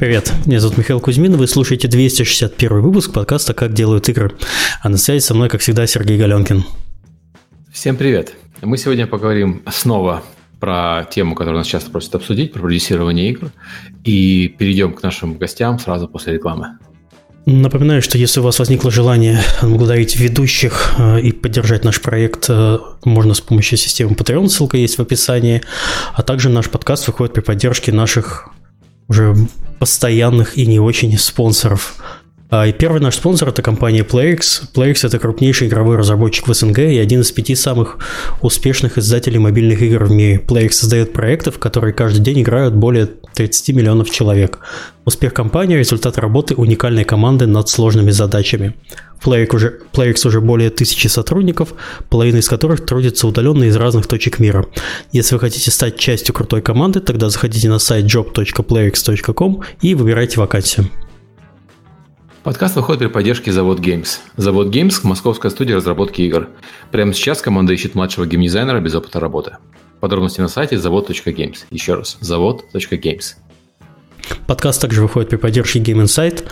Привет, меня зовут Михаил Кузьмин, вы слушаете 261 выпуск подкаста «Как делают игры». А на связи со мной, как всегда, Сергей Галенкин. Всем привет. Мы сегодня поговорим снова про тему, которую нас часто просят обсудить, про продюсирование игр. И перейдем к нашим гостям сразу после рекламы. Напоминаю, что если у вас возникло желание благодарить ведущих э, и поддержать наш проект, э, можно с помощью системы Patreon, ссылка есть в описании, а также наш подкаст выходит при поддержке наших уже постоянных и не очень спонсоров. А, и первый наш спонсор – это компания PlayX. PlayX – это крупнейший игровой разработчик в СНГ и один из пяти самых успешных издателей мобильных игр в мире. PlayX создает проекты, в которые каждый день играют более 30 миллионов человек. Успех компании – результат работы уникальной команды над сложными задачами. PlayX уже, PlayX уже более тысячи сотрудников, половина из которых трудится удаленно из разных точек мира. Если вы хотите стать частью крутой команды, тогда заходите на сайт job.playx.com и выбирайте вакансию. Подкаст выходит при поддержке Завод Games. Завод Games – московская студия разработки игр. Прямо сейчас команда ищет младшего геймдизайнера без опыта работы. Подробности на сайте завод.games. Еще раз, завод.games. Подкаст также выходит при поддержке Game Insight.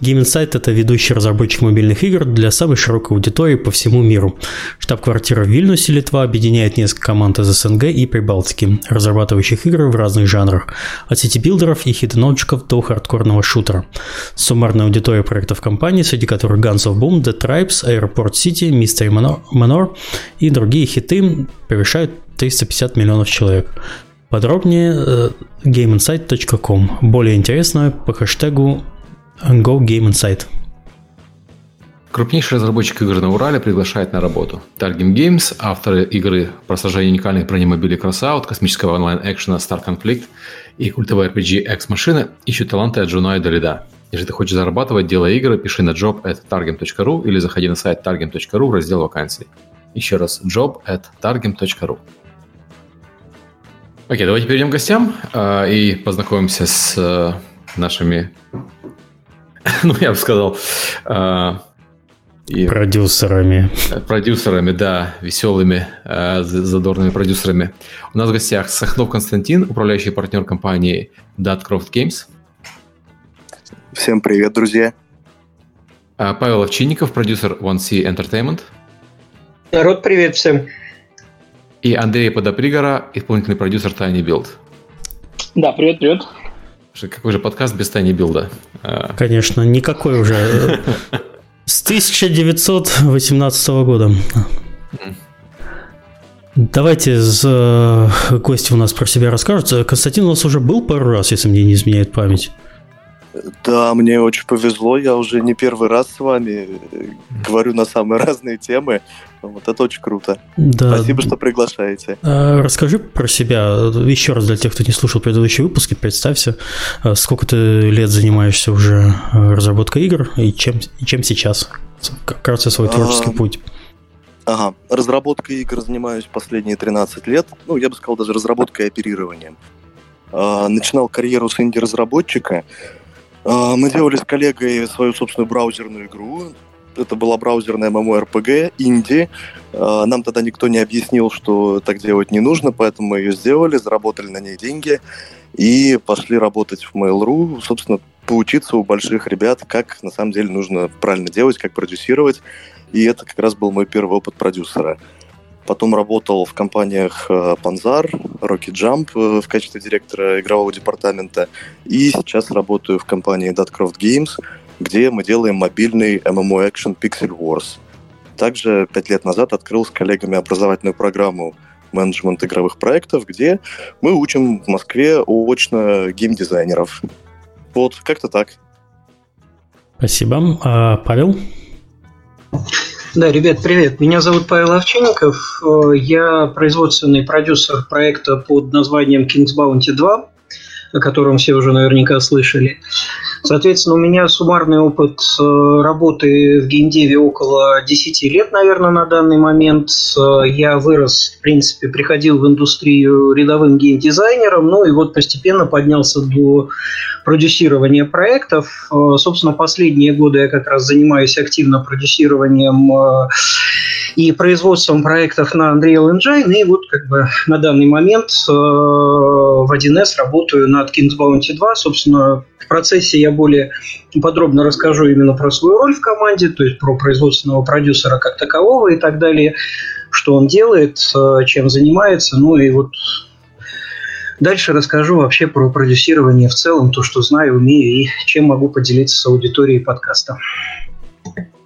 Game Insight – это ведущий разработчик мобильных игр для самой широкой аудитории по всему миру. Штаб-квартира в Вильнюсе, Литва, объединяет несколько команд из СНГ и Прибалтики, разрабатывающих игры в разных жанрах, от сети-билдеров и хитеночков до хардкорного шутера. Суммарная аудитория проектов компании, среди которых Guns of Boom, The Tribes, Airport City, Mystery Manor и другие хиты, превышает 350 миллионов человек. Подробнее э, gameinsight.com. Более интересно по хэштегу GoGameInsight. Крупнейший разработчик игр на Урале приглашает на работу. Targem Games, авторы игры про сражение уникальных бронемобилей Crossout, космического онлайн-экшена Star Conflict и культовой RPG Ex Machina, ищут таланты от джуна и до лида. Если ты хочешь зарабатывать, делая игры, пиши на job at targem.ru или заходи на сайт targem.ru в раздел вакансий. Еще раз, job at targem.ru. Окей, давайте перейдем к гостям э, и познакомимся с э, нашими, ну, я бы сказал, э, и продюсерами. Продюсерами, да, веселыми, э, задорными продюсерами. У нас в гостях Сахнов Константин, управляющий партнер компании Datcroft Games. Всем привет, друзья. Павел Овчинников, продюсер One C Entertainment. Народ, привет всем. И Андрей Подопригора, исполнительный продюсер Tiny Build. Да, привет, привет. Какой же подкаст без Tiny Build? А. Конечно, никакой уже. С 1918 года. Давайте с э, гости у нас про себя расскажут. Константин у нас уже был пару раз, если мне не изменяет память. Да, мне очень повезло, я уже не первый раз с вами э, говорю на самые разные темы. Вот это очень круто. Да. Спасибо, что приглашаете. А, расскажи про себя еще раз для тех, кто не слушал предыдущие выпуски, представься, а, сколько ты лет занимаешься уже а, разработкой игр и чем, чем сейчас? Кажется, свой творческий а, путь. Ага, разработкой игр занимаюсь последние 13 лет. Ну, я бы сказал, даже разработкой и оперированием. Начинал карьеру с инди-разработчика. Мы делали с коллегой свою собственную браузерную игру это была браузерная MMORPG, инди. А, нам тогда никто не объяснил, что так делать не нужно, поэтому мы ее сделали, заработали на ней деньги и пошли работать в Mail.ru, собственно, поучиться у больших ребят, как на самом деле нужно правильно делать, как продюсировать. И это как раз был мой первый опыт продюсера. Потом работал в компаниях Panzar, Rocky Jump э, в качестве директора игрового департамента. И сейчас работаю в компании Datcroft Games – где мы делаем мобильный MMO Action Pixel Wars. Также пять лет назад открыл с коллегами образовательную программу менеджмент игровых проектов, где мы учим в Москве очно геймдизайнеров. Вот, как-то так. Спасибо. А, Павел? Да, ребят, привет. Меня зовут Павел Овчинников. Я производственный продюсер проекта под названием King's Bounty 2, о котором все уже наверняка слышали. Соответственно, у меня суммарный опыт э, работы в геймдеве около 10 лет, наверное, на данный момент. Э, я вырос, в принципе, приходил в индустрию рядовым геймдизайнером, ну и вот постепенно поднялся до продюсирования проектов. Э, собственно, последние годы я как раз занимаюсь активно продюсированием и производством проектов на Unreal Engine. И вот как бы на данный момент в 1С работаю над King's Bounty 2. Собственно, в процессе я более подробно расскажу именно про свою роль в команде, то есть про производственного продюсера как такового и так далее, что он делает, чем занимается, ну и вот Дальше расскажу вообще про продюсирование в целом, то, что знаю, умею и чем могу поделиться с аудиторией подкаста.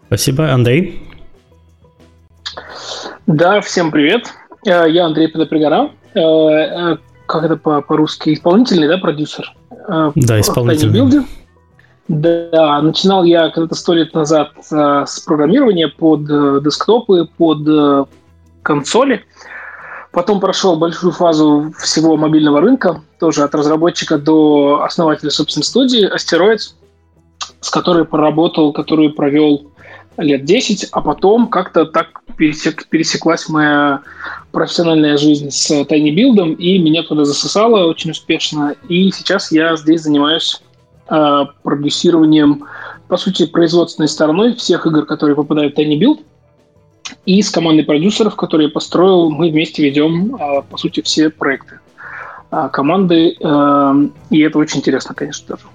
Спасибо, Андрей. Да, всем привет. Э, я Андрей Подопригора. Э, э, как это по-русски? Исполнительный, да, продюсер? Да, исполнительный. Да, начинал я когда-то сто лет назад с программирования под десктопы, под консоли. Потом прошел большую фазу всего мобильного рынка, тоже от разработчика до основателя собственной студии Asteroids, с которой поработал, которую провел лет 10, а потом как-то так пересек, пересеклась моя профессиональная жизнь с Tiny Build, и меня туда засосало очень успешно. И сейчас я здесь занимаюсь э, продюсированием, по сути, производственной стороной всех игр, которые попадают в Tiny Build. И с командой продюсеров, которые я построил, мы вместе ведем, э, по сути, все проекты э, команды. Э, и это очень интересно, конечно, тоже.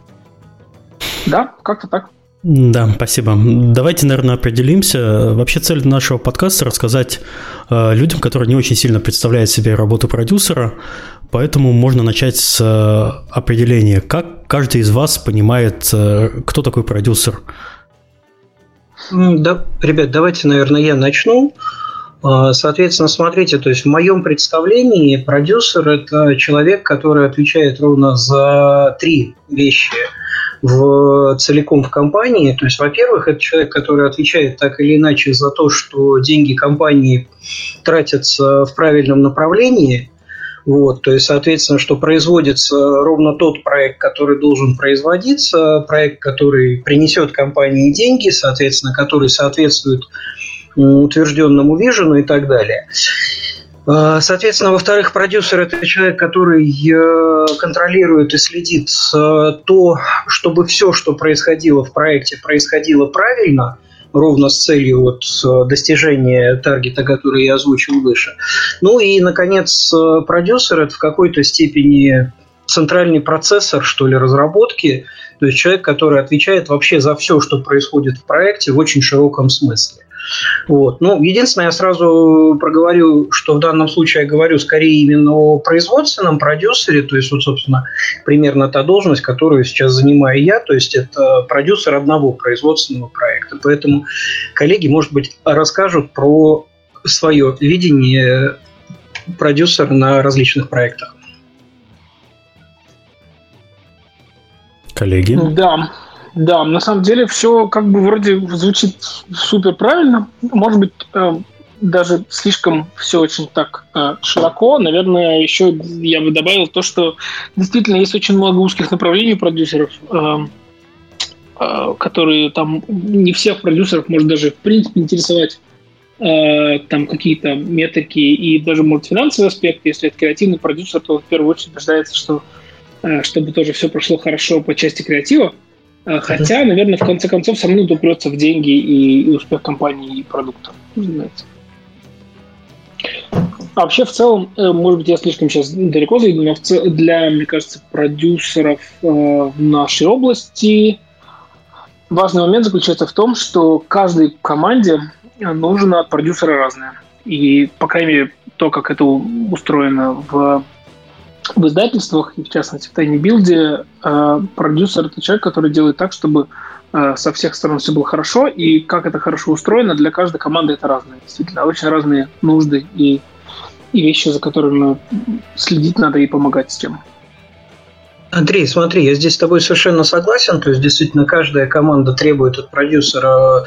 Да, как-то так. Да, спасибо. Давайте, наверное, определимся. Вообще цель нашего подкаста – рассказать э, людям, которые не очень сильно представляют себе работу продюсера, поэтому можно начать с э, определения. Как каждый из вас понимает, э, кто такой продюсер? Да, ребят, давайте, наверное, я начну. Э, соответственно, смотрите, то есть в моем представлении продюсер – это человек, который отвечает ровно за три вещи – в, целиком в компании. То есть, во-первых, это человек, который отвечает так или иначе за то, что деньги компании тратятся в правильном направлении. Вот, то есть, соответственно, что производится ровно тот проект, который должен производиться, проект, который принесет компании деньги, соответственно, который соответствует утвержденному вижену и так далее. А, соответственно, во-вторых, продюсер – это человек, который э, контролирует и следит э, то, чтобы все, что происходило в проекте, происходило правильно, ровно с целью вот э, достижения таргета, который я озвучил выше. Ну и, наконец, продюсер – это в какой-то степени центральный процессор, что ли, разработки, то есть человек, который отвечает вообще за все, что происходит в проекте в очень широком смысле. Вот. Ну, единственное, я сразу проговорю, что в данном случае я говорю скорее именно о производственном продюсере, то есть, вот, собственно, примерно та должность, которую сейчас занимаю я, то есть это продюсер одного производственного проекта. Поэтому коллеги, может быть, расскажут про свое видение продюсера на различных проектах. Коллеги? Да. Да, на самом деле все как бы вроде звучит супер правильно. Может быть, э, даже слишком все очень так э, широко. Наверное, еще я бы добавил то, что действительно есть очень много узких направлений продюсеров, э, э, которые там не всех продюсеров может даже в принципе интересовать э, там какие-то метрики и даже может финансовый аспект. Если это креативный продюсер, то в первую очередь дождается, что э, чтобы тоже все прошло хорошо по части креатива. Хотя, наверное, в конце концов, все равно упрется в деньги и, и успех компании и продукта, разумеется. А вообще, в целом, э, может быть, я слишком сейчас далеко зайду, но для, мне кажется, продюсеров э, в нашей области важный момент заключается в том, что каждой команде нужно от продюсера разное. И, по крайней мере, то, как это устроено в в издательствах, и в частности в Tiny Build, э, продюсер – это человек, который делает так, чтобы э, со всех сторон все было хорошо, и как это хорошо устроено, для каждой команды это разное. Действительно, очень разные нужды и, и вещи, за которыми следить надо и помогать с тем. Андрей, смотри, я здесь с тобой совершенно согласен. То есть, действительно, каждая команда требует от продюсера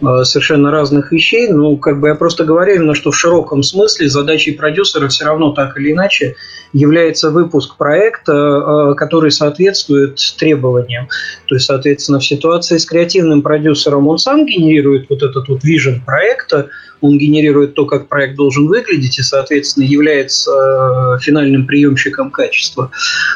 э, совершенно разных вещей. Ну, как бы я просто говорю именно, что в широком смысле задачей продюсера все равно так или иначе является выпуск проекта, э, который соответствует требованиям. То есть, соответственно, в ситуации с креативным продюсером он сам генерирует вот этот вот вижен проекта, он генерирует то, как проект должен выглядеть, и, соответственно, является э, финальным приемщиком качества.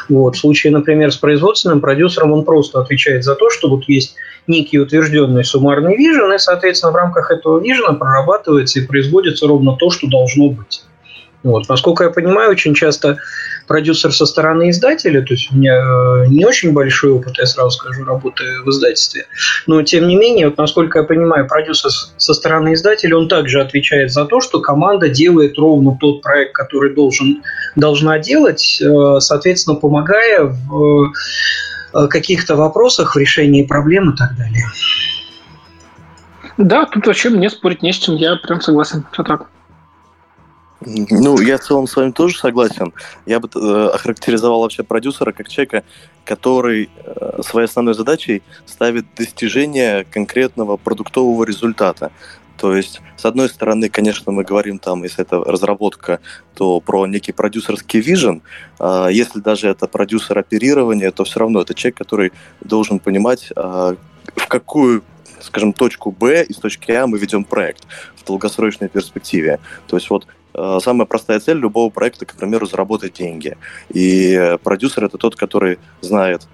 Вот. В случае, например, с производственным продюсером он просто отвечает за то, что вот есть некий утвержденный суммарный вижен, и, соответственно, в рамках этого вижена прорабатывается и производится ровно то, что должно быть. Вот. Насколько я понимаю, очень часто продюсер со стороны издателя, то есть у меня э, не очень большой опыт, я сразу скажу, работы в издательстве, но тем не менее, вот насколько я понимаю, продюсер со стороны издателя, он также отвечает за то, что команда делает ровно тот проект, который должен, должна делать, э, соответственно, помогая в э, каких-то вопросах, в решении проблем и так далее. Да, тут вообще мне спорить не с чем, я прям согласен. Все так. Ну, я в целом с вами тоже согласен. Я бы э, охарактеризовал вообще продюсера как человека, который э, своей основной задачей ставит достижение конкретного продуктового результата. То есть, с одной стороны, конечно, мы говорим там, если это разработка, то про некий продюсерский вижен. А если даже это продюсер оперирования, то все равно это человек, который должен понимать, а, в какую скажем, точку Б из точки А мы ведем проект в долгосрочной перспективе. То есть вот самая простая цель любого проекта, к примеру, заработать деньги. И продюсер это тот, который знает,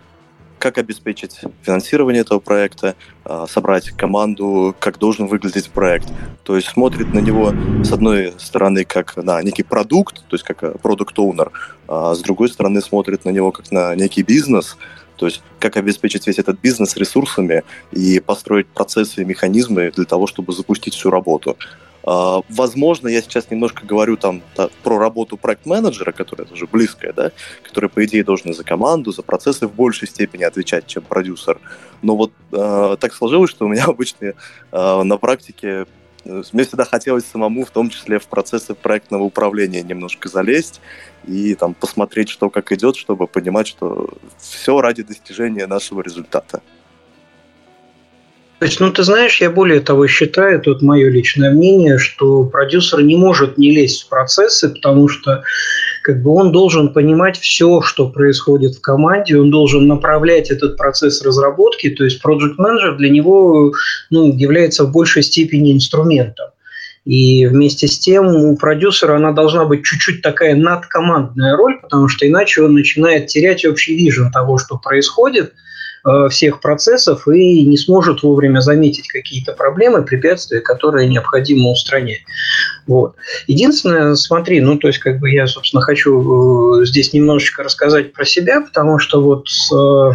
как обеспечить финансирование этого проекта, э, собрать команду, как должен выглядеть проект. То есть смотрит на него, с одной стороны, как на некий продукт, то есть как продукт оунер а с другой стороны смотрит на него как на некий бизнес, то есть как обеспечить весь этот бизнес ресурсами и построить процессы и механизмы для того, чтобы запустить всю работу. А, возможно, я сейчас немножко говорю там про работу проект-менеджера, которая тоже близкая, да, который, по идее, должен за команду, за процессы в большей степени отвечать, чем продюсер. Но вот э, так сложилось, что у меня обычно э, на практике мне всегда хотелось самому, в том числе в процессы проектного управления, немножко залезть и там посмотреть, что как идет, чтобы понимать, что все ради достижения нашего результата. Ну, ты знаешь, я более того считаю, тут мое личное мнение, что продюсер не может не лезть в процессы, потому что как бы он должен понимать все, что происходит в команде, он должен направлять этот процесс разработки, то есть project менеджер для него ну, является в большей степени инструментом. И вместе с тем у продюсера она должна быть чуть-чуть такая надкомандная роль, потому что иначе он начинает терять общий вижен того, что происходит – всех процессов и не сможет вовремя заметить какие-то проблемы, препятствия, которые необходимо устранять. Вот. Единственное, смотри, ну, то есть, как бы я, собственно, хочу э, здесь немножечко рассказать про себя, потому что вот э,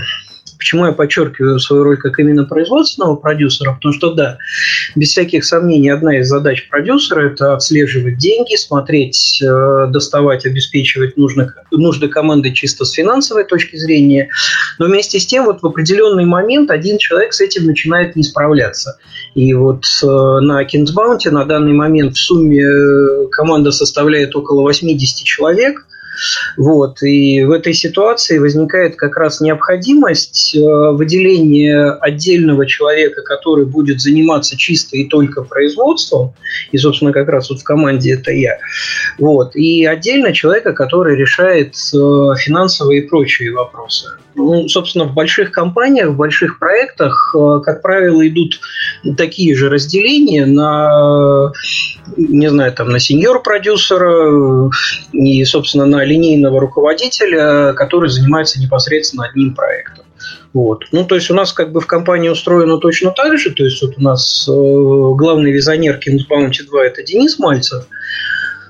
Почему я подчеркиваю свою роль как именно производственного продюсера? Потому что, да, без всяких сомнений, одна из задач продюсера – это отслеживать деньги, смотреть, э, доставать, обеспечивать нужных, нужды команды чисто с финансовой точки зрения. Но вместе с тем, вот в определенный момент один человек с этим начинает не справляться. И вот э, на Kingsbounty на данный момент в сумме э, команда составляет около 80 человек – вот. И в этой ситуации возникает как раз необходимость э, выделения отдельного человека, который будет заниматься чисто и только производством, и, собственно, как раз вот в команде это я, вот, и отдельно человека, который решает э, финансовые и прочие вопросы. Ну, собственно, в больших компаниях, в больших проектах, э, как правило, идут такие же разделения на, не знаю, там, на сеньор-продюсера и, собственно, на линейного руководителя, который занимается непосредственно одним проектом. Вот. Ну, то есть у нас как бы в компании устроено точно так же. То есть вот у нас э, главный визионер Kings Bounty 2 это Денис Мальцев.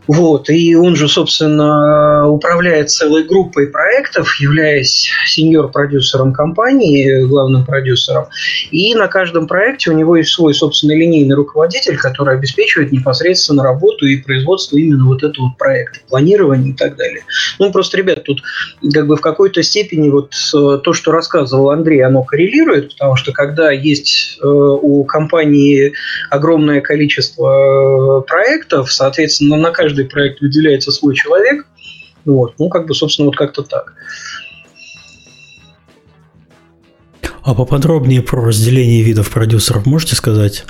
Вот, и он же, собственно, управляет целой группой проектов, являясь сеньор-продюсером компании, главным продюсером. И на каждом проекте у него есть свой собственный линейный руководитель, который обеспечивает непосредственно работу и производство именно вот этого проекта, планирование и так далее. Ну, просто, ребят, тут как бы в какой-то степени вот э, то, что рассказывал Андрей, оно коррелирует, потому что когда есть э, у компании огромное количество э, проектов, соответственно, на каждый каждый проект выделяется свой человек. Вот. Ну, как бы, собственно, вот как-то так. А поподробнее про разделение видов продюсеров можете сказать?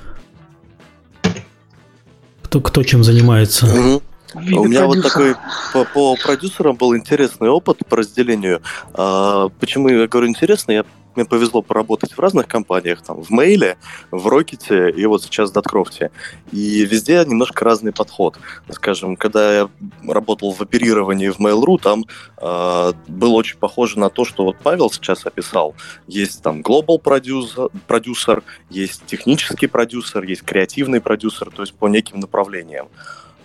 Кто, кто чем занимается? Угу. У меня вот такой по, по продюсерам был интересный опыт по разделению. А, почему я говорю интересный? Я мне повезло поработать в разных компаниях, там, в Мейле, в Рокете и вот сейчас в Доткрофте. И везде немножко разный подход. Скажем, когда я работал в оперировании в Mail.ru, там э, было очень похоже на то, что вот Павел сейчас описал. Есть там global продюсер, продюсер есть технический продюсер, есть креативный продюсер, то есть по неким направлениям.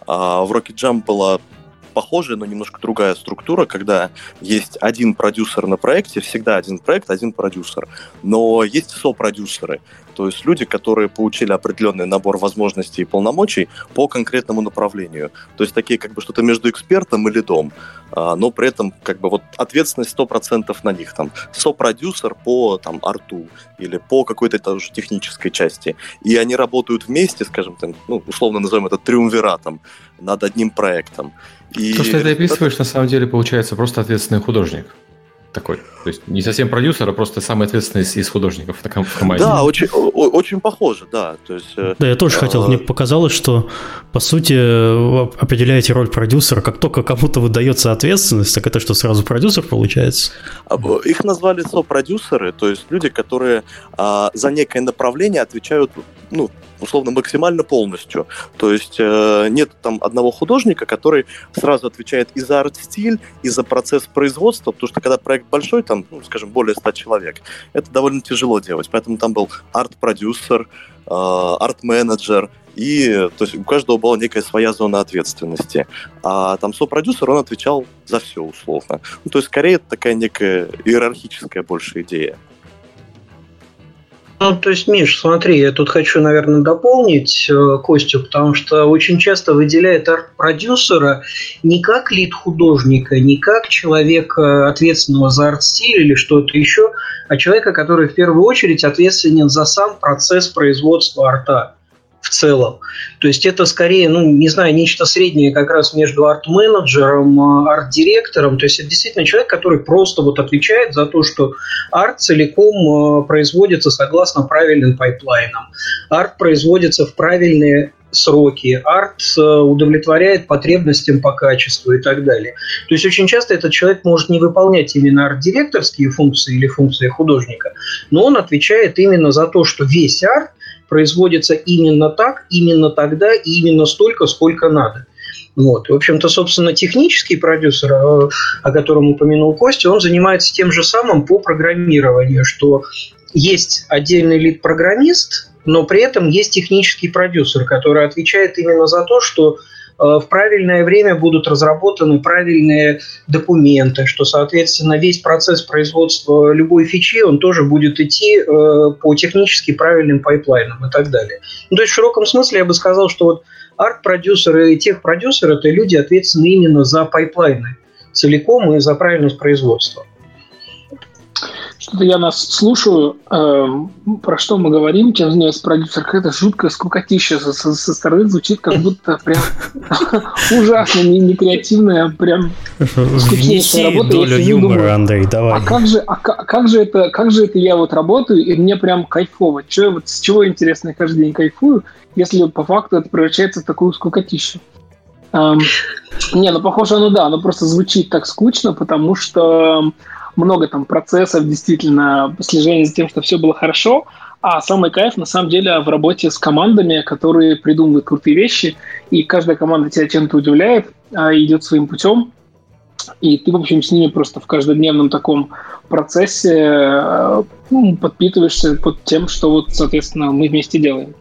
А в Rocket Jump была похожая, но немножко другая структура, когда есть один продюсер на проекте, всегда один проект, один продюсер. Но есть сопродюсеры, то есть люди, которые получили определенный набор возможностей и полномочий по конкретному направлению. То есть такие как бы что-то между экспертом и лидом, а, но при этом как бы вот ответственность 100% на них. Там сопродюсер по там арту или по какой-то тоже технической части. И они работают вместе, скажем, там, ну, условно назовем это триумвиратом над одним проектом. И То, что ты описываешь, на самом деле получается просто ответственный художник такой. То есть не совсем продюсер, а просто самый ответственный из художников в таком команде. Да, очень, очень похоже, да. То есть, э, да, я тоже а... хотел. Мне показалось, что по сути определяете роль продюсера. Как только кому-то выдается ответственность, так это что сразу продюсер получается? А, их назвали сопродюсеры, то есть люди, которые а, за некое направление отвечают ну, условно максимально полностью. То есть э, нет там одного художника, который сразу отвечает и за арт-стиль, и за процесс производства, потому что когда проект большой, там, ну, скажем, более 100 человек, это довольно тяжело делать. Поэтому там был арт-продюсер, э, арт-менеджер, и то есть у каждого была некая своя зона ответственности. А там сопродюсер, он отвечал за все условно. Ну, то есть скорее это такая некая иерархическая больше идея. Ну, то есть, Миш, смотри, я тут хочу, наверное, дополнить э, Костю, потому что очень часто выделяет арт-продюсера не как лид-художника, не как человека, ответственного за арт-стиль или что-то еще, а человека, который в первую очередь ответственен за сам процесс производства арта в целом. То есть это скорее, ну, не знаю, нечто среднее как раз между арт-менеджером, э, арт-директором. То есть это действительно человек, который просто вот отвечает за то, что арт целиком э, производится согласно правильным пайплайнам. Арт производится в правильные сроки, арт э, удовлетворяет потребностям по качеству и так далее. То есть очень часто этот человек может не выполнять именно арт-директорские функции или функции художника, но он отвечает именно за то, что весь арт производится именно так, именно тогда и именно столько, сколько надо. Вот. В общем-то, собственно, технический продюсер, э, о котором упомянул Костя, он занимается тем же самым по программированию, что есть отдельный лид-программист, но при этом есть технический продюсер, который отвечает именно за то, что в правильное время будут разработаны правильные документы, что, соответственно, весь процесс производства любой фичи, он тоже будет идти э, по технически правильным пайплайнам и так далее. Ну, то есть в широком смысле я бы сказал, что вот арт-продюсеры и техпродюсеры – это люди, ответственные именно за пайплайны целиком и за правильность производства. Что-то я нас слушаю, э, про что мы говорим, чем занимается продюсер, какая-то жуткая скукотища со, со, со стороны звучит, как будто прям ужасно не, не креативная, прям скучнейшая работа. долю юмора, Андрей, давай. А как же, а как же это, как же это я вот работаю, и мне прям кайфово. Че, вот с чего, интересно, я каждый день кайфую, если по факту это превращается в такую скукотищу? Um, не, ну похоже, ну да, оно просто звучит так скучно, потому что много там процессов, действительно, слежения за тем, что все было хорошо, а самый кайф, на самом деле, в работе с командами, которые придумывают крутые вещи, и каждая команда тебя чем-то удивляет, а идет своим путем, и ты, в общем, с ними просто в каждодневном таком процессе э, ну, подпитываешься под тем, что вот, соответственно, мы вместе делаем.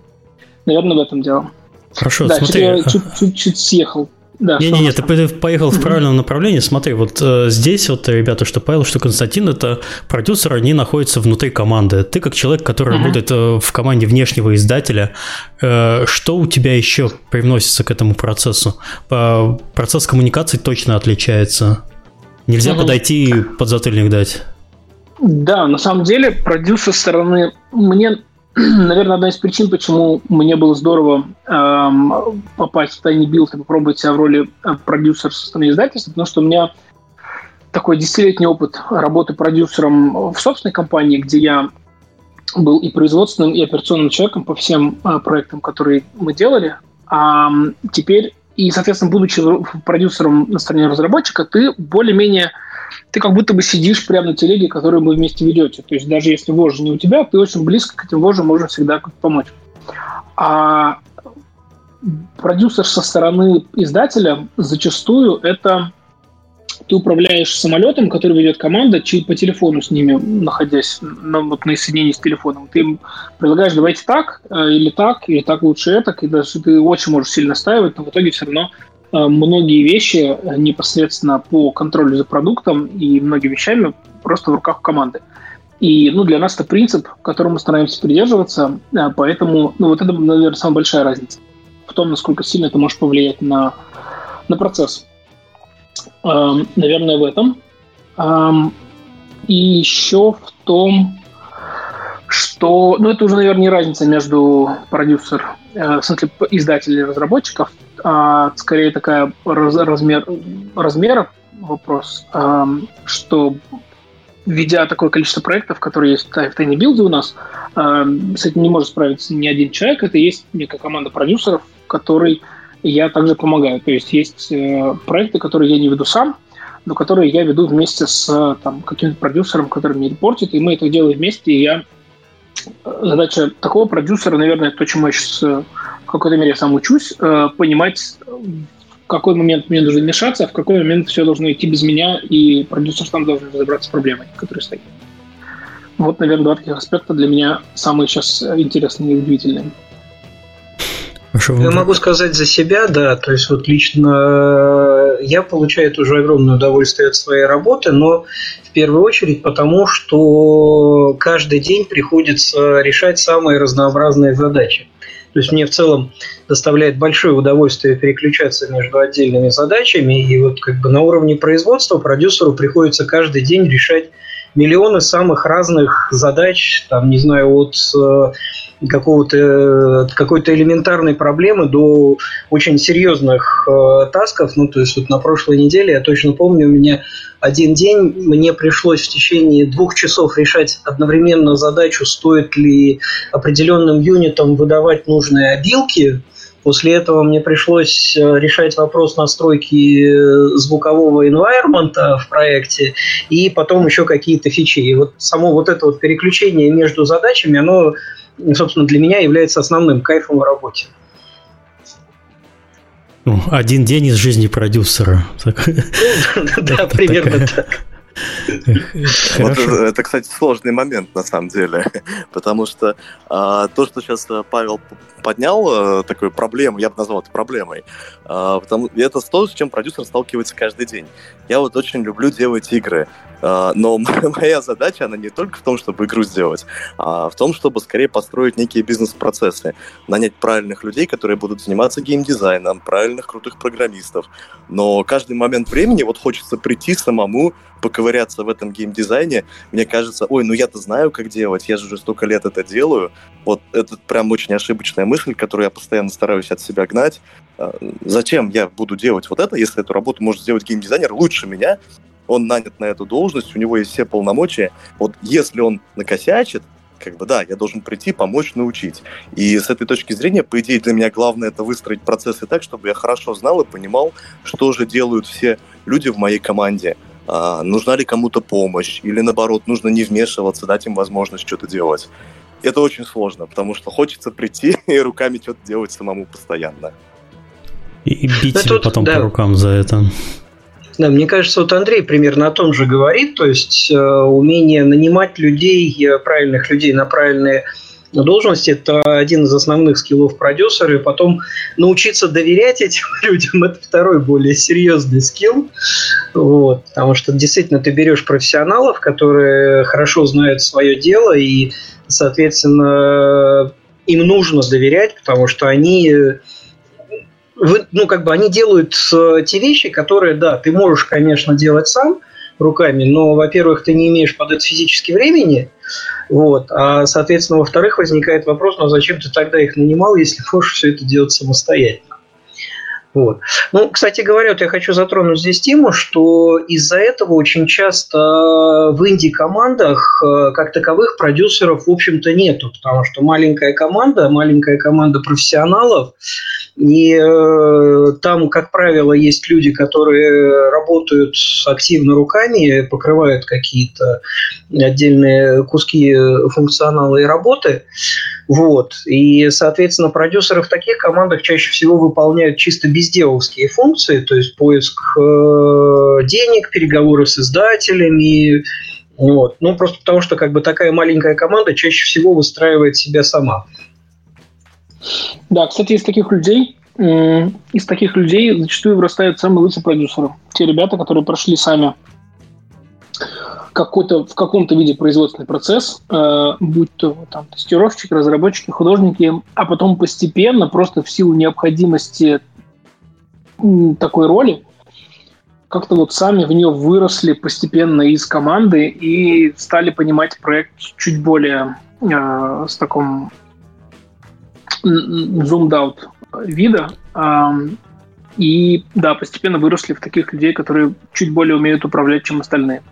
Наверное, в этом дело. Хорошо, да, смотри. Я чуть-чуть съехал да, Не-не-не, ты поехал в правильном направлении. Смотри, вот э, здесь вот, ребята, что Павел, что Константин, это продюсеры, они находятся внутри команды. Ты как человек, который uh-huh. работает э, в команде внешнего издателя, э, что у тебя еще привносится к этому процессу? По, процесс коммуникации точно отличается. Нельзя uh-huh. подойти и подзатыльник дать. Да, на самом деле, продюсер стороны мне наверное, одна из причин, почему мне было здорово эм, попасть в Tiny Build и попробовать себя в роли э, продюсера со стороны издательства, потому что у меня такой десятилетний опыт работы продюсером в собственной компании, где я был и производственным, и операционным человеком по всем э, проектам, которые мы делали. А теперь, и, соответственно, будучи продюсером на стороне разработчика, ты более-менее ты как будто бы сидишь прямо на телеге, которую вы вместе ведете. То есть даже если вожжи не у тебя, ты очень близко к этим вожжам можешь всегда помочь. А продюсер со стороны издателя зачастую это ты управляешь самолетом, который ведет команда, по телефону с ними, находясь на, вот, на соединении с телефоном. Ты им предлагаешь, давайте так, э, или так, или так лучше это, и даже ты очень можешь сильно настаивать, но в итоге все равно многие вещи непосредственно по контролю за продуктом и многими вещами просто в руках команды. И ну, для нас это принцип, которому мы стараемся придерживаться, поэтому ну, вот это, наверное, самая большая разница в том, насколько сильно это может повлиять на, на процесс. Эм, наверное, в этом. Эм, и еще в том, что, ну, это уже, наверное, не разница между продюсер, э, в смысле, издателей и разработчиков, а скорее такая раз, размер, размера вопрос, э, что ведя такое количество проектов, которые есть в Tiny Build у нас, э, с этим не может справиться ни один человек, это есть некая команда продюсеров, которой я также помогаю. То есть есть э, проекты, которые я не веду сам, но которые я веду вместе с там, каким-то продюсером, который мне репортит, и мы это делаем вместе, и я задача такого продюсера, наверное, то, чему я сейчас э, в какой-то мере сам учусь, понимать, в какой момент мне нужно вмешаться, а в какой момент все должно идти без меня, и продюсер сам должен разобраться с проблемой, которая стоит. Вот, наверное, два таких аспекта для меня самые сейчас интересные и удивительные. Я могу сказать за себя, да, то есть вот лично э, я получаю тоже огромное удовольствие от своей работы, но в первую очередь потому, что каждый день приходится решать самые разнообразные задачи. То есть мне в целом доставляет большое удовольствие переключаться между отдельными задачами, и вот как бы на уровне производства продюсеру приходится каждый день решать миллионы самых разных задач, там, не знаю, от э, какого-то какой-то элементарной проблемы до очень серьезных э, тасков. Ну, то есть вот на прошлой неделе, я точно помню, у меня один день мне пришлось в течение двух часов решать одновременно задачу, стоит ли определенным юнитам выдавать нужные обилки. После этого мне пришлось э, решать вопрос настройки э, звукового environment в проекте и потом еще какие-то фичи. И вот само вот это вот переключение между задачами, оно собственно, для меня является основным кайфом в работе. Ну, один день из жизни продюсера. Да, примерно так. Вот это, кстати, сложный момент на самом деле, потому что а, то, что сейчас э, Павел поднял э, такую проблему, я бы назвал это проблемой, а, потому это то, с чем продюсер сталкивается каждый день. Я вот очень люблю делать игры, но моя задача, она не только в том, чтобы игру сделать, а в том, чтобы скорее построить некие бизнес-процессы, нанять правильных людей, которые будут заниматься геймдизайном, правильных крутых программистов. Но каждый момент времени вот хочется прийти самому, поковыряться в этом геймдизайне. Мне кажется, ой, ну я-то знаю, как делать, я же уже столько лет это делаю. Вот это прям очень ошибочная мысль, которую я постоянно стараюсь от себя гнать. А, зачем я буду делать вот это, если эту работу может сделать геймдизайнер лучше меня, он нанят на эту должность, у него есть все полномочия. Вот если он накосячит, как бы, да, я должен прийти, помочь, научить. И с этой точки зрения, по идее, для меня главное это выстроить процессы так, чтобы я хорошо знал и понимал, что же делают все люди в моей команде. А, нужна ли кому-то помощь, или наоборот, нужно не вмешиваться, дать им возможность что-то делать. Это очень сложно, потому что хочется прийти и руками что-то делать самому постоянно. И бить себя потом да. по рукам за это. Да, мне кажется, вот Андрей примерно о том же говорит, то есть э, умение нанимать людей, э, правильных людей на правильные должности – это один из основных скиллов продюсера, и потом научиться доверять этим людям – это второй более серьезный скилл, вот, потому что действительно ты берешь профессионалов, которые хорошо знают свое дело, и, соответственно, им нужно доверять, потому что они вы, ну, как бы они делают э, те вещи, которые, да, ты можешь, конечно, делать сам руками, но, во-первых, ты не имеешь под это физически времени, вот, а, соответственно, во-вторых, возникает вопрос, ну, а зачем ты тогда их нанимал, если можешь все это делать самостоятельно? Вот. Ну, кстати говоря, вот я хочу затронуть здесь тему, что из-за этого очень часто в инди-командах э, как таковых продюсеров, в общем-то, нету, потому что маленькая команда, маленькая команда профессионалов, и э, там, как правило, есть люди, которые работают активно руками, покрывают какие-то отдельные куски функционала и работы. Вот. И, соответственно, продюсеры в таких командах чаще всего выполняют чисто безделовские функции, то есть поиск э, денег, переговоры с издателями, вот. Ну, просто потому что как бы такая маленькая команда чаще всего выстраивает себя сама. Да, кстати, из таких людей из таких людей зачастую вырастают самые лучшие продюсеры. Те ребята, которые прошли сами какой-то, в каком-то виде производственный процесс, э, будь то там тестировщики, разработчики, художники, а потом постепенно, просто в силу необходимости такой роли, как-то вот сами в нее выросли постепенно из команды и стали понимать проект чуть более э, с таком zoomed out вида. Э, и да, постепенно выросли в таких людей, которые чуть более умеют управлять, чем остальные.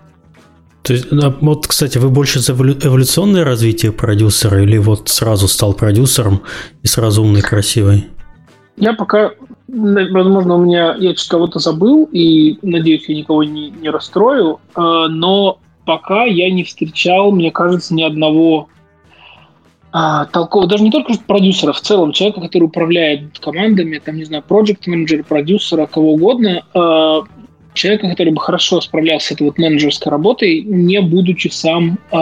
То есть, вот, кстати, вы больше за эволюционное развитие продюсера или вот сразу стал продюсером и сразу умный, красивый? Я пока, возможно, у меня я кого-то забыл, и надеюсь, я никого не, не расстрою, э, но пока я не встречал, мне кажется, ни одного а, толкового, даже не только продюсера, в целом человека, который управляет командами, там, не знаю, проект менеджер продюсера, кого угодно, э, человека, который бы хорошо справлялся с этой вот менеджерской работой, не будучи сам э,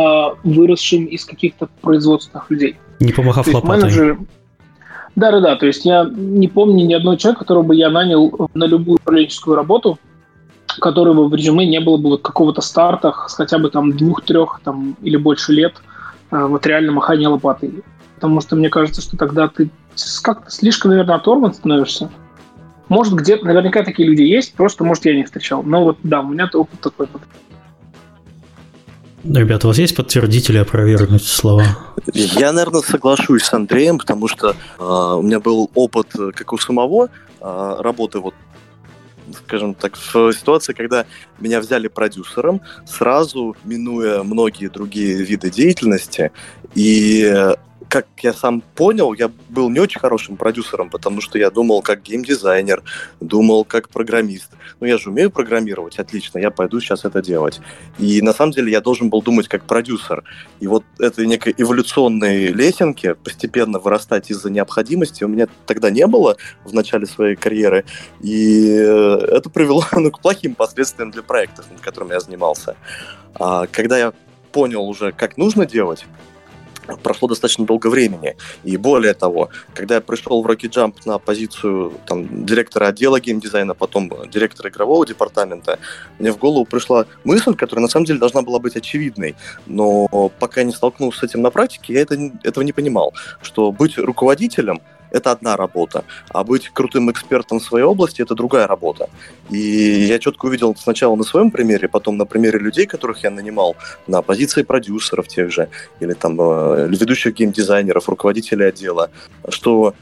выросшим из каких-то производственных людей. Не помахав то лопатой. Менеджер... Да, да, да. То есть я не помню ни одного человека, которого бы я нанял на любую управленческую работу, которого в резюме не было бы вот какого-то старта с хотя бы там двух-трех там, или больше лет э, вот реально махания лопатой. Потому что мне кажется, что тогда ты как-то слишком, наверное, оторван становишься. Может, где-то, наверняка такие люди есть, просто, может, я не встречал. Но вот, да, у меня опыт такой. Ребята, у вас есть подтвердить или опровергнуть слова? Я, наверное, соглашусь с Андреем, потому что э, у меня был опыт, э, как у самого, э, работы вот скажем так, в ситуации, когда меня взяли продюсером, сразу минуя многие другие виды деятельности, и как я сам понял, я был не очень хорошим продюсером, потому что я думал как геймдизайнер, думал как программист. Ну, я же умею программировать, отлично, я пойду сейчас это делать. И на самом деле я должен был думать как продюсер. И вот этой некой эволюционной лесенки постепенно вырастать из-за необходимости у меня тогда не было в начале своей карьеры. И э, это привело ну, к плохим последствиям для проектов, над которыми я занимался. А когда я понял уже, как нужно делать, прошло достаточно долго времени. И более того, когда я пришел в Rocky Jump на позицию там, директора отдела геймдизайна, потом директора игрового департамента, мне в голову пришла мысль, которая на самом деле должна была быть очевидной. Но пока я не столкнулся с этим на практике, я это, этого не понимал. Что быть руководителем – это одна работа, а быть крутым экспертом в своей области – это другая работа. И я четко увидел сначала на своем примере, потом на примере людей, которых я нанимал на позиции продюсеров тех же, или там э, ведущих геймдизайнеров, руководителей отдела, что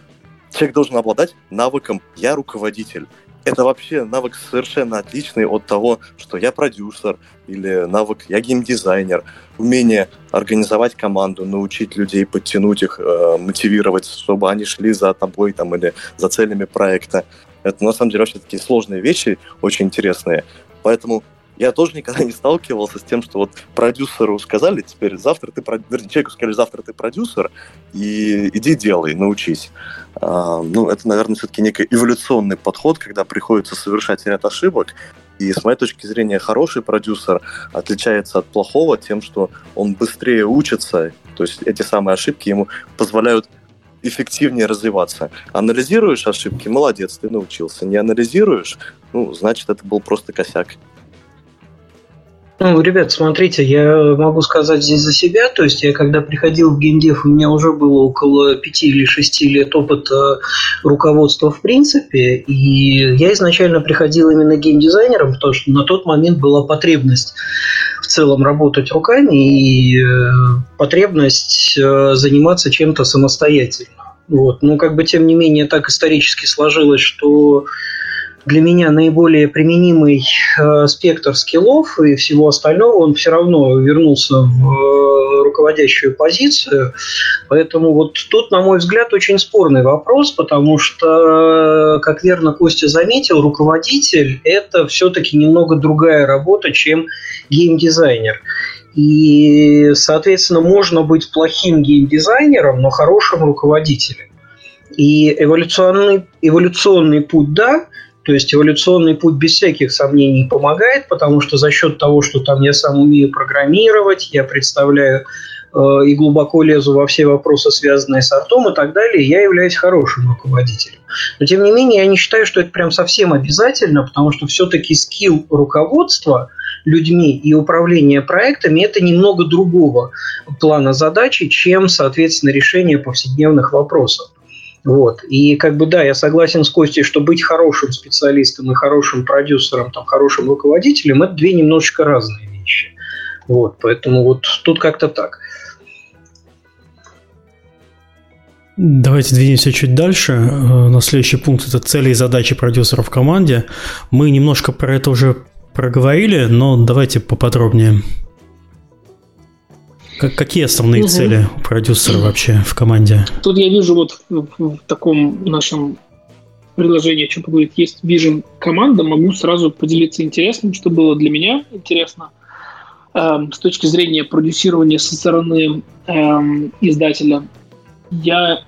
человек должен обладать навыком «я руководитель», это вообще навык совершенно отличный от того, что я продюсер или навык я геймдизайнер. Умение организовать команду, научить людей, подтянуть их, э, мотивировать, чтобы они шли за тобой там, или за целями проекта. Это на самом деле вообще такие сложные вещи, очень интересные. Поэтому я тоже никогда не сталкивался с тем, что вот продюсеру сказали, теперь завтра ты, вернее, человеку сказали, завтра ты продюсер, и иди делай, научись. А, ну, это, наверное, все-таки некий эволюционный подход, когда приходится совершать ряд ошибок, и с моей точки зрения, хороший продюсер отличается от плохого тем, что он быстрее учится, то есть эти самые ошибки ему позволяют эффективнее развиваться. Анализируешь ошибки, молодец, ты научился. Не анализируешь, ну, значит, это был просто косяк. Ну, ребят, смотрите, я могу сказать здесь за себя. То есть я когда приходил в геймдев, у меня уже было около пяти или шести лет опыта руководства в принципе. И я изначально приходил именно геймдизайнером, потому что на тот момент была потребность в целом работать руками и э, потребность э, заниматься чем-то самостоятельно. Вот. Но как бы тем не менее так исторически сложилось, что для меня наиболее применимый э, спектр скиллов и всего остального, он все равно вернулся в э, руководящую позицию. Поэтому вот тут, на мой взгляд, очень спорный вопрос, потому что, как верно Костя заметил, руководитель – это все-таки немного другая работа, чем геймдизайнер. И, соответственно, можно быть плохим геймдизайнером, но хорошим руководителем. И эволюционный, эволюционный путь, да, то есть эволюционный путь без всяких сомнений помогает, потому что за счет того, что там я сам умею программировать, я представляю э, и глубоко лезу во все вопросы, связанные с артом и так далее, я являюсь хорошим руководителем. Но тем не менее, я не считаю, что это прям совсем обязательно, потому что все-таки скилл руководства людьми и управление проектами это немного другого плана задачи, чем, соответственно, решение повседневных вопросов. Вот. И как бы да, я согласен с Костей, что быть хорошим специалистом и хорошим продюсером, там, хорошим руководителем – это две немножечко разные вещи. Вот. Поэтому вот тут как-то так. Давайте двинемся чуть дальше. Э, на следующий пункт – это цели и задачи продюсера в команде. Мы немножко про это уже проговорили, но давайте поподробнее. Как, какие основные угу. цели у продюсера вообще в команде? Тут я вижу вот в, таком нашем предложении, что говорит, есть vision команда, могу сразу поделиться интересным, что было для меня интересно эм, с точки зрения продюсирования со стороны эм, издателя. Я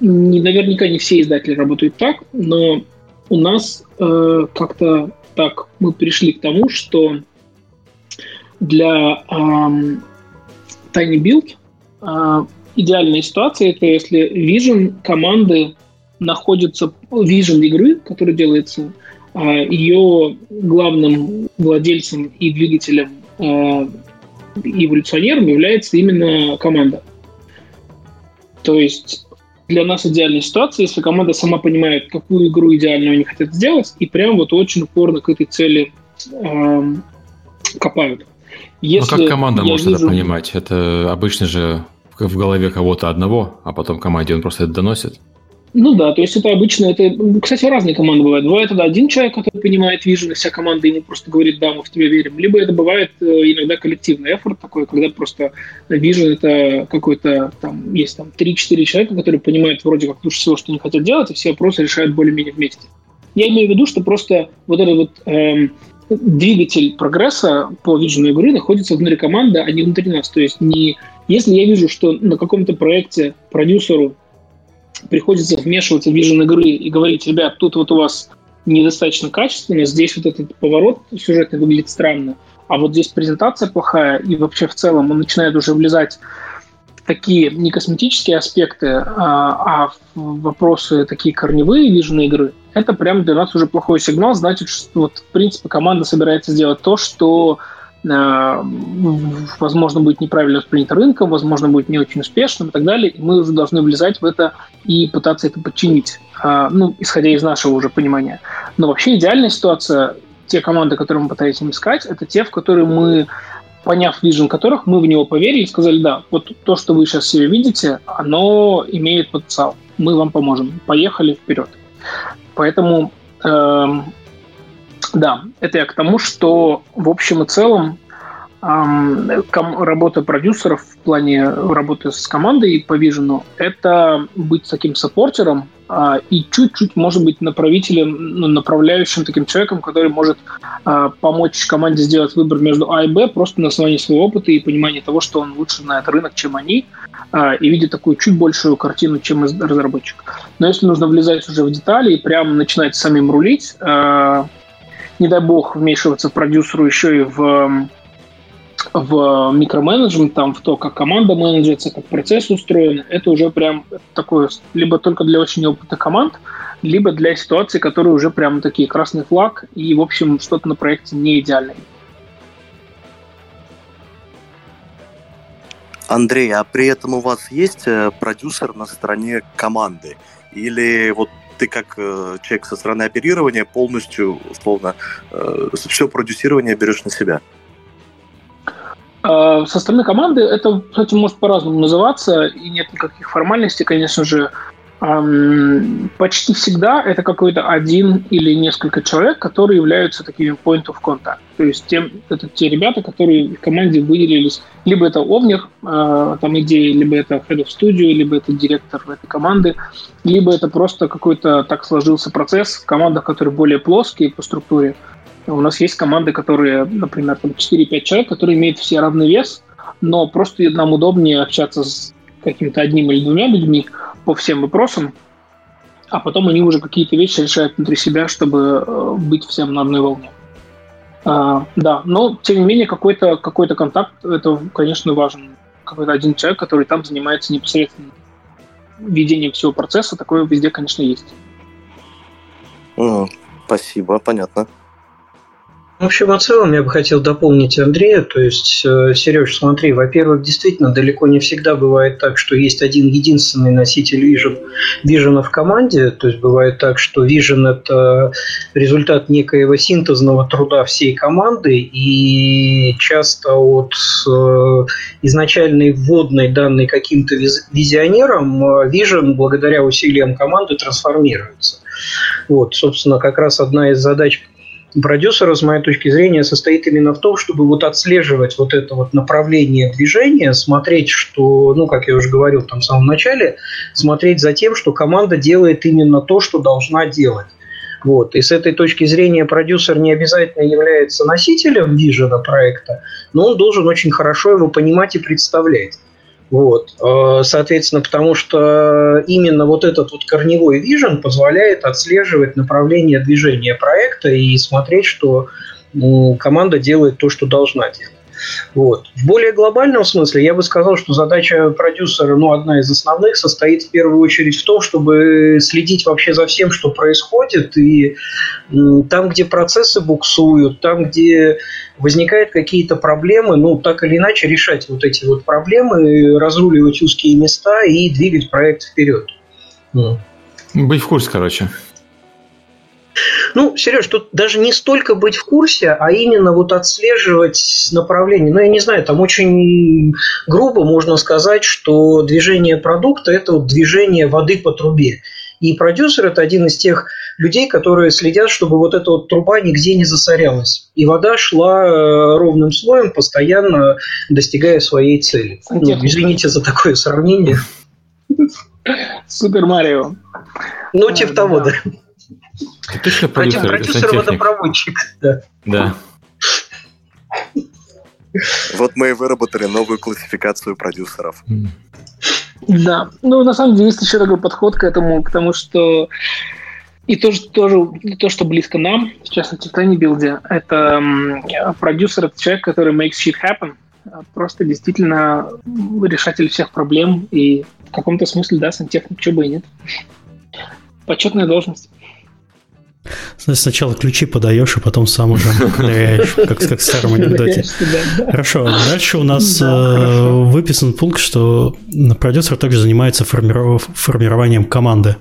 не, наверняка не все издатели работают так, но у нас э, как-то так мы пришли к тому, что для эм, Tiny Build э, идеальная ситуация это если vision команды находится vision игры, которая делается, э, ее главным владельцем и двигателем э, эволюционером является именно команда. То есть для нас идеальная ситуация, если команда сама понимает, какую игру идеальную они хотят сделать, и прям вот очень упорно к этой цели э, копают. Если ну как команда может вижу... это понимать? Это обычно же в голове кого-то одного, а потом команде он просто это доносит. Ну да, то есть это обычно, это, кстати, разные команды бывают. Бывает это один человек, который понимает вижен, и вся команда ему просто говорит, да, мы в тебя верим. Либо это бывает э, иногда коллективный эфорт такой, когда просто вижен это какой-то, там, есть там 3-4 человека, которые понимают вроде как лучше всего, что они хотят делать, и все вопросы решают более-менее вместе. Я имею в виду, что просто вот этот вот эм, двигатель прогресса по виджину игры находится внутри команды, а не внутри нас. То есть не, если я вижу, что на каком-то проекте продюсеру приходится вмешиваться в вижен игры и говорить, ребят, тут вот у вас недостаточно качественно, здесь вот этот поворот сюжетный выглядит странно, а вот здесь презентация плохая, и вообще в целом он начинает уже влезать такие не косметические аспекты, а, а вопросы такие корневые вижены игры, это прям для нас уже плохой сигнал, значит, что вот, в принципе команда собирается сделать то, что Э, возможно, будет неправильно воспринято рынком, возможно, будет не очень успешным и так далее. И мы уже должны влезать в это и пытаться это подчинить, э, ну, исходя из нашего уже понимания. Но вообще идеальная ситуация, те команды, которые мы пытаемся искать, это те, в которые мы, поняв вижен которых, мы в него поверили и сказали, да, вот то, что вы сейчас себе видите, оно имеет потенциал. Мы вам поможем. Поехали вперед. Поэтому эм, да, это я к тому, что в общем и целом работа продюсеров в плане работы с командой по Vision – это быть таким саппортером а, и чуть-чуть, может быть, направителем, ну, направляющим таким человеком, который может а, помочь команде сделать выбор между А и Б просто на основании своего опыта и понимания того, что он лучше знает рынок, чем они, а, и видит такую чуть большую картину, чем разработчик. Но если нужно влезать уже в детали и прямо начинать самим рулить, не дай бог, вмешиваться продюсеру еще и в в микроменеджмент, там, в то, как команда менеджерится, как процесс устроен, это уже прям такое, либо только для очень опытных команд, либо для ситуаций, которые уже прям такие красный флаг, и, в общем, что-то на проекте не идеальное. Андрей, а при этом у вас есть э, продюсер на стороне команды? Или вот ты как э, человек со стороны оперирования полностью, условно, э, все продюсирование берешь на себя? А, со стороны команды это, кстати, может по-разному называться, и нет никаких формальностей, конечно же почти всегда это какой-то один или несколько человек, которые являются такими point of contact. То есть тем, это те ребята, которые в команде выделились. Либо это овнер, э, там идеи, либо это head of studio, либо это директор этой команды, либо это просто какой-то так сложился процесс в командах, которые более плоские по структуре. У нас есть команды, которые, например, там 4-5 человек, которые имеют все равный вес, но просто нам удобнее общаться с каким-то одним или двумя людьми, по всем вопросам, а потом они уже какие-то вещи решают внутри себя, чтобы э, быть всем на одной волне. А, да, но тем не менее какой-то какой контакт это, конечно, важен какой-то один человек, который там занимается непосредственно ведением всего процесса. Такое везде, конечно, есть. спасибо, понятно. В общем, в целом я бы хотел дополнить Андрея. То есть, э, Сереж, смотри, во-первых, действительно далеко не всегда бывает так, что есть один единственный носитель Vision, Vision в команде. То есть бывает так, что Vision – это результат некоего синтезного труда всей команды, и часто от э, изначальной вводной, данной каким-то визионером, э, Vision благодаря усилиям команды трансформируется. Вот, собственно, как раз одна из задач продюсера, с моей точки зрения, состоит именно в том, чтобы вот отслеживать вот это вот направление движения, смотреть, что, ну, как я уже говорил там в самом начале, смотреть за тем, что команда делает именно то, что должна делать. Вот. И с этой точки зрения продюсер не обязательно является носителем вижена проекта, но он должен очень хорошо его понимать и представлять. Вот. Э, соответственно, потому что именно вот этот вот корневой вижен позволяет отслеживать направление движения проекта и смотреть, что команда делает то, что должна делать. Вот. В более глобальном смысле я бы сказал, что задача продюсера, ну, одна из основных, состоит в первую очередь в том, чтобы следить вообще за всем, что происходит, и там, где процессы буксуют, там, где возникают какие-то проблемы, ну, так или иначе решать вот эти вот проблемы, разруливать узкие места и двигать проект вперед. Быть в курсе, короче. Ну, Сереж, тут даже не столько быть в курсе, а именно вот отслеживать направление. Ну, я не знаю, там очень грубо можно сказать, что движение продукта – это вот движение воды по трубе. И продюсер – это один из тех людей, которые следят, чтобы вот эта вот труба нигде не засорялась. И вода шла э, ровным слоем, постоянно достигая своей цели. Ну, извините за такое сравнение. Супер Марио. Ну, типа того, да. Ты точно продюсер, продюсер водопроводчик. Да. да. Вот мы и выработали новую классификацию продюсеров. Да, ну на самом деле есть еще такой подход к этому, потому что и тоже, тоже то, что близко нам, в частности, в Build, это продюсер, это человек, который makes shit happen, просто действительно решатель всех проблем и в каком-то смысле, да, сантехник, чего бы и нет. Почетная должность. Сначала ключи подаешь, а потом сам уже ныряешь, как, как в старом анекдоте. Хорошо, дальше у нас э, выписан пункт, что продюсер также занимается формированием команды.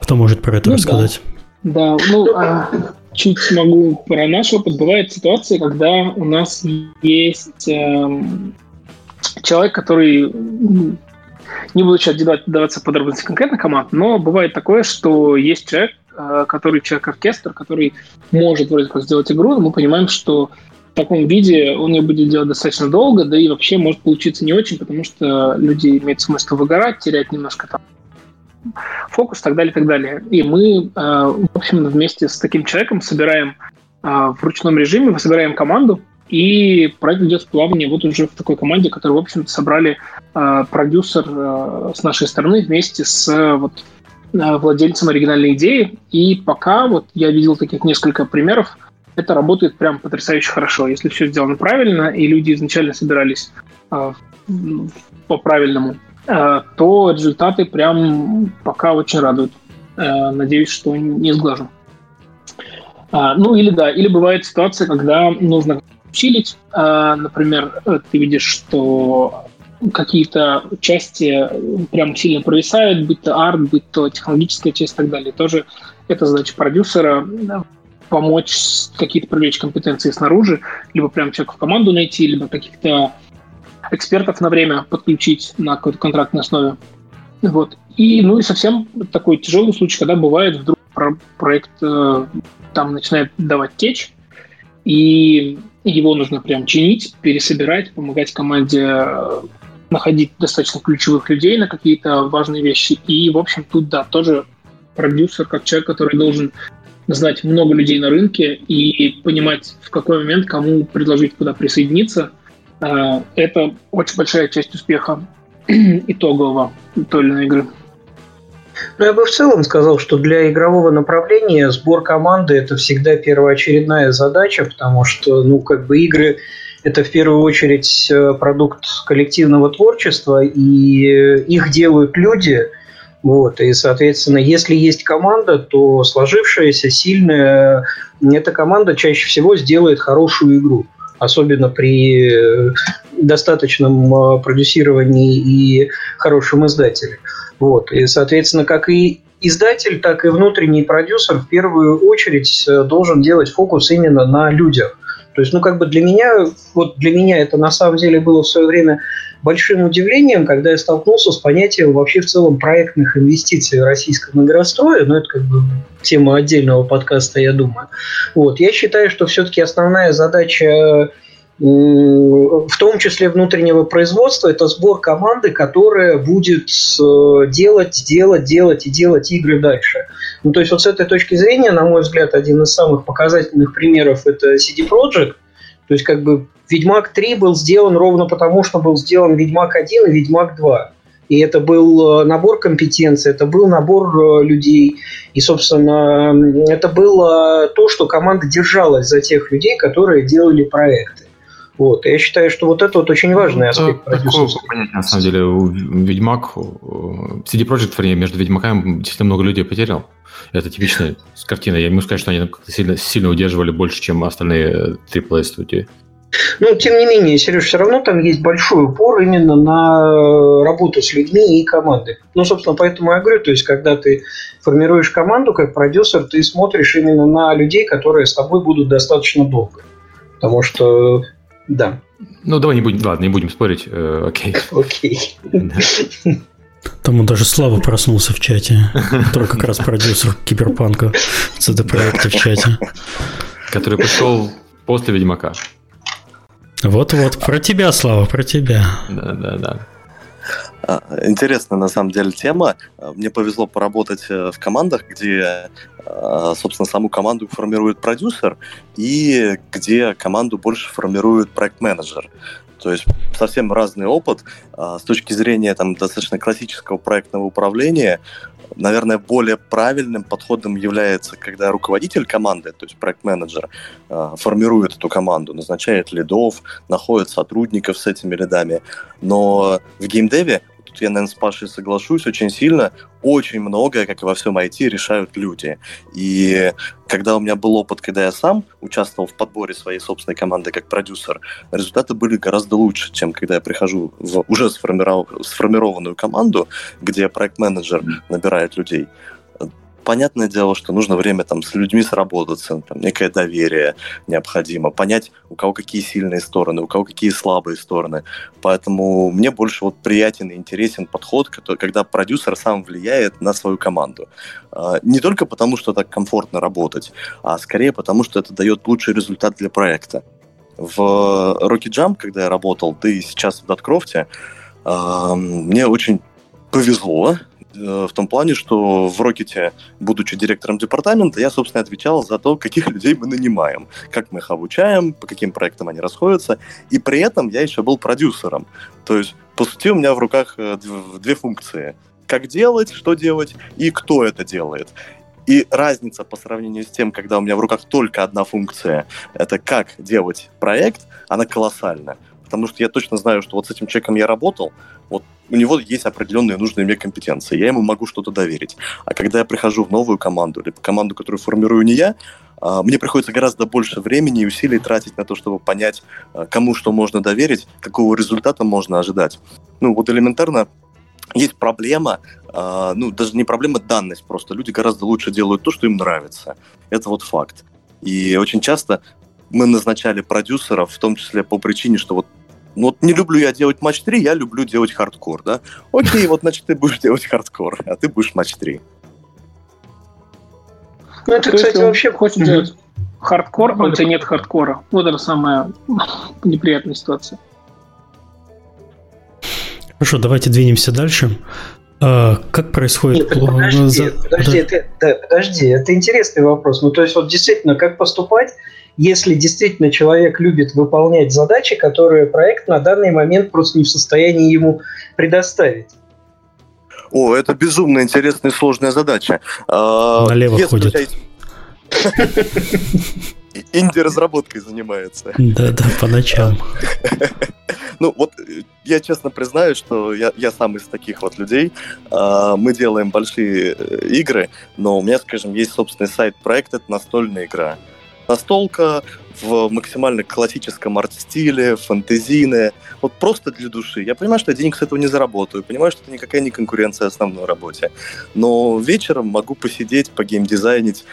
Кто может про это ну, рассказать? Да, да ну, а, чуть могу про наш опыт. Бывает ситуация, когда у нас есть э, человек, который не буду сейчас отдаваться подробности конкретно команд, но бывает такое, что есть человек, э, который человек-оркестр, который может вроде как сделать игру, но мы понимаем, что в таком виде он ее будет делать достаточно долго, да и вообще может получиться не очень, потому что люди имеют смысл выгорать, терять немножко там фокус так далее, так далее. И мы, э, в общем, вместе с таким человеком собираем э, в ручном режиме, мы собираем команду, и проект в плавание вот уже в такой команде, которую, в общем-то, собрали э, продюсер э, с нашей стороны вместе с э, вот, э, владельцем оригинальной идеи. И пока вот я видел таких несколько примеров, это работает прям потрясающе хорошо. Если все сделано правильно, и люди изначально собирались э, по правильному, э, то результаты прям пока очень радуют. Э, надеюсь, что не сглажу. А, ну или да, или бывает ситуация, когда нужно усилить. А, например, ты видишь, что какие-то части прям сильно провисают, будь то арт, будь то технологическая часть и так далее. Тоже это задача продюсера помочь какие-то привлечь компетенции снаружи, либо прям человека в команду найти, либо каких-то экспертов на время подключить на какой-то контрактной основе. Вот. И, ну и совсем такой тяжелый случай, когда бывает вдруг проект э, там начинает давать течь, и его нужно прям чинить, пересобирать, помогать команде э, находить достаточно ключевых людей на какие-то важные вещи. И, в общем, тут, да, тоже продюсер, как человек, который должен знать много людей на рынке и понимать, в какой момент кому предложить куда присоединиться. Э, это очень большая часть успеха итогового той или иной игры. Ну, я бы в целом сказал, что для игрового направления сбор команды – это всегда первоочередная задача, потому что, ну, как бы игры это в первую очередь э, продукт коллективного творчества, и их делают люди. Вот, и, соответственно, если есть команда, то сложившаяся, сильная, эта команда чаще всего сделает хорошую игру особенно при э, достаточном э, продюсировании и хорошем издателе. Вот. И, соответственно, как и издатель, так и внутренний продюсер в первую очередь э, должен делать фокус именно на людях. То есть, ну, как бы для меня, вот для меня это на самом деле было в свое время большим удивлением, когда я столкнулся с понятием вообще в целом проектных инвестиций в российском игрострое, но это как бы тема отдельного подкаста, я думаю. Вот. Я считаю, что все-таки основная задача в том числе внутреннего производства, это сбор команды, которая будет э, делать, делать, делать и делать игры дальше. Ну, то есть вот с этой точки зрения, на мой взгляд, один из самых показательных примеров это CD Projekt. То есть как бы Ведьмак 3 был сделан ровно потому, что был сделан Ведьмак 1 и Ведьмак 2. И это был э, набор компетенций, это был набор э, людей. И, собственно, это было то, что команда держалась за тех людей, которые делали проекты. Вот. я считаю, что вот это вот очень важный ну, аспект это Такое понятие, на самом деле, Ведьмак, CD Projekt, вернее, между Ведьмаками действительно много людей потерял. Это типичная картина. Я не могу сказать, что они сильно, сильно удерживали больше, чем остальные AAA студии. Ну, тем не менее, Сереж, все равно там есть большой упор именно на работу с людьми и командой. Ну, собственно, поэтому я говорю, то есть, когда ты формируешь команду как продюсер, ты смотришь именно на людей, которые с тобой будут достаточно долго. Потому что да. Ну, давай не будем, ладно, не будем спорить. Э, окей. Окей. Там он даже Слава проснулся в чате. Который как раз продюсер Киберпанка CD-проекта в чате. Который пришел после Ведьмака. Вот-вот, про тебя, Слава, про тебя. Да-да-да. А, интересная, на самом деле, тема. Мне повезло поработать э, в командах, где, собственно, саму команду формирует продюсер, и где команду больше формирует проект-менеджер. То есть совсем разный опыт. А, с точки зрения там, достаточно классического проектного управления, наверное, более правильным подходом является, когда руководитель команды, то есть проект-менеджер, э, формирует эту команду, назначает лидов, находит сотрудников с этими лидами. Но в геймдеве тут я, наверное, с Пашей соглашусь очень сильно, очень многое, как и во всем IT, решают люди. И когда у меня был опыт, когда я сам участвовал в подборе своей собственной команды как продюсер, результаты были гораздо лучше, чем когда я прихожу в уже сформированную команду, где проект-менеджер набирает людей понятное дело, что нужно время там с людьми сработаться, там, некое доверие необходимо, понять, у кого какие сильные стороны, у кого какие слабые стороны. Поэтому мне больше вот приятен и интересен подход, когда продюсер сам влияет на свою команду. А, не только потому, что так комфортно работать, а скорее потому, что это дает лучший результат для проекта. В Rocky Jump, когда я работал, да и сейчас в Даткрофте, мне очень повезло, в том плане, что в Рокете, будучи директором департамента, я, собственно, отвечал за то, каких людей мы нанимаем, как мы их обучаем, по каким проектам они расходятся. И при этом я еще был продюсером. То есть, по сути, у меня в руках э, две функции. Как делать, что делать и кто это делает. И разница по сравнению с тем, когда у меня в руках только одна функция, это как делать проект, она колоссальна потому что я точно знаю, что вот с этим человеком я работал, у него есть определенные нужные мне компетенции, я ему могу что-то доверить. А когда я прихожу в новую команду, или команду, которую формирую не я, а, мне приходится гораздо больше времени и усилий тратить на то, чтобы понять, а, кому что можно доверить, какого результата можно ожидать. Ну, вот элементарно есть проблема, а, ну, даже не проблема, данность просто. Люди гораздо лучше делают то, что им нравится. Это вот факт. И очень часто мы назначали продюсеров, в том числе по причине, что вот вот не люблю я делать матч 3, я люблю делать хардкор, да? Окей, вот значит ты будешь делать хардкор, а ты будешь матч 3. Ну, это, кстати, вообще хочет делать хардкор, а у тебя нет хардкора. Вот это самая неприятная ситуация. Хорошо, давайте двинемся дальше. А, как происходит? Нет, подожди, За... подожди, да. это, да, подожди, это интересный вопрос. Ну, то есть, вот действительно, как поступать, если действительно человек любит выполнять задачи, которые проект на данный момент просто не в состоянии ему предоставить. О, это безумно интересная и сложная задача. А, Налево Если ходит. инди-разработкой занимается. Да-да, по ночам. Ну, вот я честно признаю, что я, я сам из таких вот людей. А, мы делаем большие э, игры, но у меня, скажем, есть собственный сайт-проект, это настольная игра. Настолка в максимально классическом арт-стиле, фэнтезийная, вот просто для души. Я понимаю, что я денег с этого не заработаю, понимаю, что это никакая не конкуренция основной работе, но вечером могу посидеть, погеймдизайнить,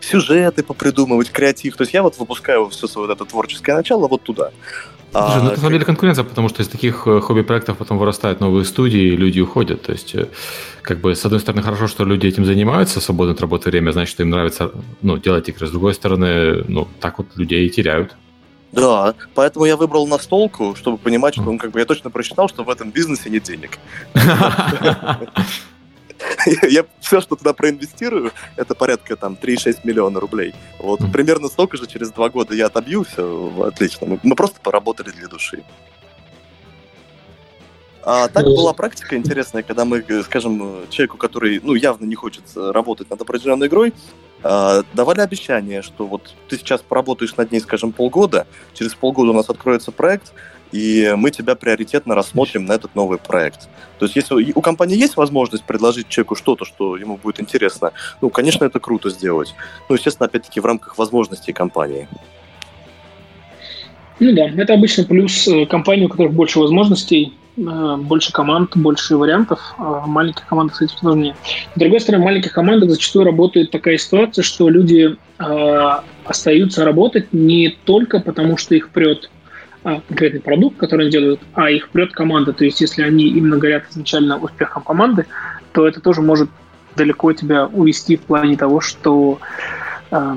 сюжеты попридумывать, креатив. То есть я вот выпускаю все свое вот это творческое начало вот туда. Слушай, ну, это на самом деле конкуренция, потому что из таких э, хобби-проектов потом вырастают новые студии, и люди уходят. То есть, э, как бы, с одной стороны, хорошо, что люди этим занимаются, свободное от работы время, значит, им нравится ну, делать игры. С другой стороны, ну, так вот людей и теряют. Да, поэтому я выбрал настолку, чтобы понимать, что он как бы я точно прочитал, что в этом бизнесе нет денег. я все, что туда проинвестирую, это порядка там 3-6 миллиона рублей. Вот примерно столько же через два года я отобью все, отлично. Мы, мы просто поработали для души. А так была практика интересная, когда мы, скажем, человеку, который ну, явно не хочет работать над определенной игрой, а, давали обещание, что вот ты сейчас поработаешь над ней, скажем, полгода, через полгода у нас откроется проект, и мы тебя приоритетно рассмотрим на этот новый проект. То есть, если у компании есть возможность предложить человеку что-то, что ему будет интересно, ну, конечно, это круто сделать. Ну, естественно, опять-таки, в рамках возможностей компании. Ну да, это обычно плюс э, компании, у которых больше возможностей, э, больше команд, больше вариантов. А маленьких командах с этим сложнее. С другой стороны, в маленьких командах зачастую работает такая ситуация, что люди э, остаются работать не только потому, что их прет конкретный продукт, который они делают, а их прет команда. То есть, если они именно горят изначально успехом команды, то это тоже может далеко тебя увести в плане того, что э,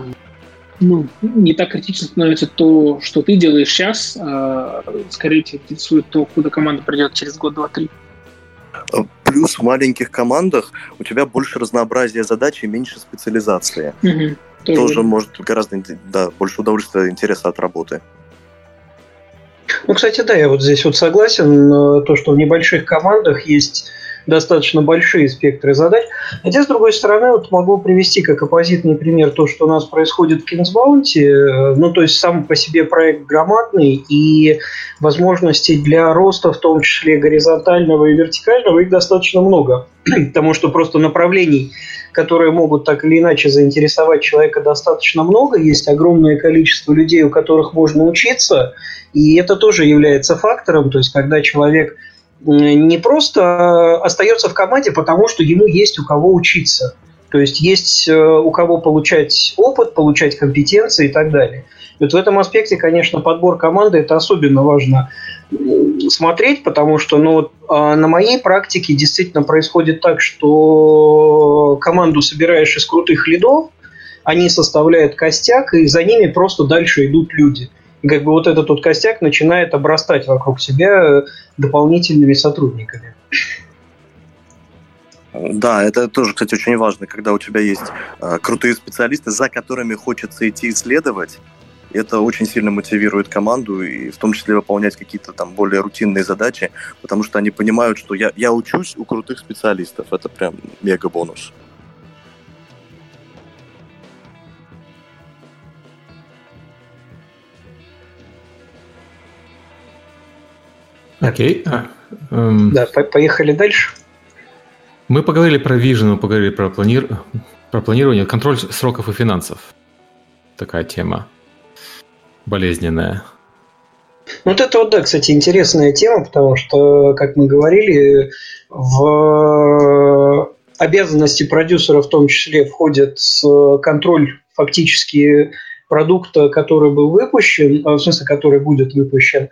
ну, не так критично становится то, что ты делаешь сейчас, а скорее тебя интересует то, куда команда придет через год, два, три. Плюс в маленьких командах у тебя больше разнообразия задач и меньше специализации. Угу, тоже, тоже может гораздо да, больше удовольствия и интереса от работы. Ну, кстати, да, я вот здесь вот согласен, то, что в небольших командах есть достаточно большие спектры задач. Хотя, с другой стороны, вот могу привести как оппозитный пример то, что у нас происходит в Bounty. Ну, то есть сам по себе проект громадный, и возможностей для роста, в том числе горизонтального и вертикального, их достаточно много. Потому что просто направлений, которые могут так или иначе заинтересовать человека, достаточно много. Есть огромное количество людей, у которых можно учиться – и это тоже является фактором, то есть когда человек не просто остается в команде, потому что ему есть у кого учиться. То есть есть э, у кого получать опыт, получать компетенции и так далее. Вот в этом аспекте, конечно, подбор команды это особенно важно смотреть, потому что ну, а на моей практике действительно происходит так, что команду собираешь из крутых лидов, они составляют костяк, и за ними просто дальше идут люди – как бы вот этот вот костяк начинает обрастать вокруг себя дополнительными сотрудниками. Да, это тоже, кстати, очень важно, когда у тебя есть э, крутые специалисты, за которыми хочется идти исследовать. Это очень сильно мотивирует команду и в том числе выполнять какие-то там более рутинные задачи, потому что они понимают, что я, я учусь у крутых специалистов. Это прям мега бонус. Окей. А, эм... Да, по поехали дальше. Мы поговорили про вижен, мы поговорили про, планир... про планирование, контроль сроков и финансов. Такая тема болезненная. Вот это вот, да, кстати, интересная тема, потому что, как мы говорили, в обязанности продюсера в том числе входит контроль фактически продукта, который был выпущен, э, в смысле, который будет выпущен.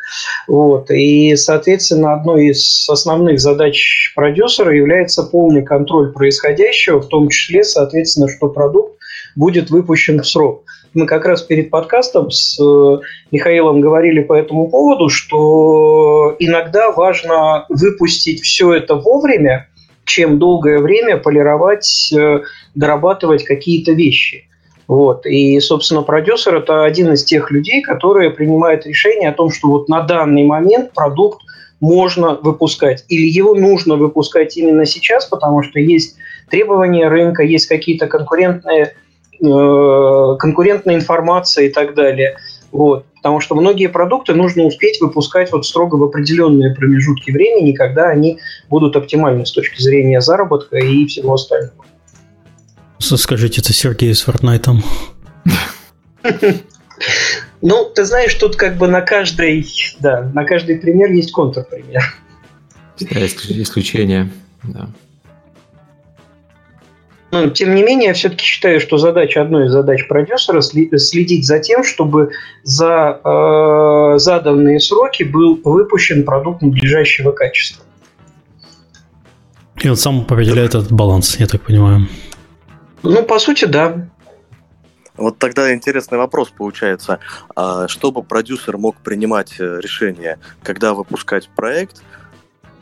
Вот. И, соответственно, одной из основных задач продюсера является полный контроль происходящего, в том числе, соответственно, что продукт будет выпущен в срок. Мы как раз перед подкастом с э, Михаилом говорили по этому поводу, что иногда важно выпустить все это вовремя, чем долгое время полировать, э, дорабатывать какие-то вещи. Вот. И, собственно, продюсер – это один из тех людей, которые принимают решение о том, что вот на данный момент продукт можно выпускать. Или его нужно выпускать именно сейчас, потому что есть требования рынка, есть какие-то конкурентные конкурентная информация и так далее. Вот. Потому что многие продукты нужно успеть выпускать вот строго в определенные промежутки времени, когда они будут оптимальны с точки зрения заработка и всего остального. Скажите, это Сергей с Fortnite? Ну, ты знаешь, тут как бы на каждый, да, на каждый пример есть контрпример. Да, исключение, да. Но, тем не менее, я все-таки считаю, что задача, одной из задач продюсера следить за тем, чтобы за э, заданные сроки был выпущен продукт надлежащего качества. И он сам определяет этот баланс, я так понимаю. Ну, по сути, да. Вот тогда интересный вопрос получается. А чтобы продюсер мог принимать э, решение, когда выпускать проект,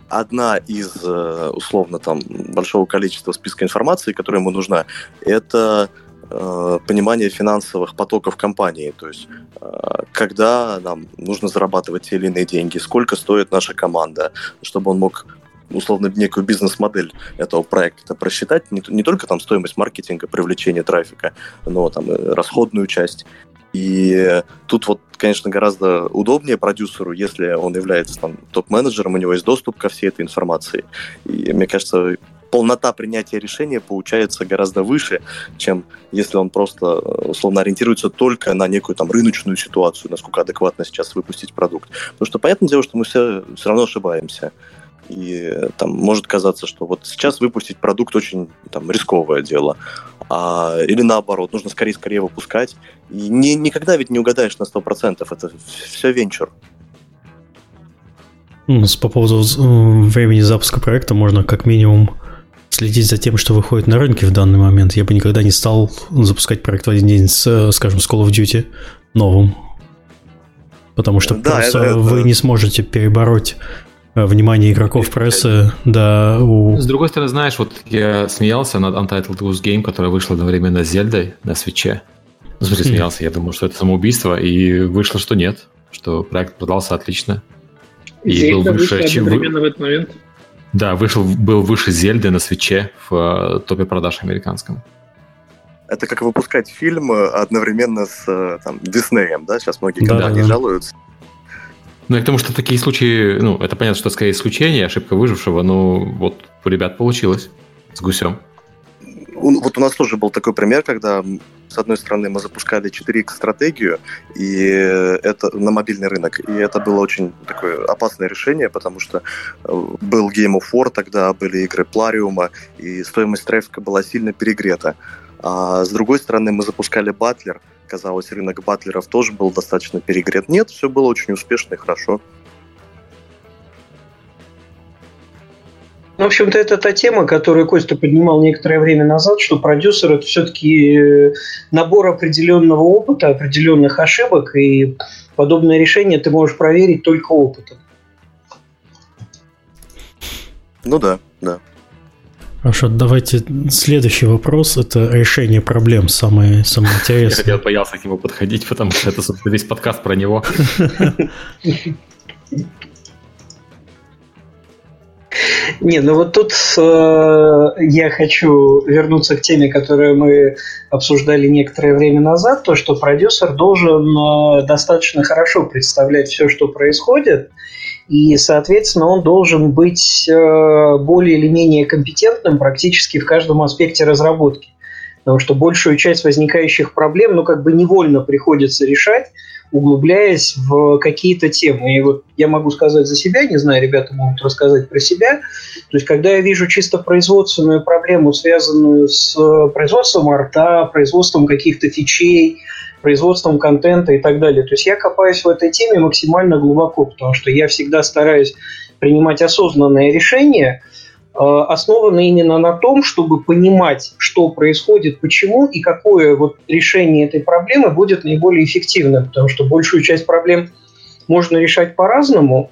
одна из, э, условно, там, большого количества списка информации, которая ему нужна, это э, понимание финансовых потоков компании, то есть э, когда нам нужно зарабатывать те или иные деньги, сколько стоит наша команда, чтобы он мог условно некую бизнес-модель этого проекта просчитать, не, не только там стоимость маркетинга, привлечения трафика, но там расходную часть. И тут вот, конечно, гораздо удобнее продюсеру, если он является там топ-менеджером, у него есть доступ ко всей этой информации. И мне кажется, полнота принятия решения получается гораздо выше, чем если он просто условно ориентируется только на некую там рыночную ситуацию, насколько адекватно сейчас выпустить продукт. Потому что понятное дело, что мы все все равно ошибаемся. И там может казаться, что вот сейчас выпустить продукт очень там рисковое дело. А, или наоборот, нужно скорее-скорее выпускать. И не, никогда ведь не угадаешь на 100%, это все венчур. Ну, по поводу э, времени запуска проекта можно как минимум следить за тем, что выходит на рынке в данный момент. Я бы никогда не стал запускать проект в один день с, скажем, с Call of Duty новым. Потому что да, просто это, вы это... не сможете перебороть Э, внимание игроков прессы, да. У... С другой стороны, знаешь, вот я смеялся над Untitled Goose Game, которая вышла одновременно с Зельдой на свече. Ну, смысле, хм. смеялся, я думал, что это самоубийство, и вышло, что нет, что проект продался отлично. И Зельда был выше, чем одновременно в этот момент? Да, вышел, был выше Зельды на свече в э, топе продаж американском. Это как выпускать фильм одновременно с э, там, Диснеем, да? Сейчас многие да, компании да. жалуются. Ну, и к тому, что такие случаи, ну, это понятно, что скорее исключение, ошибка выжившего, но вот у ребят получилось с гусем. Вот у нас тоже был такой пример, когда с одной стороны мы запускали 4X-стратегию и это на мобильный рынок, и это было очень такое опасное решение, потому что э, был Game of War тогда, были игры Плариума, и стоимость трафика была сильно перегрета. А с другой стороны мы запускали Батлер, казалось, рынок батлеров тоже был достаточно перегрет. Нет, все было очень успешно и хорошо. Ну, в общем-то, это та тема, которую Костя поднимал некоторое время назад, что продюсер – это все-таки э, набор определенного опыта, определенных ошибок, и подобное решение ты можешь проверить только опытом. Ну да, да. Хорошо, давайте следующий вопрос. Это решение проблем самое, самое интересное. Я боялся к нему подходить, потому что это, собственно, весь подкаст про него. Не, ну вот тут э, я хочу вернуться к теме, которую мы обсуждали некоторое время назад, то, что продюсер должен э, достаточно хорошо представлять все, что происходит, и, соответственно, он должен быть э, более или менее компетентным практически в каждом аспекте разработки. Потому что большую часть возникающих проблем, ну, как бы невольно приходится решать, углубляясь в какие-то темы. И вот я могу сказать за себя, не знаю, ребята могут рассказать про себя. То есть, когда я вижу чисто производственную проблему, связанную с производством арта, производством каких-то фичей, производством контента и так далее. То есть я копаюсь в этой теме максимально глубоко, потому что я всегда стараюсь принимать осознанное решение, э, основанное именно на том, чтобы понимать, что происходит, почему и какое вот решение этой проблемы будет наиболее эффективным, потому что большую часть проблем можно решать по-разному,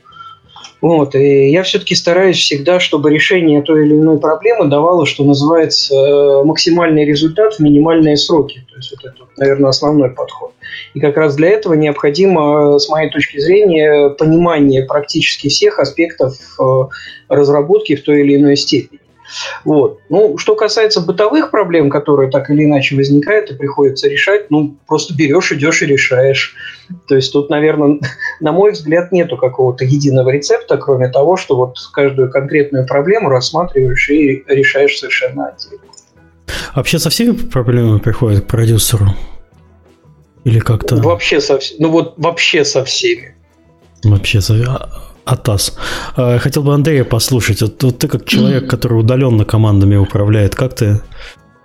вот, и я все-таки стараюсь всегда, чтобы решение той или иной проблемы давало, что называется, э, максимальный результат в минимальные сроки. То есть вот это, наверное, основной подход. И как раз для этого необходимо, э, с моей точки зрения, понимание практически всех аспектов э, разработки в той или иной степени. Вот. Ну, что касается бытовых проблем, которые так или иначе возникают и приходится решать, ну, просто берешь, идешь и решаешь. То есть тут, наверное, на мой взгляд, нету какого-то единого рецепта, кроме того, что вот каждую конкретную проблему рассматриваешь и решаешь совершенно отдельно. Вообще со всеми проблемами приходит к продюсеру? Или как-то... Вообще со, ну вот вообще со всеми. Вообще со... Атас. А, хотел бы Андрея послушать. Вот, вот ты как человек, который удаленно командами управляет, как ты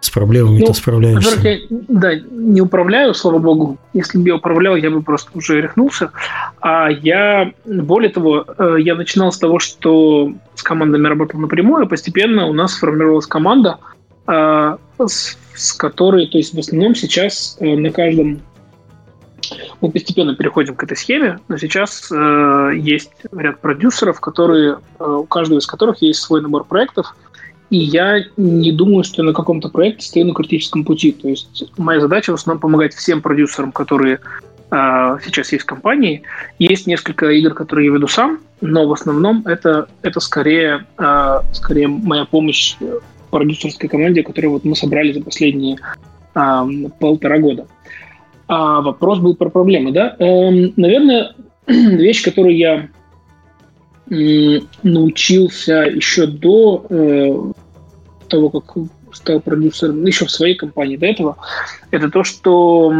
с проблемами-то ну, справляешься? Я, да, не управляю, слава богу. Если бы я управлял, я бы просто уже рехнулся. А я, более того, э, я начинал с того, что с командами работал напрямую, а постепенно у нас сформировалась команда, а, с, с которой, то есть в основном сейчас э, на каждом мы постепенно переходим к этой схеме, но сейчас э, есть ряд продюсеров, которые, э, у каждого из которых есть свой набор проектов, и я не думаю, что я на каком-то проекте стою на критическом пути. То есть моя задача в основном помогать всем продюсерам, которые э, сейчас есть в компании. Есть несколько игр, которые я веду сам, но в основном это, это скорее, э, скорее моя помощь продюсерской команде, которую вот мы собрали за последние э, полтора года. А вопрос был про проблемы, да? Эм, наверное, вещь, которую я научился еще до э, того, как стал продюсером, ну, еще в своей компании до этого, это то, что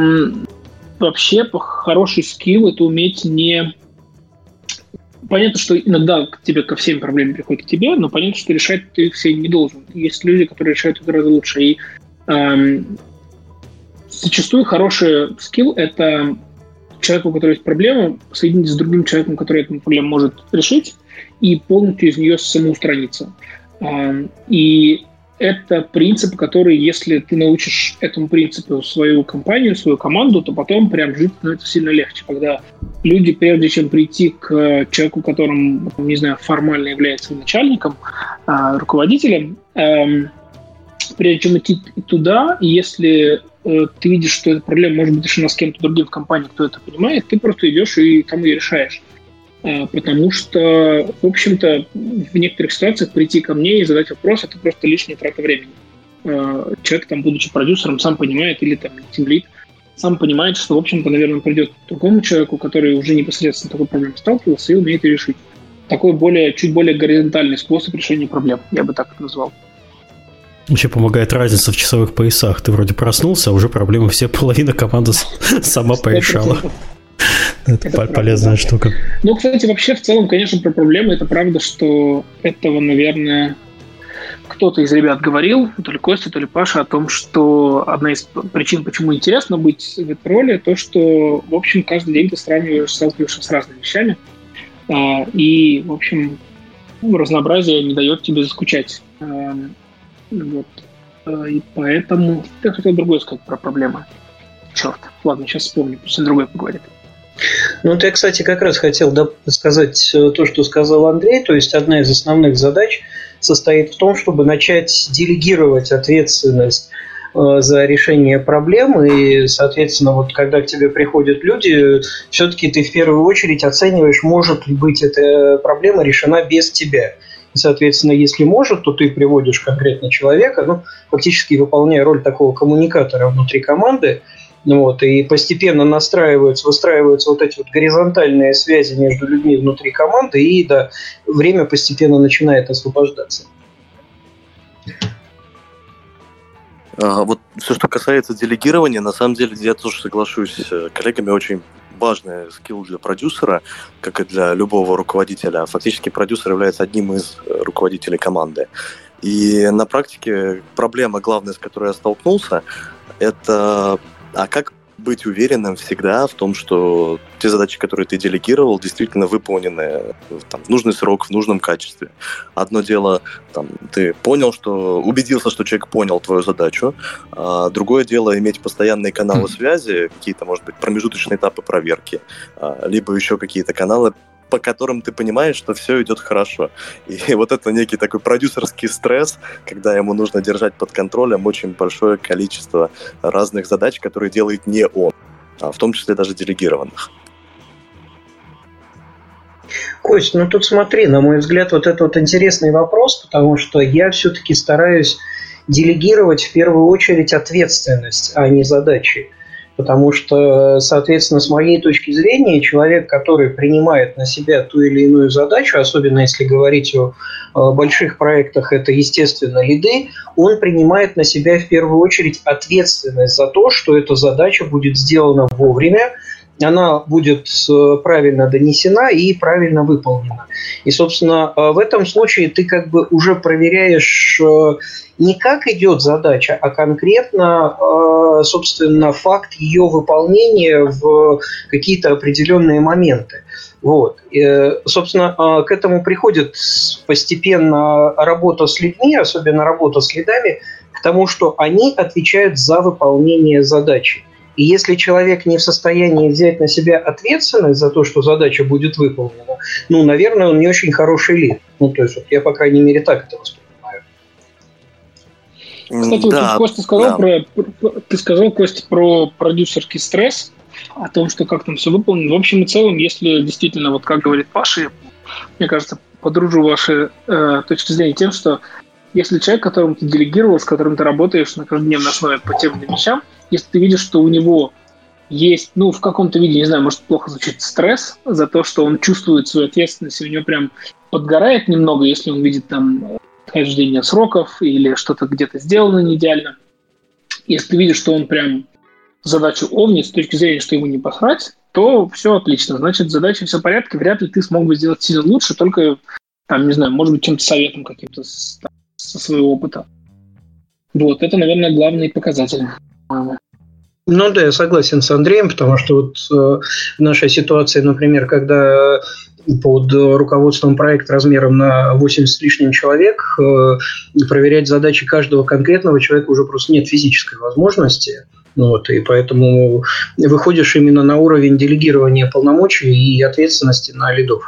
вообще хороший скилл это уметь не... Понятно, что иногда к тебе ко всем проблемам приходят к тебе, но понятно, что решать ты все не должен. Есть люди, которые решают их гораздо лучше. И эм, зачастую хороший скилл – это человек, у которого есть проблема, соединить с другим человеком, который эту проблему может решить, и полностью из нее самоустраниться. А, и это принцип, который, если ты научишь этому принципу свою компанию, свою команду, то потом прям жить становится сильно легче, когда люди, прежде чем прийти к человеку, которым, не знаю, формально является начальником, а, руководителем, эм, прежде чем идти туда, если ты видишь, что эта проблема может быть решена с кем-то другим в компании, кто это понимает, ты просто идешь и там ее решаешь. А, потому что, в общем-то, в некоторых ситуациях прийти ко мне и задать вопрос – это просто лишняя трата времени. А, человек, там, будучи продюсером, сам понимает, или там тимлит, сам понимает, что, в общем-то, наверное, придет к другому человеку, который уже непосредственно такой проблемой сталкивался и умеет ее решить. Такой более, чуть более горизонтальный способ решения проблем, я бы так это назвал. Еще помогает разница в часовых поясах. Ты вроде проснулся, а уже проблемы все половина команды сама порешала. Это, это полезная правда, штука. Ну, кстати, вообще в целом, конечно, про проблемы это правда, что этого, наверное, кто-то из ребят говорил, то ли Костя, то ли Паша, о том, что одна из причин, почему интересно быть в этой роли, то, что, в общем, каждый день ты сравниваешь, сталкиваешься с разными вещами. А, и, в общем, разнообразие не дает тебе заскучать. Вот. А, и поэтому... Я хотел другое сказать про проблемы. Черт. Ладно, сейчас вспомню, пусть другой поговорит. Ну, я, кстати, как раз хотел сказать э, то, что сказал Андрей. То есть одна из основных задач состоит в том, чтобы начать делегировать ответственность э, за решение проблем. И, соответственно, вот когда к тебе приходят люди, все-таки ты в первую очередь оцениваешь, может ли быть эта проблема решена без тебя. Соответственно, если может, то ты приводишь конкретно человека, ну, фактически выполняя роль такого коммуникатора внутри команды, ну вот, и постепенно настраиваются, выстраиваются вот эти вот горизонтальные связи между людьми внутри команды, и да, время постепенно начинает освобождаться. А, вот все, что касается делегирования, на самом деле я тоже соглашусь с коллегами, очень важный скилл для продюсера, как и для любого руководителя. Фактически продюсер является одним из э, руководителей команды. И на практике проблема главная, с которой я столкнулся, это а как быть уверенным всегда в том, что те задачи, которые ты делегировал, действительно выполнены там, в нужный срок, в нужном качестве. Одно дело, там, ты понял, что убедился, что человек понял твою задачу, а другое дело иметь постоянные каналы связи, какие-то, может быть, промежуточные этапы проверки, а, либо еще какие-то каналы по которым ты понимаешь, что все идет хорошо. И вот это некий такой продюсерский стресс, когда ему нужно держать под контролем очень большое количество разных задач, которые делает не он, а в том числе даже делегированных. Кость, ну тут смотри, на мой взгляд, вот это вот интересный вопрос, потому что я все-таки стараюсь делегировать в первую очередь ответственность, а не задачи. Потому что, соответственно, с моей точки зрения, человек, который принимает на себя ту или иную задачу, особенно если говорить о больших проектах, это, естественно, лиды, он принимает на себя в первую очередь ответственность за то, что эта задача будет сделана вовремя, она будет правильно донесена и правильно выполнена. И, собственно, э, в этом случае ты как бы уже проверяешь э, не как идет задача, а конкретно, собственно, факт ее выполнения в какие-то определенные моменты. Вот. И, собственно, к этому приходит постепенно работа с людьми, особенно работа с лидами, к тому, что они отвечают за выполнение задачи. И если человек не в состоянии взять на себя ответственность за то, что задача будет выполнена, ну, наверное, он не очень хороший лид. Ну, то есть, вот я, по крайней мере, так это воспринимаю. Кстати, да, вот Костя сказал да. про, ты сказал, Костя, про продюсерский стресс, о том, что как там все выполнено. В общем и целом, если действительно, вот как говорит Паша, мне кажется, подружу ваши э, точки зрения тем, что если человек, которому ты делегировал, с которым ты работаешь на каждодневной основе по тем или вещам, если ты видишь, что у него есть, ну, в каком-то виде, не знаю, может, плохо звучит, стресс за то, что он чувствует свою ответственность, и у него прям подгорает немного, если он видит там хождение сроков или что-то где-то сделано не идеально. Если ты видишь, что он прям задачу овнит с точки зрения, что ему не посрать, то все отлично. Значит, задача все в порядке, вряд ли ты смог бы сделать сильно лучше, только, там, не знаю, может быть, чем-то советом каким-то со своего опыта. Вот, это, наверное, главный показатель. Ну да, я согласен с Андреем, потому что вот э, в нашей ситуации, например, когда под руководством проекта размером на 80 с лишним человек э, проверять задачи каждого конкретного человека уже просто нет физической возможности. Вот, и поэтому выходишь именно на уровень делегирования полномочий и ответственности на лидов.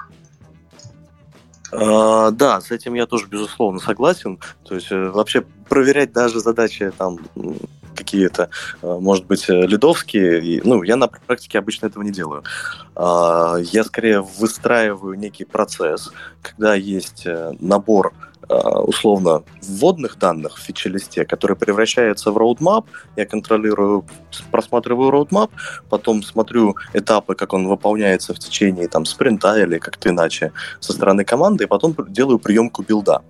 А, да, с этим я тоже безусловно согласен. То есть э, вообще проверять даже задачи там какие-то, э, может быть, э, лидовские. Ну, я на практике обычно этого не делаю. А, я скорее выстраиваю некий процесс, когда есть набор условно вводных данных в фичи-листе, который превращается в roadmap. Я контролирую, просматриваю roadmap, потом смотрю этапы, как он выполняется в течение там, спринта или как-то иначе со стороны команды, и потом делаю приемку билда.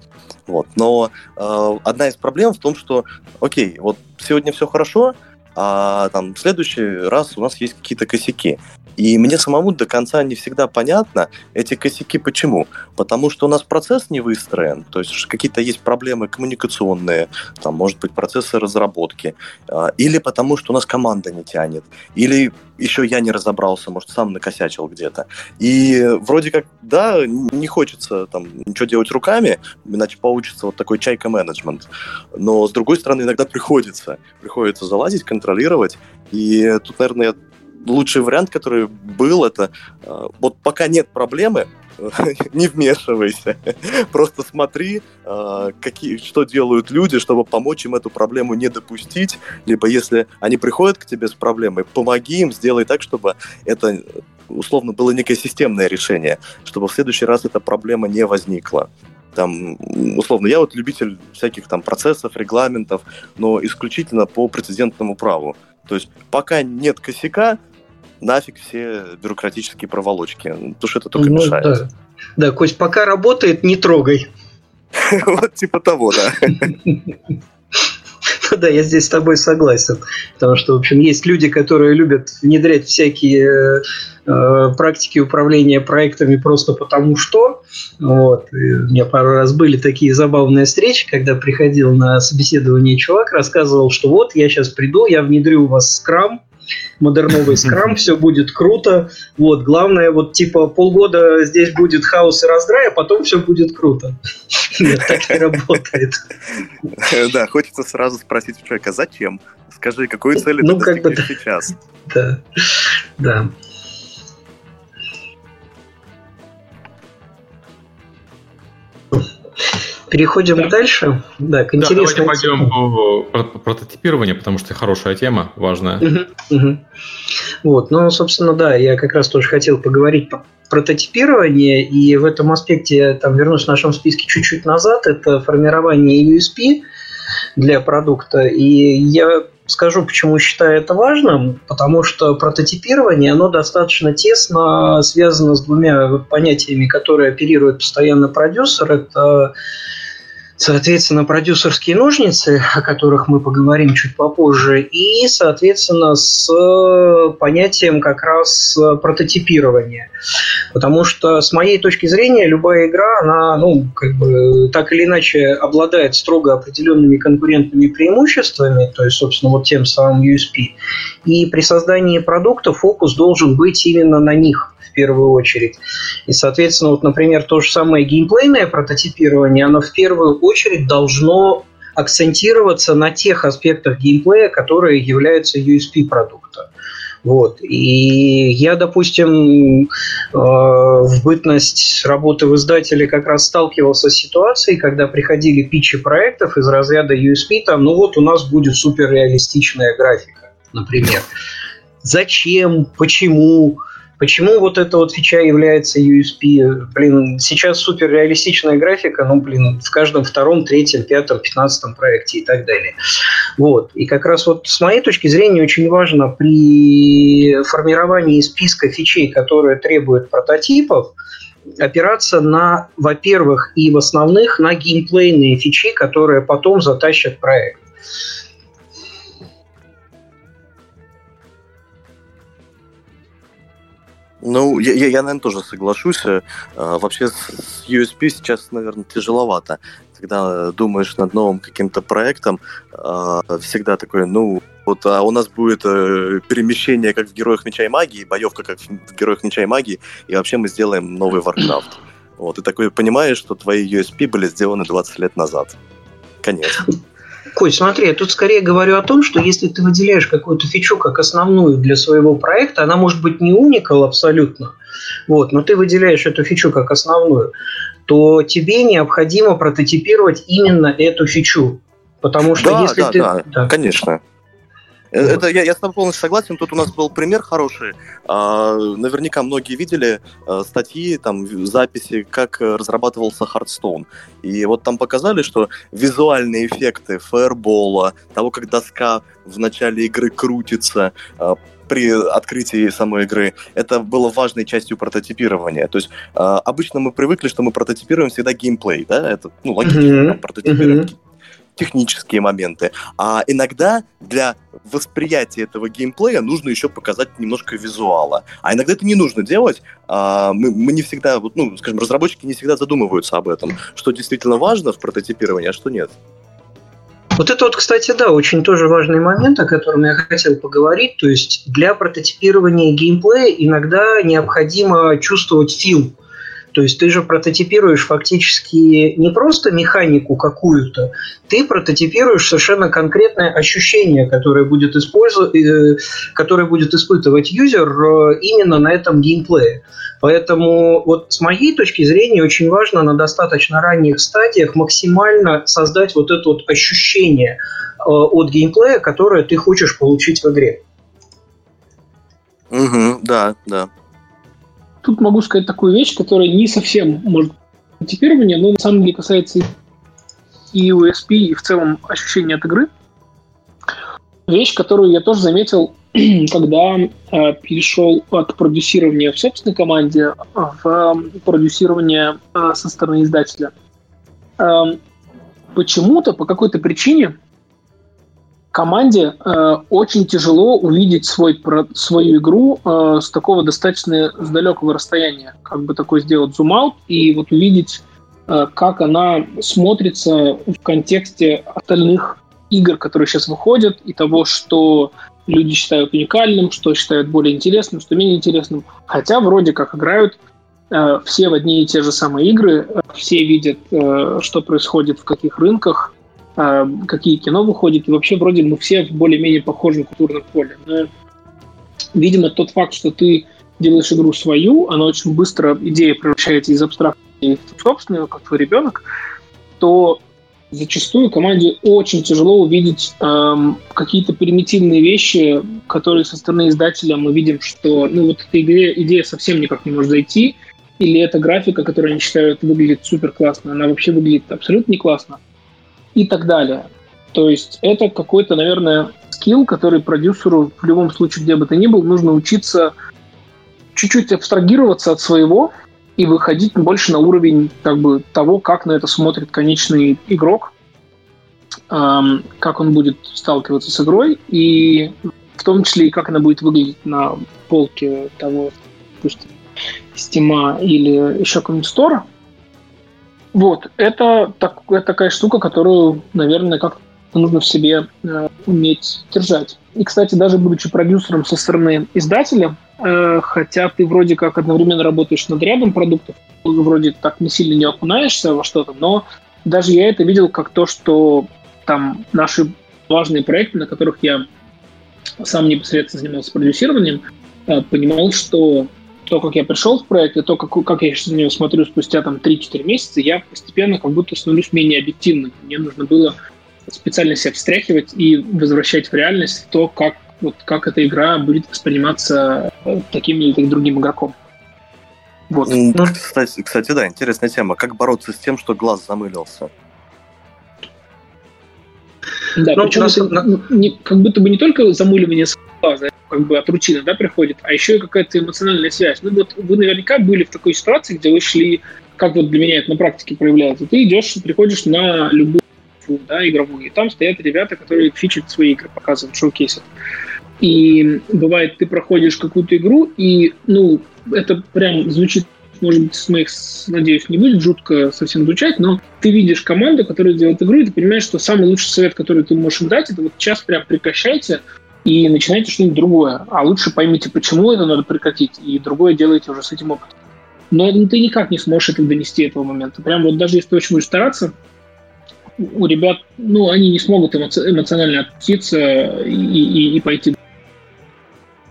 Вот. Но э, одна из проблем в том, что, окей, вот сегодня все хорошо, а там в следующий раз у нас есть какие-то косяки. И мне самому до конца не всегда понятно эти косяки почему. Потому что у нас процесс не выстроен, то есть какие-то есть проблемы коммуникационные, там, может быть, процессы разработки, а, или потому что у нас команда не тянет, или еще я не разобрался, может, сам накосячил где-то. И вроде как, да, не хочется там ничего делать руками, иначе получится вот такой чайка-менеджмент. Но, с другой стороны, иногда приходится. Приходится залазить, контролировать. И тут, наверное, лучший вариант, который был, это э, вот пока нет проблемы, не вмешивайся. Просто смотри, э, какие, что делают люди, чтобы помочь им эту проблему не допустить. Либо если они приходят к тебе с проблемой, помоги им, сделай так, чтобы это условно было некое системное решение, чтобы в следующий раз эта проблема не возникла там, условно, я вот любитель всяких там процессов, регламентов, но исключительно по прецедентному праву. То есть пока нет косяка, нафиг все бюрократические проволочки, потому что это только ну, мешает. Да. да, Кость, пока работает, не трогай. Вот типа того, да. Да, я здесь с тобой согласен. Потому что, в общем, есть люди, которые любят внедрять всякие э, практики управления проектами просто потому что. Вот. И у меня пару раз были такие забавные встречи, когда приходил на собеседование чувак, рассказывал, что вот я сейчас приду, я внедрю у вас скрам, модерновый скрам, все будет круто. Вот, главное, вот типа полгода здесь будет хаос и раздрай, а потом все будет круто. Нет, так не работает. Да, хочется сразу спросить у человека, зачем? Скажи, какую цель ну, ты достигнешь сейчас? Да, да. Переходим да. дальше. Да, к интересной да, давайте пойдем в прототипирование, потому что хорошая тема, важная. Угу, угу. Вот, ну, собственно, да, я как раз тоже хотел поговорить по, прототипирование, и в этом аспекте, там, вернусь в нашем списке чуть-чуть назад, это формирование USP для продукта. И я скажу, почему считаю это важным, потому что прототипирование, оно достаточно тесно связано с двумя понятиями, которые оперирует постоянно продюсер. Это соответственно, продюсерские ножницы, о которых мы поговорим чуть попозже, и, соответственно, с понятием как раз прототипирования. Потому что, с моей точки зрения, любая игра, она, ну, как бы, так или иначе обладает строго определенными конкурентными преимуществами, то есть, собственно, вот тем самым USP. И при создании продукта фокус должен быть именно на них первую очередь. И, соответственно, вот, например, то же самое геймплейное прототипирование, оно в первую очередь должно акцентироваться на тех аспектах геймплея, которые являются USP продукта. Вот. И я, допустим, э, в бытность работы в издателе как раз сталкивался с ситуацией, когда приходили питчи проектов из разряда USP, там, ну вот у нас будет суперреалистичная графика, например. Зачем? Почему? Почему вот эта вот фича является USP? Блин, сейчас супер реалистичная графика, ну, блин, в каждом втором, третьем, пятом, пятнадцатом проекте и так далее. Вот. И как раз вот с моей точки зрения очень важно при формировании списка фичей, которые требуют прототипов, опираться на, во-первых, и в основных на геймплейные фичи, которые потом затащат проект. Ну, я, я, я, наверное, тоже соглашусь. А, вообще с USP сейчас, наверное, тяжеловато. Когда думаешь над новым каким-то проектом, а, всегда такой, ну, вот а у нас будет э, перемещение как в Героях Меча и Магии, боевка как в Героях Меча и Магии, и вообще мы сделаем новый Warcraft. Вот, и такой понимаешь, что твои USP были сделаны 20 лет назад. Конечно. Кость, смотри, я тут скорее говорю о том, что если ты выделяешь какую-то фичу как основную для своего проекта, она может быть не уникал абсолютно, вот, но ты выделяешь эту фичу как основную, то тебе необходимо прототипировать именно эту фичу. Потому что да, если да, ты... Да, да, конечно. Э, это я, я с тобой полностью согласен. Тут у нас был пример хороший. А, наверняка многие видели а, статьи, там, записи, как разрабатывался Hearthstone. И вот там показали, что визуальные эффекты фаербола, того, как доска в начале игры крутится, а, при открытии самой игры. Это было важной частью прототипирования. То есть э, обычно мы привыкли, что мы прототипируем всегда геймплей, да, это ну логично, mm-hmm. прототипируем mm-hmm технические моменты. А иногда для восприятия этого геймплея нужно еще показать немножко визуала. А иногда это не нужно делать. А мы, мы не всегда, вот, ну, скажем, разработчики не всегда задумываются об этом, что действительно важно в прототипировании, а что нет. Вот это вот, кстати, да, очень тоже важный момент, о котором я хотел поговорить. То есть для прототипирования геймплея иногда необходимо чувствовать фильм то есть ты же прототипируешь фактически не просто механику какую-то, ты прототипируешь совершенно конкретное ощущение, которое будет, использовать, э, которое будет испытывать юзер э, именно на этом геймплее. Поэтому вот с моей точки зрения очень важно на достаточно ранних стадиях максимально создать вот это вот ощущение э, от геймплея, которое ты хочешь получить в игре. Угу, да, да. Тут могу сказать такую вещь, которая не совсем может типирование, но на самом деле касается и USP, и в целом ощущения от игры. Вещь, которую я тоже заметил, когда э, перешел от продюсирования в собственной команде в э, продюсирование э, со стороны издателя. Э, почему-то, по какой-то причине, команде э, очень тяжело увидеть свой, про, свою игру э, с такого достаточно с далекого расстояния. Как бы такой сделать зум-аут и вот увидеть, э, как она смотрится в контексте остальных игр, которые сейчас выходят, и того, что люди считают уникальным, что считают более интересным, что менее интересным. Хотя вроде как играют э, все в одни и те же самые игры, э, все видят, э, что происходит в каких рынках, а, какие кино выходят, и вообще вроде мы все в более-менее похожем культурном поле. Но, видимо, тот факт, что ты делаешь игру свою, она очень быстро, идея превращается из абстрактной в собственную, как твой ребенок, то зачастую команде очень тяжело увидеть эм, какие-то примитивные вещи, которые со стороны издателя мы видим, что ну вот эта идея, идея совсем никак не может зайти, или эта графика, которую они считают выглядит супер классно, она вообще выглядит абсолютно не классно, и так далее. То есть это какой-то, наверное, скилл, который продюсеру в любом случае, где бы то ни был, нужно учиться чуть-чуть абстрагироваться от своего, и выходить больше на уровень как бы того, как на это смотрит конечный игрок, эм, как он будет сталкиваться с игрой, и в том числе и как она будет выглядеть на полке того, допустим, Steam или еще какого-нибудь стора. Вот, это, так, это такая штука, которую, наверное, как нужно в себе э, уметь держать. И, кстати, даже будучи продюсером со стороны издателя, Э, хотя ты вроде как одновременно работаешь над рядом продуктов, вроде так не сильно не окунаешься во что-то, но даже я это видел как то, что там наши важные проекты, на которых я сам непосредственно занимался продюсированием, э, понимал, что то, как я пришел в проект, и то, как, как я сейчас на него смотрю спустя там 3-4 месяца, я постепенно как будто становлюсь менее объективным. Мне нужно было специально себя встряхивать и возвращать в реальность то, как вот как эта игра будет восприниматься э, таким или другим игроком. Вот. Ну, кстати, кстати, да, интересная тема. Как бороться с тем, что глаз замылился? Да, ну, причем нас... это не, как будто бы не только замыливание глаза, как бы от рутины, да, приходит, а еще и какая-то эмоциональная связь. Ну вот вы наверняка были в такой ситуации, где вы шли, как вот для меня это на практике проявляется, ты идешь, приходишь на любую да, игровую, и там стоят ребята, которые фичат свои игры, показывают, шоу-кейсят. И бывает, ты проходишь какую-то игру, и, ну, это прям звучит, может быть, с моих, надеюсь, не будет жутко совсем звучать, но ты видишь команду, которая делает игру, и ты понимаешь, что самый лучший совет, который ты можешь дать, это вот сейчас прям прекращайте и начинайте что-нибудь другое. А лучше поймите, почему это надо прекратить, и другое делайте уже с этим опытом. Но ну, ты никак не сможешь это донести этого момента. Прям вот даже если ты очень будешь стараться, у ребят, ну, они не смогут эмоционально относиться и, и, и пойти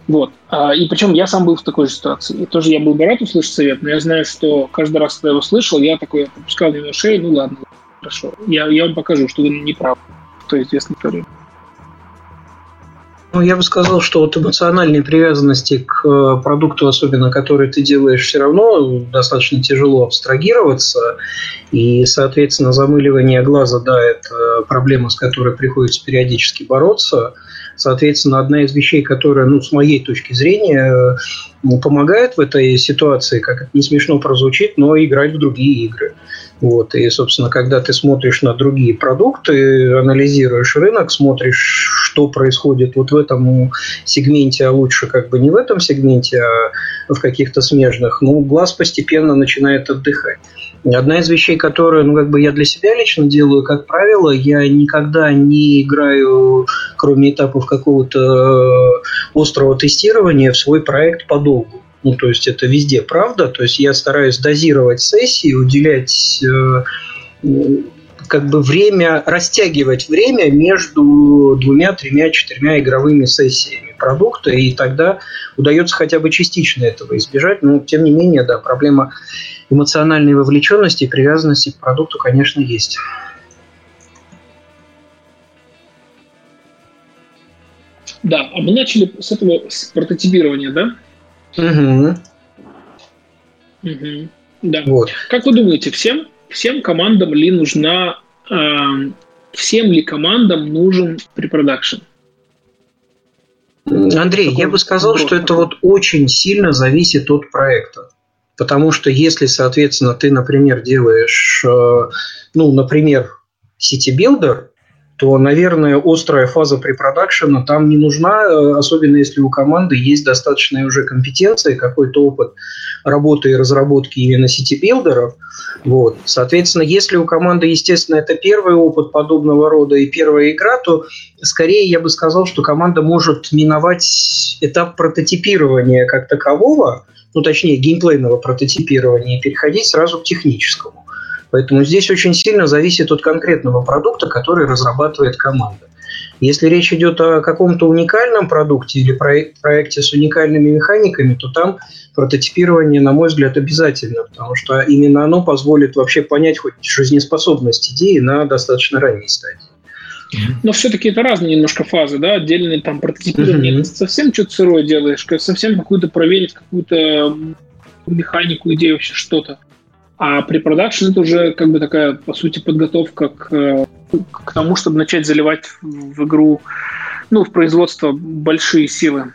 вот. А, и причем я сам был в такой же ситуации. И тоже я был бы рад услышать совет, но я знаю, что каждый раз, когда я его слышал, я такой опускал его шею, ну ладно, хорошо. Я, я вам покажу, что вы не правы в той известной истории. Ну, я бы сказал, что вот эмоциональной привязанности к э, продукту, особенно который ты делаешь, все равно достаточно тяжело абстрагироваться. И, соответственно, замыливание глаза, да, это проблема, с которой приходится периодически бороться. Соответственно, одна из вещей, которая, ну, с моей точки зрения, ну, помогает в этой ситуации, как это не смешно прозвучит, но играть в другие игры. Вот. И, собственно, когда ты смотришь на другие продукты, анализируешь рынок, смотришь, что происходит вот в этом сегменте, а лучше как бы не в этом сегменте, а в каких-то смежных, ну, глаз постепенно начинает отдыхать. Одна из вещей, которую, ну, как бы я для себя лично делаю, как правило, я никогда не играю, кроме этапов какого-то э, острого тестирования, в свой проект подолгу. Ну, то есть это везде правда. То есть я стараюсь дозировать сессии, уделять э, как бы время, растягивать время между двумя, тремя, четырьмя игровыми сессиями продукта, и тогда удается хотя бы частично этого избежать. Но, тем не менее, да, проблема эмоциональной вовлеченности и привязанности к продукту, конечно, есть. Да, а мы начали с этого с прототипирования, да? Угу. Угу. Да. Вот. Как вы думаете, всем, всем командам ли нужна, э, всем ли командам нужен препродакшн? Андрей, я бы сказал, что это вот очень сильно зависит от проекта. Потому что если, соответственно, ты, например, делаешь, э, ну, например, City Builder, то, наверное, острая фаза препродакшена там не нужна, э, особенно если у команды есть достаточная уже компетенция, какой-то опыт работы и разработки именно сетибилдеров. Вот. Соответственно, если у команды, естественно, это первый опыт подобного рода и первая игра, то скорее я бы сказал, что команда может миновать этап прототипирования как такового, ну точнее геймплейного прототипирования и переходить сразу к техническому. Поэтому здесь очень сильно зависит от конкретного продукта, который разрабатывает команда. Если речь идет о каком-то уникальном продукте или проекте с уникальными механиками, то там прототипирование, на мой взгляд, обязательно, потому что именно оно позволит вообще понять хоть жизнеспособность идеи на достаточно ранней стадии. Но все-таки это разные немножко фазы, да, отдельные там прототипирование. Mm-hmm. совсем что-то сырое делаешь, совсем какую-то проверить, какую-то механику, идею, вообще что-то. А при продакшн это уже как бы такая, по сути, подготовка к, к тому, чтобы начать заливать в игру, ну, в производство большие силы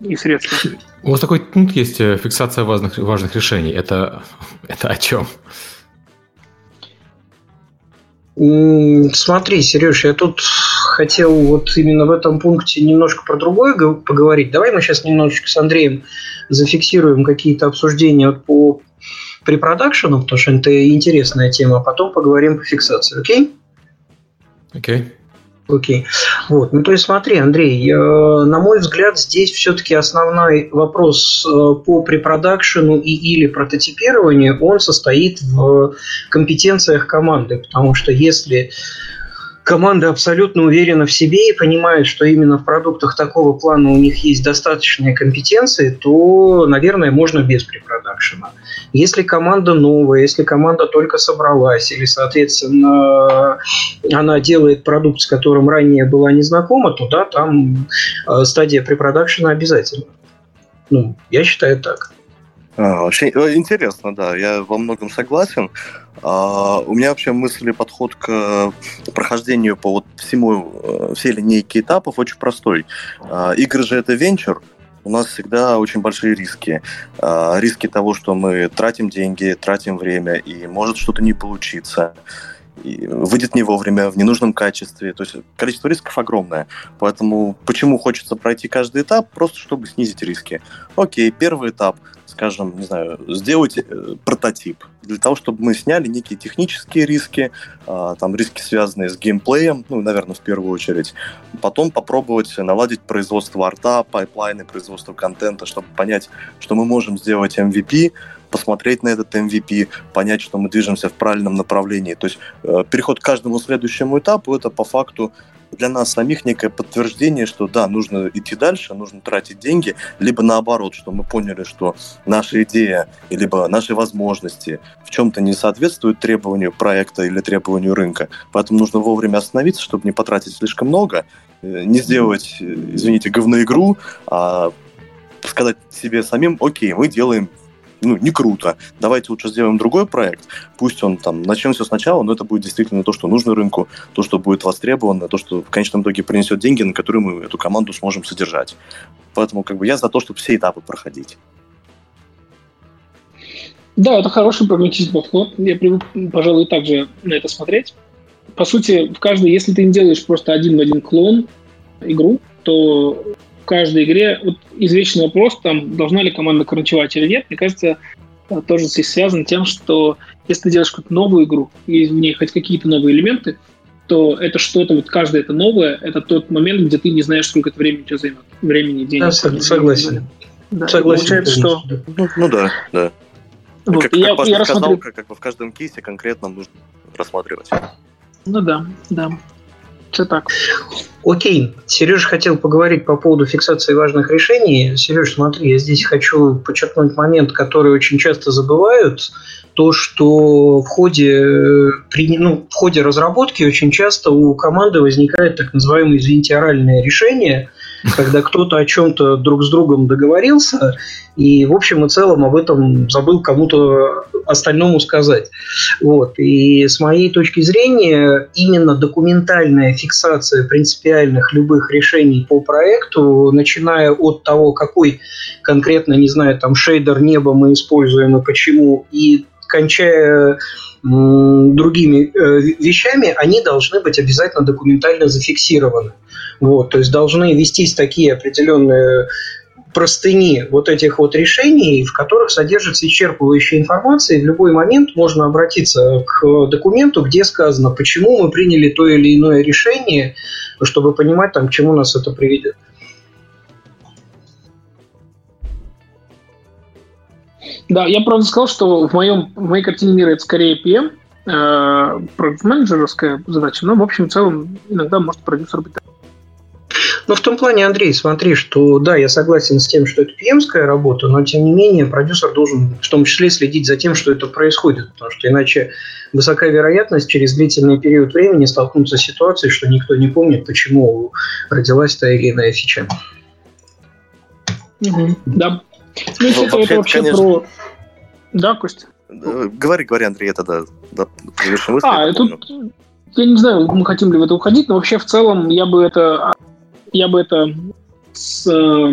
и средства. У вас такой пункт есть, э, фиксация важных, важных решений. Это, это о чем? Смотри, Сереж, я тут хотел вот именно в этом пункте немножко про другое поговорить. Давай мы сейчас немножечко с Андреем зафиксируем какие-то обсуждения по препродакшену, потому что это интересная тема, а потом поговорим по фиксации, окей? Окей. Okay. Окей. Okay. Вот. Ну, то есть, смотри, Андрей, э, на мой взгляд, здесь все-таки основной вопрос э, по препродакшену и или прототипированию, он состоит в компетенциях команды, потому что если команда абсолютно уверена в себе и понимает, что именно в продуктах такого плана у них есть достаточные компетенции, то, наверное, можно без препродакшена. Если команда новая, если команда только собралась, или, соответственно, она делает продукт, с которым ранее была незнакома, то да, там э, стадия препродакшена обязательно. Ну, я считаю так. А, э, интересно, да, я во многом согласен. А, у меня вообще мысли подход к прохождению по вот всему, э, всей линейке этапов очень простой. А, игры же это венчур, у нас всегда очень большие риски. Риски того, что мы тратим деньги, тратим время, и может что-то не получиться и выйдет не вовремя, в ненужном качестве. То есть количество рисков огромное. Поэтому почему хочется пройти каждый этап? Просто чтобы снизить риски. Окей, первый этап – скажем, не знаю, сделать э, прототип для того, чтобы мы сняли некие технические риски, а, там риски, связанные с геймплеем, ну, наверное, в первую очередь. Потом попробовать наладить производство арта, пайплайны, производство контента, чтобы понять, что мы можем сделать MVP, посмотреть на этот MVP, понять, что мы движемся в правильном направлении. То есть э, переход к каждому следующему этапу это по факту для нас самих некое подтверждение, что да, нужно идти дальше, нужно тратить деньги, либо наоборот, что мы поняли, что наша идея, либо наши возможности в чем-то не соответствуют требованию проекта или требованию рынка. Поэтому нужно вовремя остановиться, чтобы не потратить слишком много, э, не сделать, э, извините, говноигру, а сказать себе самим, окей, мы делаем ну, не круто. Давайте лучше сделаем другой проект. Пусть он там начнем все сначала, но это будет действительно то, что нужно рынку, то, что будет востребовано, то, что в конечном итоге принесет деньги, на которые мы эту команду сможем содержать. Поэтому как бы я за то, чтобы все этапы проходить. Да, это хороший прагматичный подход. Я привык, пожалуй, также на это смотреть. По сути, в каждой, если ты не делаешь просто один в один клон игру, то каждой игре вот извечный вопрос, там, должна ли команда кранчевать или нет, мне кажется, э, тоже здесь связан тем, что если ты делаешь какую-то новую игру, и в ней хоть какие-то новые элементы, то это что-то, вот каждое это новое, это тот момент, где ты не знаешь, сколько это времени тебе займет. Времени, денег. Да, согласен. Да, согласен. Получается, что... Ну, ну да, да. Вот, как, я, как я сказал, рассмотрю... как, как бы в каждом кейсе конкретно нужно рассматривать. Ну да, да. Все так. Окей. Сереж хотел поговорить по поводу фиксации важных решений. Сереж, смотри, я здесь хочу подчеркнуть момент, который очень часто забывают. То, что в ходе, ну, в ходе разработки очень часто у команды возникает так называемое, извините, оральное решение – когда кто-то о чем-то друг с другом договорился, и в общем и целом об этом забыл кому-то остальному сказать. Вот. И с моей точки зрения, именно документальная фиксация принципиальных любых решений по проекту, начиная от того, какой конкретно, не знаю, там шейдер неба мы используем и почему, и кончая другими э, вещами, они должны быть обязательно документально зафиксированы. Вот, то есть должны вестись такие определенные простыни вот этих вот решений, в которых содержится исчерпывающая информация, и в любой момент можно обратиться к документу, где сказано, почему мы приняли то или иное решение, чтобы понимать, там, к чему нас это приведет. Да, я правда сказал, что в, моем, в моей картине мира это скорее PM, э, менеджеровская задача, но в общем в целом иногда может продюсер быть Ну, в том плане, Андрей, смотри, что да, я согласен с тем, что это pm работа, но тем не менее продюсер должен в том числе следить за тем, что это происходит, потому что иначе высока вероятность через длительный период времени столкнуться с ситуацией, что никто не помнит, почему родилась та или иная фича. Угу, да. Ну, ну это, это вообще конечно... про... Да, Костя? Э, говори, говори, Андрей, это да. да а, тут, я не знаю, мы хотим ли в это уходить, но вообще в целом я бы это, я бы это с, э,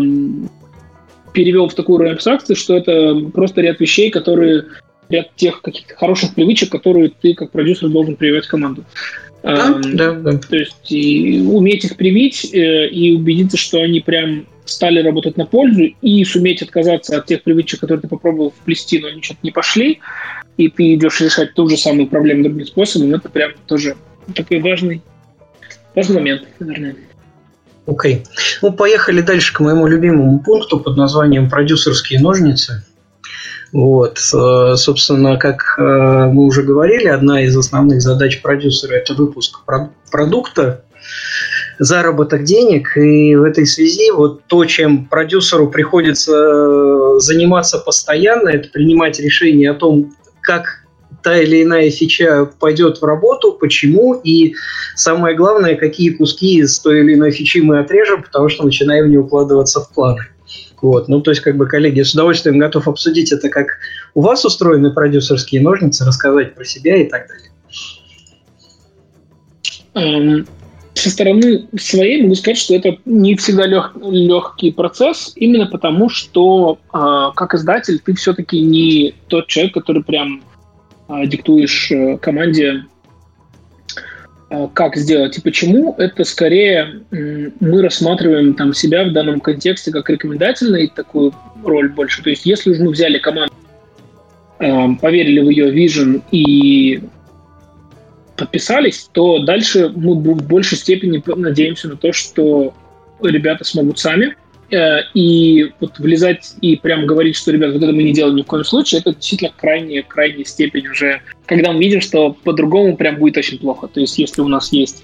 перевел в такую уровень абстракции, что это просто ряд вещей, которые ряд тех каких-то хороших привычек, которые ты как продюсер должен прививать в команду. Да, эм, да, да. То есть и уметь их привить э, и убедиться, что они прям стали работать на пользу, и суметь отказаться от тех привычек, которые ты попробовал вплести, но они что-то не пошли, и ты идешь решать ту же самую проблему другим способом, это прям тоже такой важный, важный момент, наверное. Окей. Okay. Ну, поехали дальше к моему любимому пункту под названием «Продюсерские ножницы». Вот, э, собственно, как э, мы уже говорили, одна из основных задач продюсера – это выпуск продукта, заработок денег. И в этой связи вот то, чем продюсеру приходится э, заниматься постоянно, это принимать решение о том, как та или иная фича пойдет в работу, почему, и самое главное, какие куски из той или иной фичи мы отрежем, потому что начинаем не укладываться в планы. Вот. Ну, то есть, как бы, коллеги, с удовольствием готов обсудить это, как у вас устроены продюсерские ножницы, рассказать про себя и так далее. Um, со стороны своей могу сказать, что это не всегда лег, легкий процесс, именно потому что э, как издатель ты все-таки не тот человек, который прям э, диктуешь команде, как сделать и почему. Это скорее мы рассматриваем там себя в данном контексте как рекомендательный такую роль больше. То есть если уже мы взяли команду, э, поверили в ее вижен и подписались, то дальше мы в большей степени надеемся на то, что ребята смогут сами. Э, и вот влезать и прям говорить, что, ребят, вот это мы не делаем ни в коем случае, это действительно крайняя, крайняя степень уже, когда мы видим, что по-другому прям будет очень плохо. То есть, если у нас есть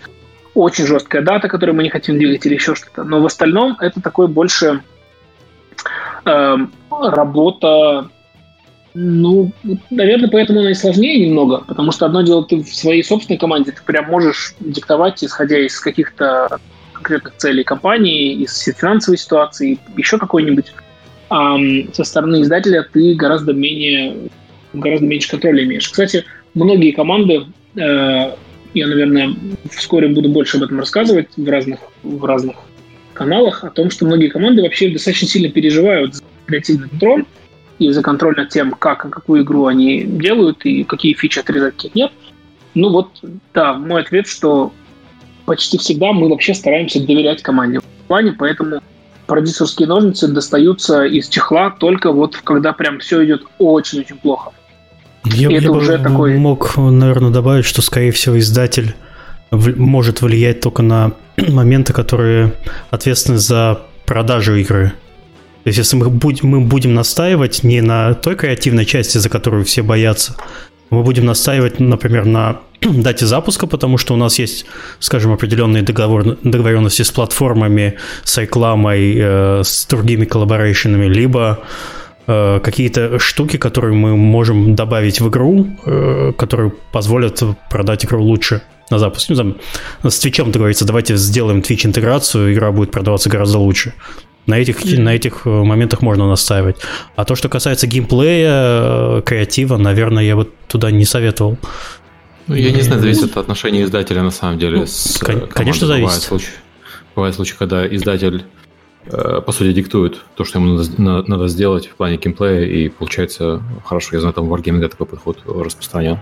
очень жесткая дата, которую мы не хотим двигать или еще что-то. Но в остальном это такой больше э, работа ну, наверное, поэтому она и сложнее немного, потому что одно дело, ты в своей собственной команде, ты прям можешь диктовать, исходя из каких-то конкретных целей компании, из финансовой ситуации, еще какой-нибудь. А со стороны издателя ты гораздо менее, гораздо меньше контроля имеешь. Кстати, многие команды, э, я, наверное, вскоре буду больше об этом рассказывать в разных, в разных каналах, о том, что многие команды вообще достаточно сильно переживают за креативный контроль, и за контроль над тем, как и какую игру они делают, и какие фичи отрезать, каких нет. Ну вот, да, мой ответ, что почти всегда мы вообще стараемся доверять команде в плане, поэтому продюсерские ножницы достаются из чехла только вот когда прям все идет очень-очень плохо. Я, это я уже бы такой... мог, наверное, добавить, что, скорее всего, издатель может влиять только на моменты, которые ответственны за продажу игры. То есть, если мы будем, мы будем настаивать не на той креативной части, за которую все боятся, мы будем настаивать, например, на дате запуска, потому что у нас есть, скажем, определенные договор, договоренности с платформами, с рекламой, э, с другими коллаборейшенами, либо э, какие-то штуки, которые мы можем добавить в игру, э, которые позволят продать игру лучше на запуск. Ну, там, с Twitch договориться, давайте сделаем Twitch интеграцию, игра будет продаваться гораздо лучше. На этих, mm-hmm. на этих э, моментах можно настаивать. А то, что касается геймплея, креатива, наверное, я вот туда не советовал. Ну, я не знаю, зависит от отношения издателя на самом деле. Ну, с кон- конечно, зависит. Бывает случай, бывает случай, когда издатель по сути, диктует то, что ему надо, надо сделать в плане геймплея, и получается хорошо. Я знаю, там в Wargaming такой подход распространен.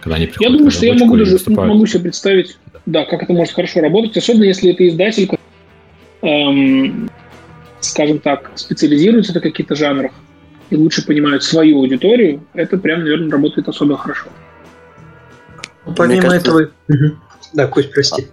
Когда они приходят я думаю, что я могу, даже, могу себе представить, да, как это может хорошо работать, особенно если это издатель, эм, скажем так, специализируются на каких-то жанрах и лучше понимают свою аудиторию, это прям, наверное, работает особо хорошо. Ну, помимо кажется... этого... Да, Кость, прости.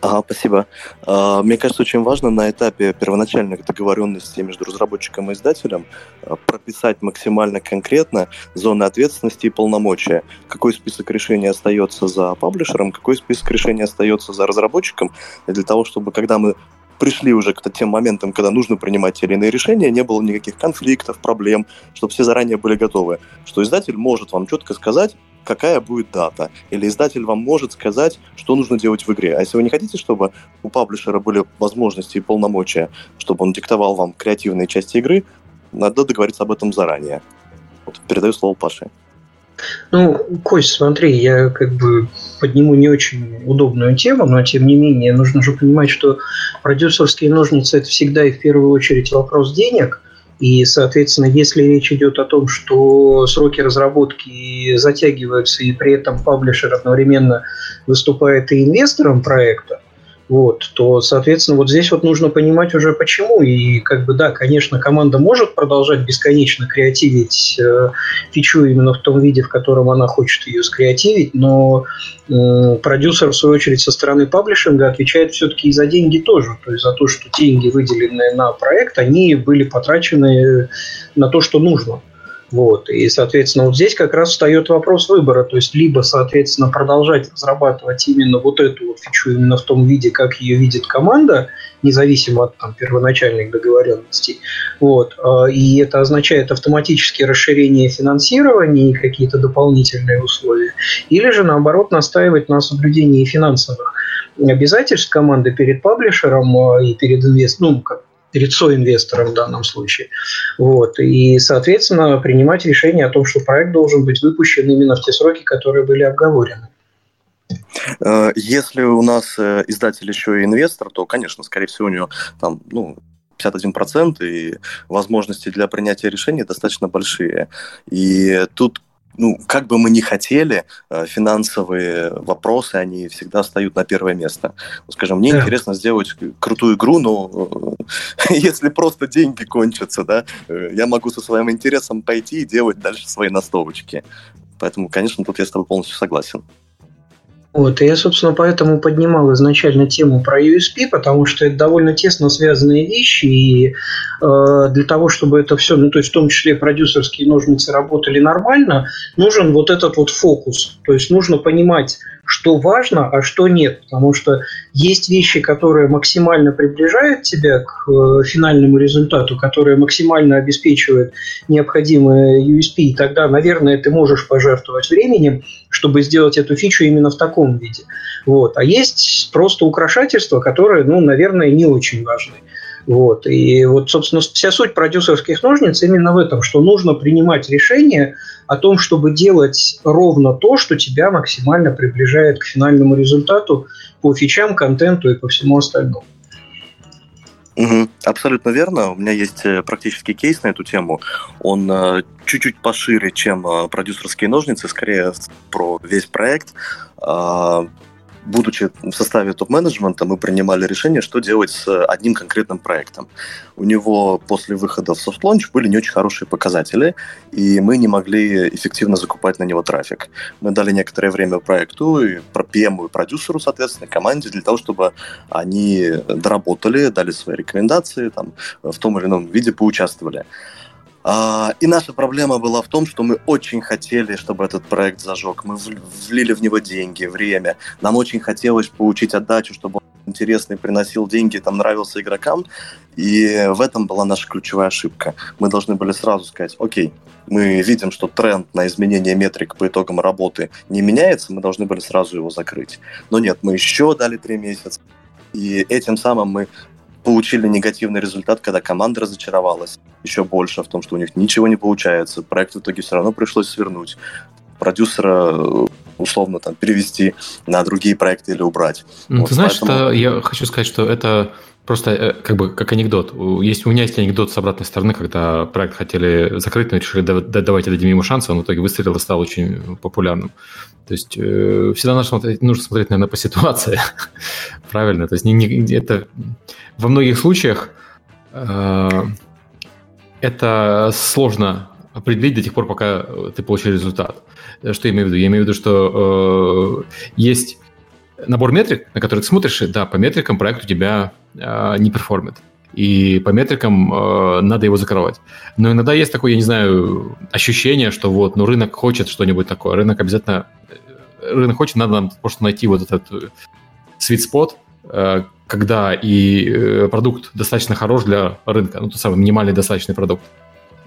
Ага, спасибо. А, мне кажется, очень важно на этапе первоначальных договоренностей между разработчиком и издателем а, прописать максимально конкретно зоны ответственности и полномочия. Какой список решений остается за паблишером, какой список решений остается за разработчиком, для того, чтобы когда мы пришли уже к тем моментам, когда нужно принимать те или иные решения, не было никаких конфликтов, проблем, чтобы все заранее были готовы. Что издатель может вам четко сказать, какая будет дата. Или издатель вам может сказать, что нужно делать в игре. А если вы не хотите, чтобы у паблишера были возможности и полномочия, чтобы он диктовал вам креативные части игры, надо договориться об этом заранее. Вот, передаю слово Паше. Ну, Кость, смотри, я как бы подниму не очень удобную тему, но тем не менее нужно же понимать, что продюсерские ножницы – это всегда и в первую очередь вопрос денег. И, соответственно, если речь идет о том, что сроки разработки затягиваются, и при этом паблишер одновременно выступает и инвестором проекта, вот, то, соответственно, вот здесь вот нужно понимать уже почему. И как бы, да, конечно, команда может продолжать бесконечно креативить э, фичу именно в том виде, в котором она хочет ее скреативить, но э, продюсер, в свою очередь, со стороны паблишинга отвечает все-таки и за деньги тоже. То есть за то, что деньги, выделенные на проект, они были потрачены на то, что нужно. Вот. И, соответственно, вот здесь как раз встает вопрос выбора. То есть, либо, соответственно, продолжать разрабатывать именно вот эту вот фичу именно в том виде, как ее видит команда, независимо от там, первоначальных договоренностей. Вот. А, и это означает автоматически расширение финансирования и какие-то дополнительные условия. Или же, наоборот, настаивать на соблюдении финансовых обязательств команды перед паблишером а, и перед инвестором, ну, как перед соинвестором в данном случае. Вот. И, соответственно, принимать решение о том, что проект должен быть выпущен именно в те сроки, которые были обговорены. Э, если у нас э, издатель еще и инвестор, то, конечно, скорее всего, у него там, ну, 51%, и возможности для принятия решений достаточно большие. И тут ну, как бы мы ни хотели, э, финансовые вопросы, они всегда встают на первое место. Скажем, мне да. интересно сделать крутую игру, но э, если просто деньги кончатся, да, э, я могу со своим интересом пойти и делать дальше свои настолочки. Поэтому, конечно, тут я с тобой полностью согласен. Вот, и я, собственно, поэтому поднимал изначально тему про USP, потому что это довольно тесно связанные вещи, и э, для того, чтобы это все, ну, то есть в том числе продюсерские ножницы работали нормально, нужен вот этот вот фокус. То есть нужно понимать, что важно, а что нет. Потому что есть вещи, которые максимально приближают тебя к э, финальному результату, которые максимально обеспечивают необходимые USP, и тогда, наверное, ты можешь пожертвовать временем, чтобы сделать эту фичу именно в таком виде. Вот. А есть просто украшательства, которые, ну, наверное, не очень важны. Вот. И вот, собственно, вся суть продюсерских ножниц именно в этом, что нужно принимать решение о том, чтобы делать ровно то, что тебя максимально приближает к финальному результату по фичам, контенту и по всему остальному. Угу, абсолютно верно. У меня есть э, практический кейс на эту тему. Он э, чуть-чуть пошире, чем э, продюсерские ножницы, скорее про весь проект. Э, будучи в составе топ-менеджмента, мы принимали решение, что делать с одним конкретным проектом. У него после выхода в soft launch были не очень хорошие показатели, и мы не могли эффективно закупать на него трафик. Мы дали некоторое время проекту, и PM и продюсеру, соответственно, команде для того, чтобы они доработали, дали свои рекомендации, там, в том или ином виде поучаствовали. А, и наша проблема была в том, что мы очень хотели, чтобы этот проект зажег. Мы влили в него деньги, время. Нам очень хотелось получить отдачу, чтобы он интересный, приносил деньги, там нравился игрокам. И в этом была наша ключевая ошибка. Мы должны были сразу сказать, окей, мы видим, что тренд на изменение метрик по итогам работы не меняется, мы должны были сразу его закрыть. Но нет, мы еще дали три месяца. И этим самым мы получили негативный результат, когда команда разочаровалась еще больше в том, что у них ничего не получается. Проект в итоге все равно пришлось свернуть. Продюсера э, условно там перевести на другие проекты или убрать. Ну, вот, ты знаешь, поэтому... что я хочу сказать, что это просто э, как бы как анекдот. Есть, у меня есть анекдот с обратной стороны, когда проект хотели закрыть, но решили да, да, давайте дадим ему шанс, он в итоге выстрелил и стал очень популярным. То есть э, всегда нужно смотреть, нужно смотреть, наверное, по ситуации. Правильно. То есть не, не, это во многих случаях э, это сложно определить до тех пор, пока ты получил результат. Что я имею в виду? Я имею в виду, что э, есть набор метрик, на которые ты смотришь, и да, по метрикам проект у тебя э, не перформит. И по метрикам э, надо его закрывать. Но иногда есть такое, я не знаю, ощущение, что вот, ну, рынок хочет что-нибудь такое. Рынок обязательно... Э, рынок хочет, надо нам просто найти вот этот sweet spot, э, когда и э, продукт достаточно хорош для рынка, ну, тот самый минимальный достаточный продукт,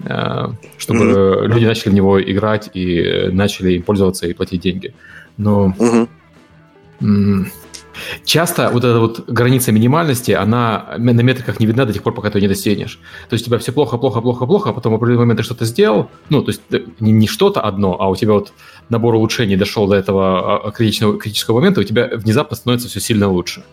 э, чтобы mm-hmm. люди начали в него играть и начали им пользоваться и платить деньги. Но mm-hmm. часто вот эта вот граница минимальности, она на метриках не видна до тех пор, пока ты ее не достигнешь. То есть у тебя все плохо, плохо, плохо, плохо, а потом в определенный момент ты что-то сделал, ну, то есть не, не что-то одно, а у тебя вот набор улучшений дошел до этого а, критичного, критического момента, у тебя внезапно становится все сильно лучше.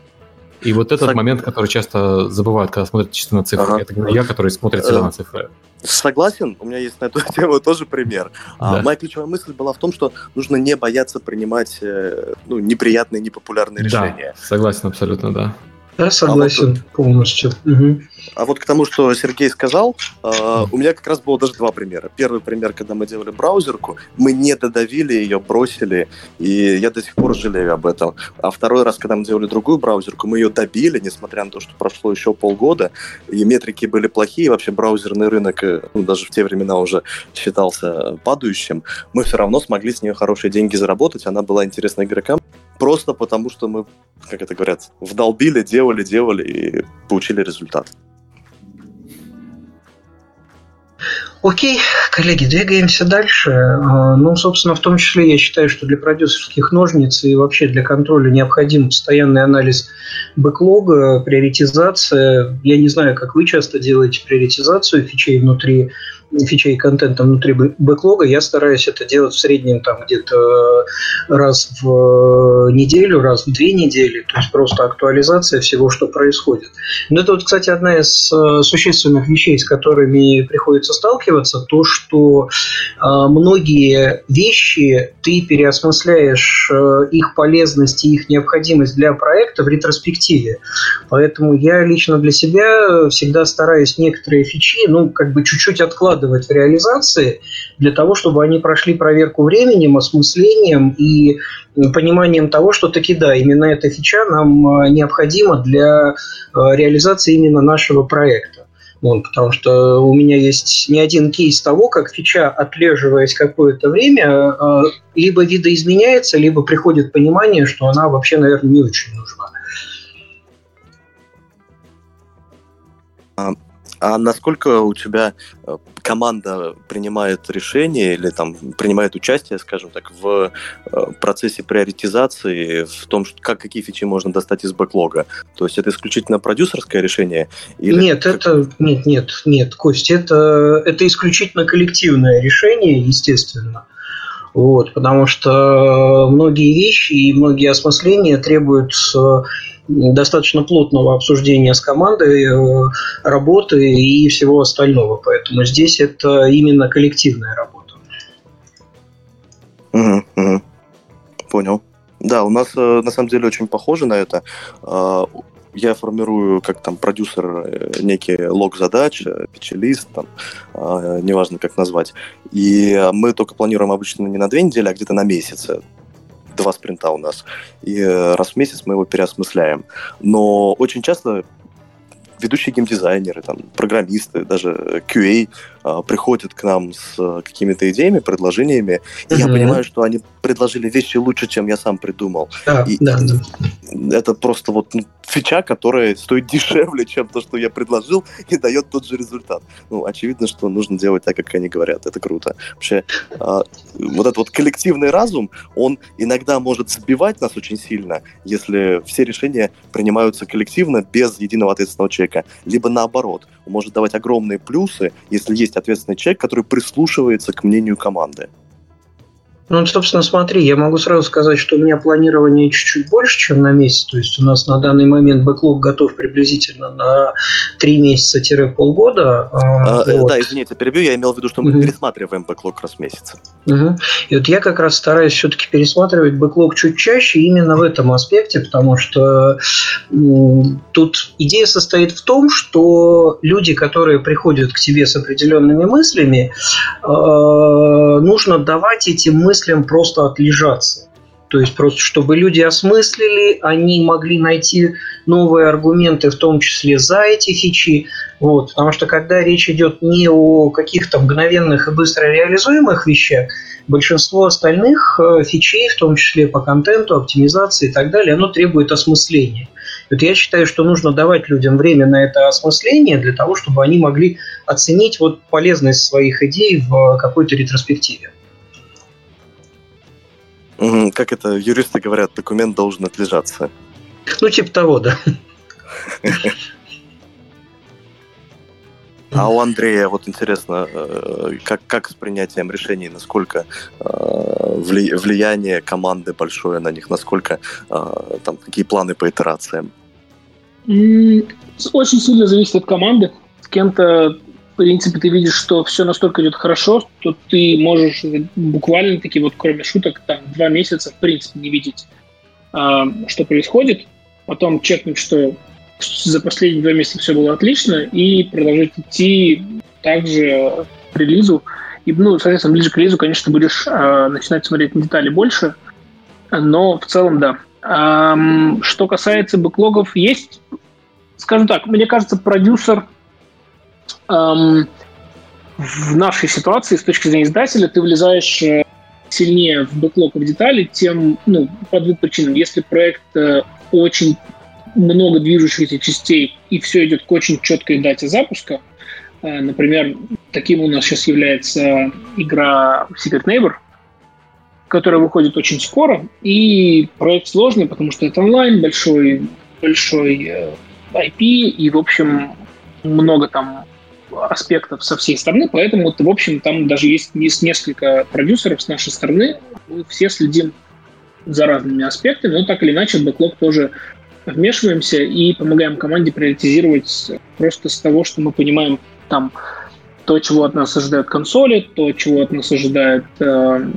И вот этот Сог... момент, который часто забывают, когда смотрят чисто на цифры, ага. это говорю я, который смотрит всегда на цифры. Согласен, у меня есть на эту тему тоже пример. А, да. А, моя ключевая мысль была в том, что нужно не бояться принимать э, ну, неприятные, непопулярные решения. Да, согласен абсолютно, да. Да, согласен а вот, полностью. Угу. А вот к тому, что Сергей сказал, э, у меня как раз было даже два примера. Первый пример, когда мы делали браузерку, мы не додавили ее, бросили, и я до сих пор жалею об этом. А второй раз, когда мы делали другую браузерку, мы ее добили, несмотря на то, что прошло еще полгода, и метрики были плохие, вообще браузерный рынок, э, ну, даже в те времена уже считался падающим, мы все равно смогли с нее хорошие деньги заработать, она была интересна игрокам, просто потому что мы, как это говорят, вдолбили, делали, делали и получили результат. Окей, коллеги, двигаемся дальше. А, ну, собственно, в том числе я считаю, что для продюсерских ножниц и вообще для контроля необходим постоянный анализ бэклога, приоритизация. Я не знаю, как вы часто делаете приоритизацию фичей внутри фичей контента внутри бэклога, я стараюсь это делать в среднем там где-то раз в неделю, раз в две недели, то есть просто актуализация всего, что происходит. Но это вот, кстати, одна из э, существенных вещей, с которыми приходится сталкиваться, то, что э, многие вещи ты переосмысляешь э, их полезность и их необходимость для проекта в ретроспективе. Поэтому я лично для себя всегда стараюсь некоторые фичи, ну, как бы чуть-чуть откладывать вкладывать в реализации для того, чтобы они прошли проверку временем, осмыслением и пониманием того, что таки да, именно эта фича нам а, необходима для а, реализации именно нашего проекта. Вот, потому что у меня есть не один кейс того, как фича, отлеживаясь какое-то время, а, либо видоизменяется, либо приходит понимание, что она вообще, наверное, не очень нужна. А насколько у тебя э, команда принимает решение или там принимает участие, скажем так, в э, процессе приоритизации, в том, как какие фичи можно достать из бэклога? То есть это исключительно продюсерское решение? Или нет, это нет, нет, нет, Кость, это это исключительно коллективное решение, естественно. Вот, потому что многие вещи и многие осмысления требуют э, достаточно плотного обсуждения с командой, э, работы и всего остального. Поэтому здесь это именно коллективная работа. Угу, угу. Понял. Да, у нас э, на самом деле очень похоже на это. А, я формирую как там продюсер э, некий лог задач, пичелист, там, а, неважно как назвать. И мы только планируем обычно не на две недели, а где-то на месяц два спринта у нас, и э, раз в месяц мы его переосмысляем. Но очень часто ведущие геймдизайнеры, там, программисты, даже QA а, приходят к нам с а, какими-то идеями, предложениями, и mm-hmm. я понимаю, что они предложили вещи лучше, чем я сам придумал. Да, и, да, да. Это просто вот ну, фича, которая стоит дешевле, чем то, что я предложил, и дает тот же результат. Ну, очевидно, что нужно делать так, как они говорят. Это круто. Вообще, а, вот этот вот коллективный разум, он иногда может сбивать нас очень сильно, если все решения принимаются коллективно, без единого ответственного человека. Либо наоборот, может давать огромные плюсы, если есть ответственный человек, который прислушивается к мнению команды. Ну, собственно, смотри, я могу сразу сказать, что у меня планирование чуть-чуть больше, чем на месяц. То есть у нас на данный момент бэклог готов приблизительно на 3 месяца-полгода. А, а, вот. Да, извините, перебью. Я имел в виду, что мы угу. пересматриваем бэклог раз в месяц. Угу. И вот я как раз стараюсь все-таки пересматривать бэклог чуть чаще именно в этом аспекте, потому что тут идея состоит в том, что люди, которые приходят к тебе с определенными мыслями, э, нужно давать эти мысли мыслям просто отлежаться. То есть просто чтобы люди осмыслили, они могли найти новые аргументы, в том числе за эти фичи. Вот. Потому что когда речь идет не о каких-то мгновенных и быстро реализуемых вещах, большинство остальных э, фичей, в том числе по контенту, оптимизации и так далее, оно требует осмысления. Вот я считаю, что нужно давать людям время на это осмысление для того, чтобы они могли оценить вот полезность своих идей в какой-то ретроспективе. Как это юристы говорят, документ должен отлежаться. Ну, типа того, да. А у Андрея, вот интересно, э, как, как с принятием решений, насколько э, вли, влияние команды большое на них, насколько э, там какие планы по итерациям? Очень сильно зависит от команды. С кем-то, принципе, ты видишь, что все настолько идет хорошо, что ты можешь буквально таки вот кроме шуток там два месяца в принципе не видеть, что происходит, потом чекнуть, что за последние два месяца все было отлично, и продолжать идти также к релизу. И, ну, соответственно, ближе к релизу, конечно, будешь э, начинать смотреть на детали больше, но в целом, да. Эм, что касается бэклогов, есть, скажем так, мне кажется, продюсер в нашей ситуации, с точки зрения издателя, ты влезаешь э, сильнее в бэклог в детали, тем, ну, по двум причинам. Если проект э, очень много движущихся частей, и все идет к очень четкой дате запуска. Э, например, таким у нас сейчас является игра Secret Neighbor, которая выходит очень скоро, и проект сложный, потому что это онлайн, большой, большой IP, и, в общем, много там аспектов со всей стороны, поэтому, в общем, там даже есть, есть несколько продюсеров с нашей стороны, мы все следим за разными аспектами, но так или иначе бэклог тоже вмешиваемся и помогаем команде приоритизировать просто с того, что мы понимаем там то, чего от нас ожидают консоли, то, чего от нас ожидают э,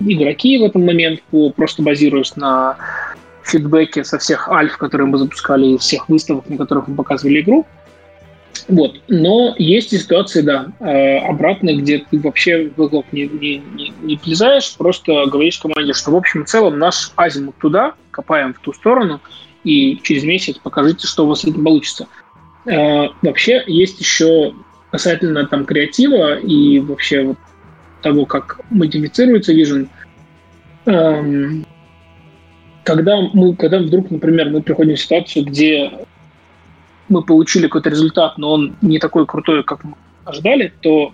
игроки в этот момент, по, просто базируясь на фидбэке со всех альф, которые мы запускали, из всех выставок, на которых мы показывали игру. Вот. Но есть и ситуации, да, э, обратные, где ты вообще в игрок не, не, не, не влезаешь, просто говоришь команде, что в общем и целом наш азимут туда, копаем в ту сторону, и через месяц покажите, что у вас это получится. Э, вообще есть еще касательно там креатива и вообще вот того, как модифицируется Vision, эм, когда мы, когда вдруг, например, мы приходим в ситуацию, где мы получили какой-то результат, но он не такой крутой, как мы ожидали, то,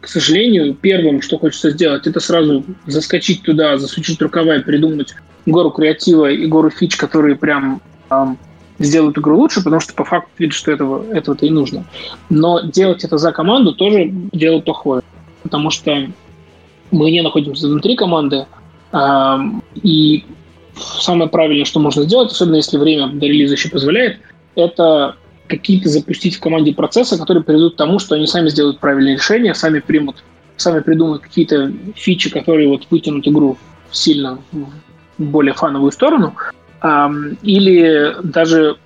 к сожалению, первым, что хочется сделать, это сразу заскочить туда, засучить рукава и придумать гору креатива и гору фич, которые прям эм, сделают игру лучше, потому что по факту видишь, что этого, этого-то и нужно. Но делать это за команду тоже дело плохое, потому что мы не находимся внутри команды, эм, и самое правильное, что можно сделать, особенно если время до релиза еще позволяет – это какие-то запустить в команде процессы, которые приведут к тому, что они сами сделают правильные решения, сами примут, сами придумают какие-то фичи, которые вот вытянут игру сильно более фановую сторону, или даже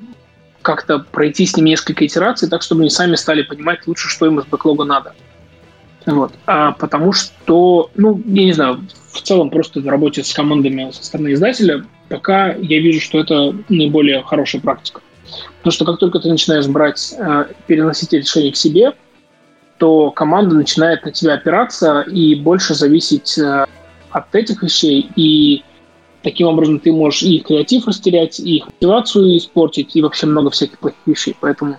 как-то пройти с ними несколько итераций, так чтобы они сами стали понимать лучше, что им из бэклога надо. Вот. А потому что, ну, я не знаю, в целом просто в работе с командами со стороны издателя, пока я вижу, что это наиболее хорошая практика. Потому что как только ты начинаешь брать, э, переносить решение к себе, то команда начинает на тебя опираться и больше зависеть э, от этих вещей. И таким образом ты можешь и креатив растерять, и мотивацию испортить, и вообще много всяких плохих вещей. Поэтому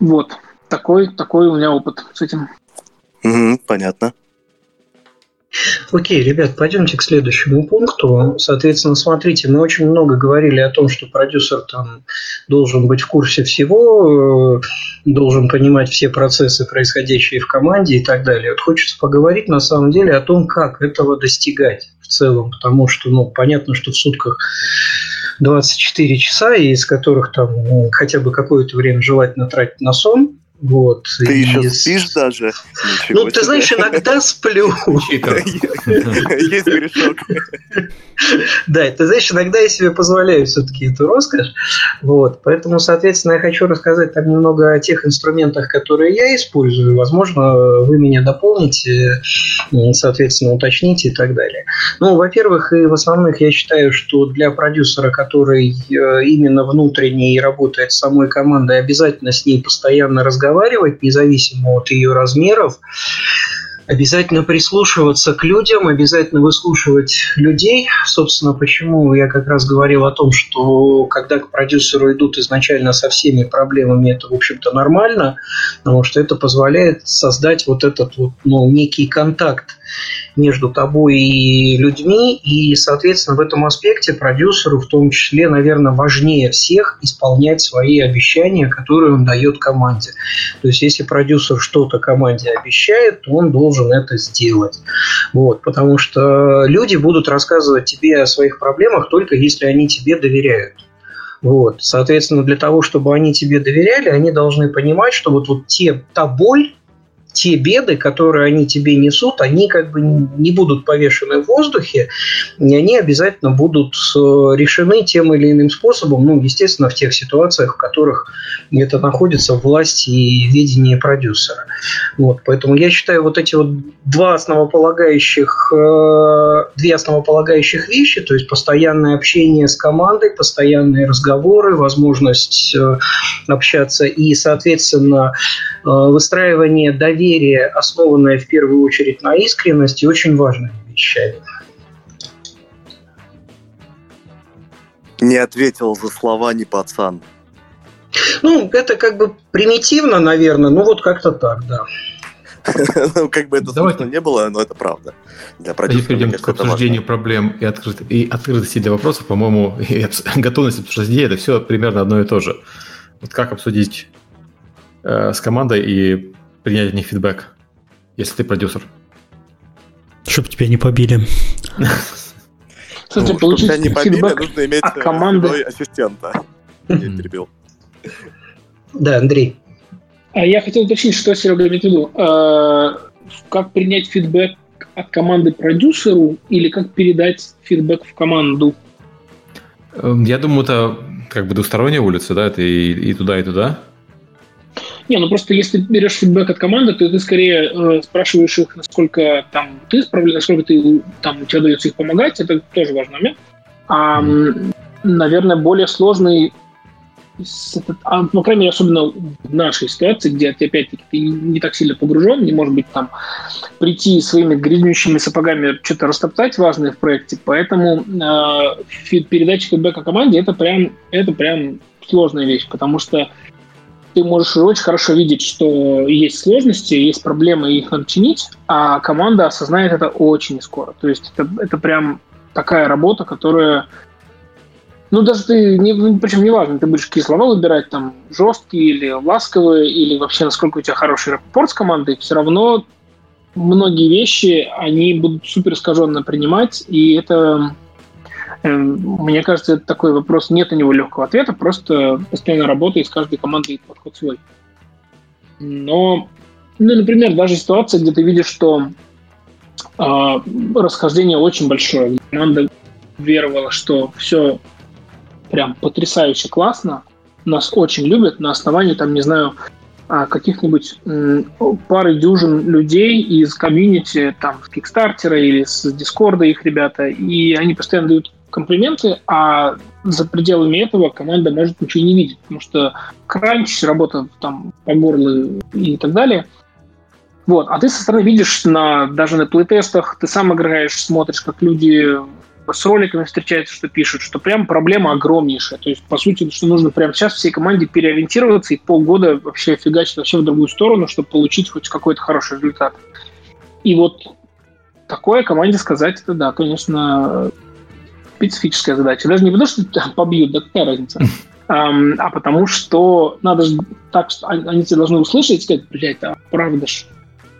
вот, такой, такой у меня опыт с этим. Угу, понятно. Окей, ребят, пойдемте к следующему пункту. Соответственно, смотрите, мы очень много говорили о том, что продюсер там должен быть в курсе всего, э, должен понимать все процессы, происходящие в команде и так далее. Вот хочется поговорить на самом деле о том, как этого достигать в целом, потому что, ну, понятно, что в сутках 24 часа, из которых там ну, хотя бы какое-то время желательно тратить на сон, Вот. Ты и... еще спишь даже? Ничего ну, ты знаешь, иногда сплю. Есть грешок. Да, ты знаешь, иногда я себе позволяю все-таки эту роскошь. Вот. Поэтому, соответственно, я хочу рассказать там немного о тех инструментах, которые я использую. Возможно, вы меня дополните, соответственно, уточните и так далее. Ну, во-первых, и в основных я считаю, что для продюсера, который э, именно внутренний и работает с самой командой, обязательно с ней постоянно разговаривать, независимо от ее размеров обязательно прислушиваться к людям, обязательно выслушивать людей. Собственно, почему я как раз говорил о том, что когда к продюсеру идут изначально со всеми проблемами, это, в общем-то, нормально, потому что это позволяет создать вот этот вот, ну, некий контакт между тобой и людьми, и, соответственно, в этом аспекте продюсеру в том числе, наверное, важнее всех исполнять свои обещания, которые он дает команде. То есть, если продюсер что-то команде обещает, то он должен это сделать. Вот, потому что люди будут рассказывать тебе о своих проблемах только если они тебе доверяют. Вот. Соответственно, для того, чтобы они тебе доверяли, они должны понимать, что вот, вот те, та боль, те беды, которые они тебе несут, они как бы не будут повешены в воздухе, и они обязательно будут э, решены тем или иным способом, ну, естественно, в тех ситуациях, в которых это находится в власти и ведении продюсера. Вот, поэтому я считаю, вот эти вот два основополагающих, э, две основополагающих вещи, то есть постоянное общение с командой, постоянные разговоры, возможность э, общаться и, соответственно, выстраивание доверия доверие, основанное в первую очередь на искренности, очень важными вещами. Не ответил за слова не пацан. Ну, это как бы примитивно, наверное, ну вот как-то так, да. Ну, как бы это Давайте. не было, но это правда. Для продюсера, перейдем к обсуждению проблем и, открыт... и открытости для вопросов, по-моему, и готовность обсуждать идеи, это все примерно одно и то же. Вот как обсудить э, с командой и принять от них фидбэк, если ты продюсер? Чтобы тебя не побили. Кстати, ну, получить тебя не побили, нужно иметь от команды ассистента. Я перебил. Да, Андрей. А я хотел уточнить, что Серега имеет в виду. А, как принять фидбэк от команды продюсеру или как передать фидбэк в команду? Эм, я думаю, это как бы двусторонняя улица, да, это и, и туда, и туда. Не, ну просто если берешь фидбэк от команды, то ты скорее э, спрашиваешь их, насколько там ты справляешься, насколько ты там у тебя дается их помогать, это тоже важный момент. А, наверное, более сложный а, ну, по крайней мере, особенно в нашей ситуации, где ты, опять-таки, ты не так сильно погружен, не может быть там прийти своими грязнющими сапогами что-то растоптать важное в проекте, поэтому э, передача фидбэка команде это прям, это прям сложная вещь, потому что ты можешь очень хорошо видеть, что есть сложности, есть проблемы, их надо чинить, а команда осознает это очень скоро. То есть это, это прям такая работа, которая... Ну, даже ты, не, причем не важно, ты будешь какие слова выбирать, там, жесткие или ласковые, или вообще насколько у тебя хороший рапорт с командой, все равно многие вещи, они будут супер искаженно принимать, и это мне кажется, это такой вопрос, нет на него легкого ответа, просто постоянно работа, и с каждой командой подход свой. Но, ну, например, даже ситуация, где ты видишь, что э, расхождение очень большое. Команда веровала, что все прям потрясающе классно, нас очень любят на основании, там, не знаю, а, каких-нибудь пары дюжин людей из комьюнити, там, с Кикстартера или с Дискорда их ребята, и они постоянно дают комплименты, а за пределами этого команда может ничего не видеть, потому что кранч, работа там по горлу и так далее. Вот, а ты со стороны видишь на, даже на плейтестах, ты сам играешь, смотришь, как люди с роликами встречаются, что пишут, что прям проблема огромнейшая. То есть, по сути, что нужно прямо сейчас всей команде переориентироваться и полгода вообще фигачить вообще в другую сторону, чтобы получить хоть какой-то хороший результат. И вот такое команде сказать, это да, конечно, специфическая задача. Даже не потому, что побьют, да какая разница, а потому что надо же так, что они тебя должны услышать и сказать, блядь, а правда ж,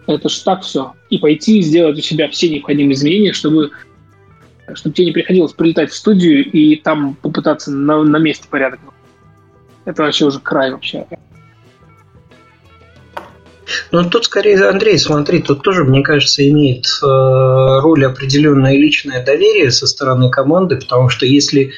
это ж так все. И пойти и сделать у себя все необходимые изменения, чтобы чтобы тебе не приходилось прилетать в студию и там попытаться на, на месте порядок. Это вообще уже край вообще. Ну, тут скорее, Андрей, смотри, тут тоже, мне кажется, имеет э, роль определенное личное доверие со стороны команды, потому что если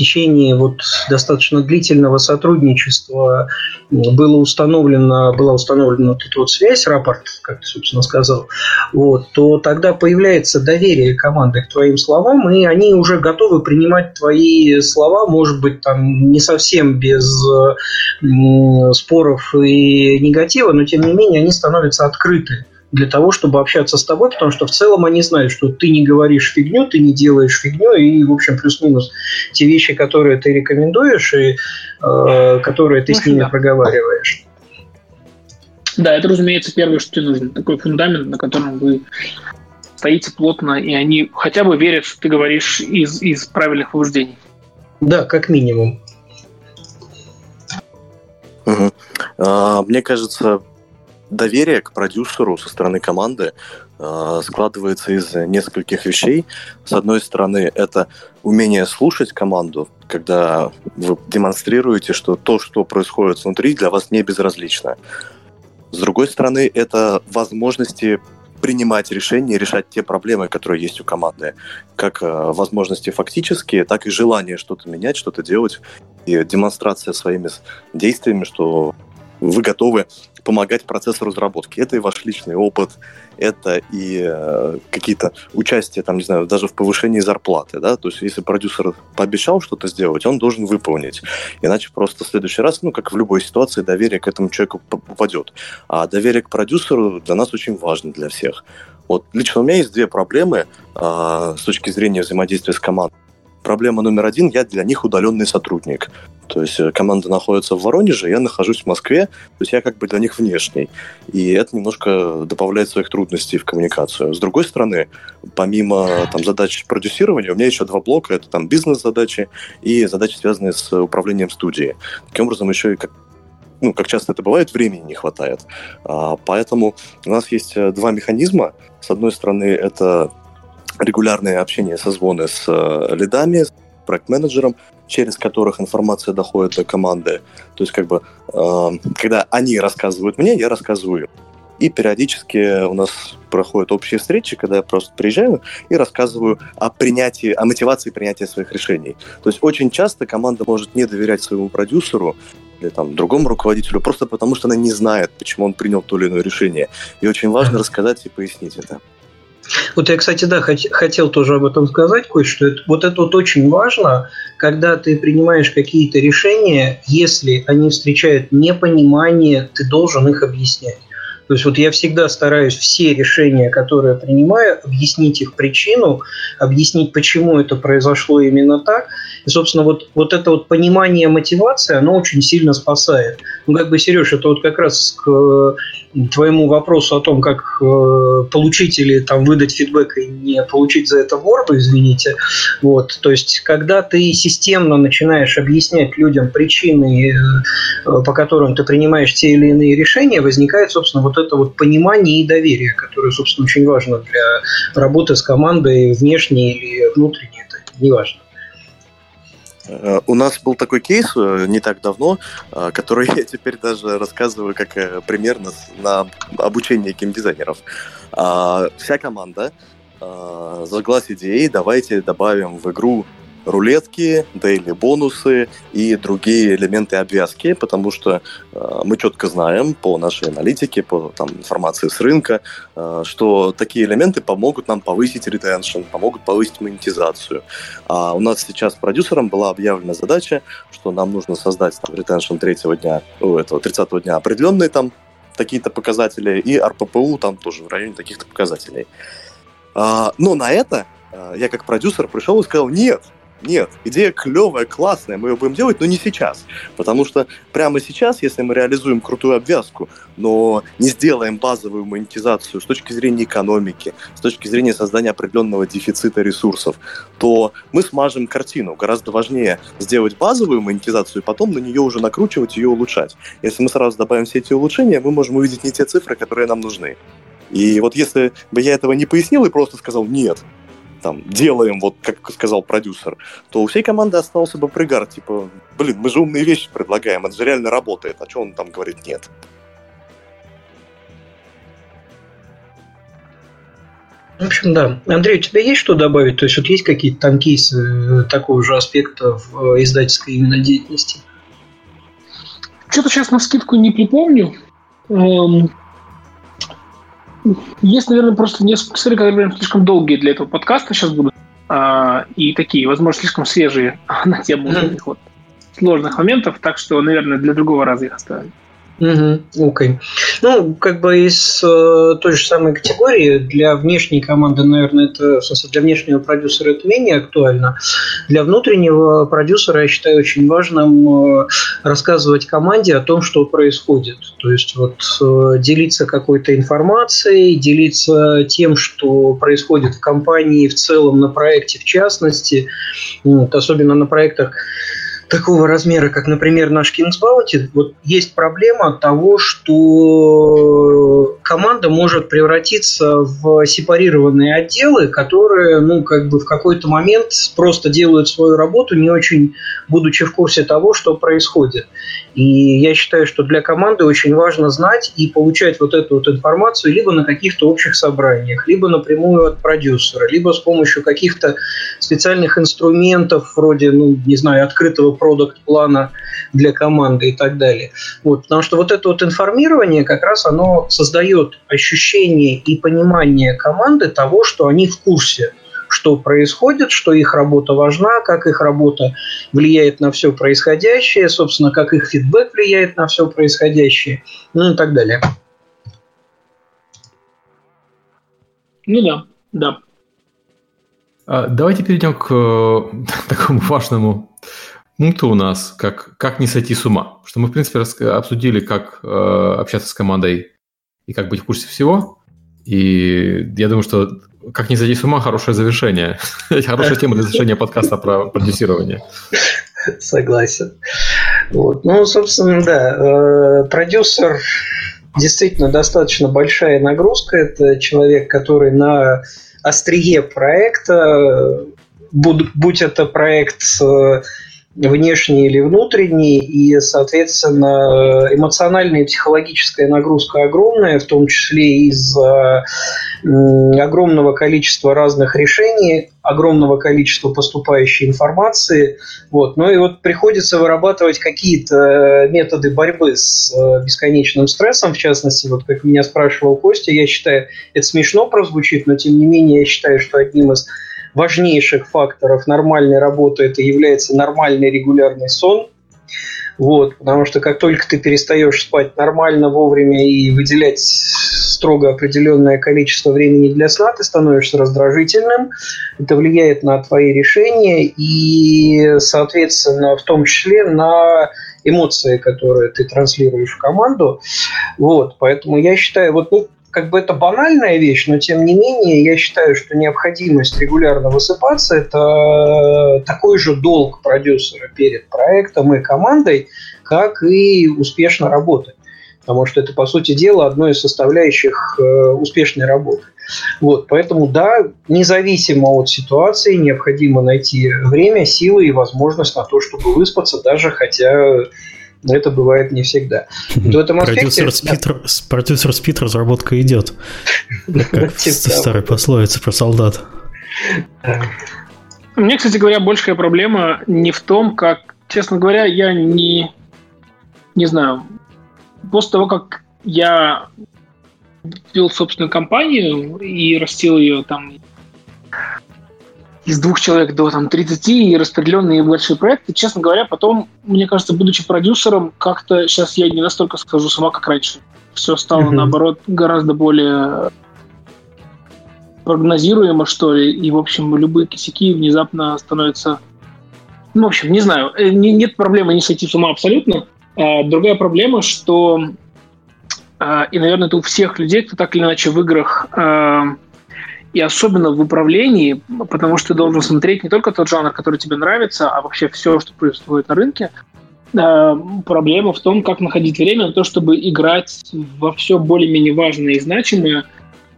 течение вот достаточно длительного сотрудничества было установлено, была установлена вот эта вот связь, рапорт, как ты, собственно, сказал, вот, то тогда появляется доверие команды к твоим словам, и они уже готовы принимать твои слова, может быть, там не совсем без споров и негатива, но тем не менее они становятся открыты для того, чтобы общаться с тобой, потому что в целом они знают, что ты не говоришь фигню, ты не делаешь фигню, и, в общем, плюс-минус те вещи, которые ты рекомендуешь и э, которые ты ну, с ними да. проговариваешь. Да, это, разумеется, первое, что тебе нужно. Такой фундамент, на котором вы стоите плотно, и они хотя бы верят, что ты говоришь из, из правильных побуждений. Да, как минимум. Угу. А, мне кажется, доверие к продюсеру со стороны команды э, складывается из нескольких вещей. С одной стороны, это умение слушать команду, когда вы демонстрируете, что то, что происходит внутри, для вас не безразлично. С другой стороны, это возможности принимать решения, решать те проблемы, которые есть у команды. Как э, возможности фактические, так и желание что-то менять, что-то делать. И демонстрация своими действиями, что вы готовы помогать процессу разработки. Это и ваш личный опыт, это и э, какие-то участия, там, не знаю, даже в повышении зарплаты, да, то есть если продюсер пообещал что-то сделать, он должен выполнить, иначе просто в следующий раз, ну, как в любой ситуации, доверие к этому человеку попадет. А доверие к продюсеру для нас очень важно, для всех. Вот лично у меня есть две проблемы э, с точки зрения взаимодействия с командой. Проблема номер один, я для них удаленный сотрудник. То есть э, команда находится в Воронеже, я нахожусь в Москве, то есть я как бы для них внешний. И это немножко добавляет своих трудностей в коммуникацию. С другой стороны, помимо там, задач продюсирования, у меня еще два блока. Это там бизнес-задачи и задачи, связанные с управлением студией. Таким образом, еще и как ну, как часто это бывает, времени не хватает. А, поэтому у нас есть э, два механизма. С одной стороны, это регулярное общение, созвоны с э, лидами, с проект-менеджером, через которых информация доходит до команды. То есть, как бы, э, когда они рассказывают мне, я рассказываю И периодически у нас проходят общие встречи, когда я просто приезжаю и рассказываю о принятии, о мотивации принятия своих решений. То есть очень часто команда может не доверять своему продюсеру или там другому руководителю, просто потому что она не знает, почему он принял то или иное решение. И очень важно рассказать и пояснить это. Вот я, кстати, да, хотел тоже об этом сказать кое-что. Вот это вот очень важно, когда ты принимаешь какие-то решения, если они встречают непонимание, ты должен их объяснять. То есть вот я всегда стараюсь все решения, которые принимаю, объяснить их причину, объяснить, почему это произошло именно так. И, собственно, вот, вот это вот понимание мотивации, оно очень сильно спасает. Ну, как бы, Сереж, это вот как раз к твоему вопросу о том, как э, получить или там выдать фидбэк и не получить за это ворду, извините. Вот, то есть, когда ты системно начинаешь объяснять людям причины, э, по которым ты принимаешь те или иные решения, возникает, собственно, вот это вот понимание и доверие, которое, собственно, очень важно для работы с командой внешней или внутренней, это неважно. Э, у нас был такой кейс э, не так давно, э, который я теперь даже рассказываю как примерно на обучение геймдизайнеров. А, вся команда заглас идеи, давайте добавим в игру рулетки, дейли бонусы и другие элементы обвязки, потому что э, мы четко знаем по нашей аналитике, по там, информации с рынка, э, что такие элементы помогут нам повысить ретеншн, помогут повысить монетизацию. А у нас сейчас продюсером была объявлена задача, что нам нужно создать там, ретеншн третьего дня, у этого 30 дня определенные там такие-то показатели, и РППУ там тоже в районе таких-то показателей. А, но на это э, я как продюсер пришел и сказал, нет, нет, идея клевая, классная, мы ее будем делать, но не сейчас. Потому что прямо сейчас, если мы реализуем крутую обвязку, но не сделаем базовую монетизацию с точки зрения экономики, с точки зрения создания определенного дефицита ресурсов, то мы смажем картину. Гораздо важнее сделать базовую монетизацию и потом на нее уже накручивать, ее улучшать. Если мы сразу добавим все эти улучшения, мы можем увидеть не те цифры, которые нам нужны. И вот если бы я этого не пояснил и просто сказал «нет», там, делаем, вот как сказал продюсер, то у всей команды остался бы прыгар, типа, блин, мы же умные вещи предлагаем, это же реально работает, а что он там говорит нет? В общем, да. Андрей, у тебя есть что добавить? То есть вот есть какие-то там кейсы э, такого же аспекта в э, издательской именно деятельности? Что-то сейчас на скидку не припомню. Эм, есть, наверное, просто несколько историй, которые прям слишком долгие для этого подкаста сейчас будут. А, и такие, возможно, слишком свежие на тему mm-hmm. вот сложных моментов, так что, наверное, для другого раза их оставим. Угу, окей. Ну, как бы из э, той же самой категории для внешней команды, наверное, это, в смысле, для внешнего продюсера это менее актуально. Для внутреннего продюсера я считаю очень важным э, рассказывать команде о том, что происходит. То есть вот э, делиться какой-то информацией, делиться тем, что происходит в компании в целом, на проекте в частности, вот, особенно на проектах такого размера, как, например, наш Kings Bounty, вот есть проблема того, что команда может превратиться в сепарированные отделы, которые, ну, как бы в какой-то момент просто делают свою работу, не очень будучи в курсе того, что происходит. И я считаю, что для команды очень важно знать и получать вот эту вот информацию либо на каких-то общих собраниях, либо напрямую от продюсера, либо с помощью каких-то специальных инструментов, вроде, ну, не знаю, открытого продукт-плана для команды и так далее. Вот, потому что вот это вот информирование как раз оно создает ощущение и понимание команды того, что они в курсе что происходит, что их работа важна, как их работа влияет на все происходящее, собственно, как их фидбэк влияет на все происходящее, ну и так далее. Ну да, да. А, давайте перейдем к э, такому важному пункту у нас, как, как не сойти с ума. Что мы, в принципе, обсудили, как э, общаться с командой и как быть в курсе всего. И я думаю, что как не зайти с ума, хорошее завершение. Хорошая тема для завершения подкаста про продюсирование. Согласен. Вот. Ну, собственно, да. Э, продюсер действительно достаточно большая нагрузка. Это человек, который на острие проекта, будь это проект внешний или внутренний, и, соответственно, эмоциональная и психологическая нагрузка огромная, в том числе из-за огромного количества разных решений, огромного количества поступающей информации. Вот. Ну и вот приходится вырабатывать какие-то методы борьбы с э, бесконечным стрессом, в частности, вот как меня спрашивал Костя, я считаю, это смешно прозвучит, но тем не менее я считаю, что одним из важнейших факторов нормальной работы это является нормальный регулярный сон. Вот, потому что как только ты перестаешь спать нормально, вовремя и выделять строго определенное количество времени для сна, ты становишься раздражительным, это влияет на твои решения и, соответственно, в том числе на эмоции, которые ты транслируешь в команду. Вот, поэтому я считаю, вот ну, как бы это банальная вещь, но тем не менее я считаю, что необходимость регулярно высыпаться – это такой же долг продюсера перед проектом и командой, как и успешно работать. Потому что это, по сути дела, одно из составляющих э, успешной работы. Вот, поэтому, да, независимо от ситуации, необходимо найти время, силы и возможность на то, чтобы выспаться, даже хотя но это бывает не всегда. В этом аспекте... Продюсер спит, да. продюсер спит, разработка идет. Как в старой пословице про солдат. Мне, кстати говоря, большая проблема не в том, как, честно говоря, я не, не знаю, после того, как я вел собственную компанию и растил ее там из двух человек до там, 30 и распределенные большие проекты. Честно говоря, потом, мне кажется, будучи продюсером, как-то сейчас я не настолько скажу сама, как раньше. Все стало, mm-hmm. наоборот, гораздо более прогнозируемо, что ли. И, в общем, любые косяки внезапно становятся... Ну, в общем, не знаю. Э, не, нет проблемы не сойти с ума абсолютно. А другая проблема, что... А, и, наверное, это у всех людей, кто так или иначе в играх а, и особенно в управлении, потому что ты должен смотреть не только тот жанр, который тебе нравится, а вообще все, что происходит на рынке. Э, проблема в том, как находить время на то, чтобы играть во все более-менее важное и значимое,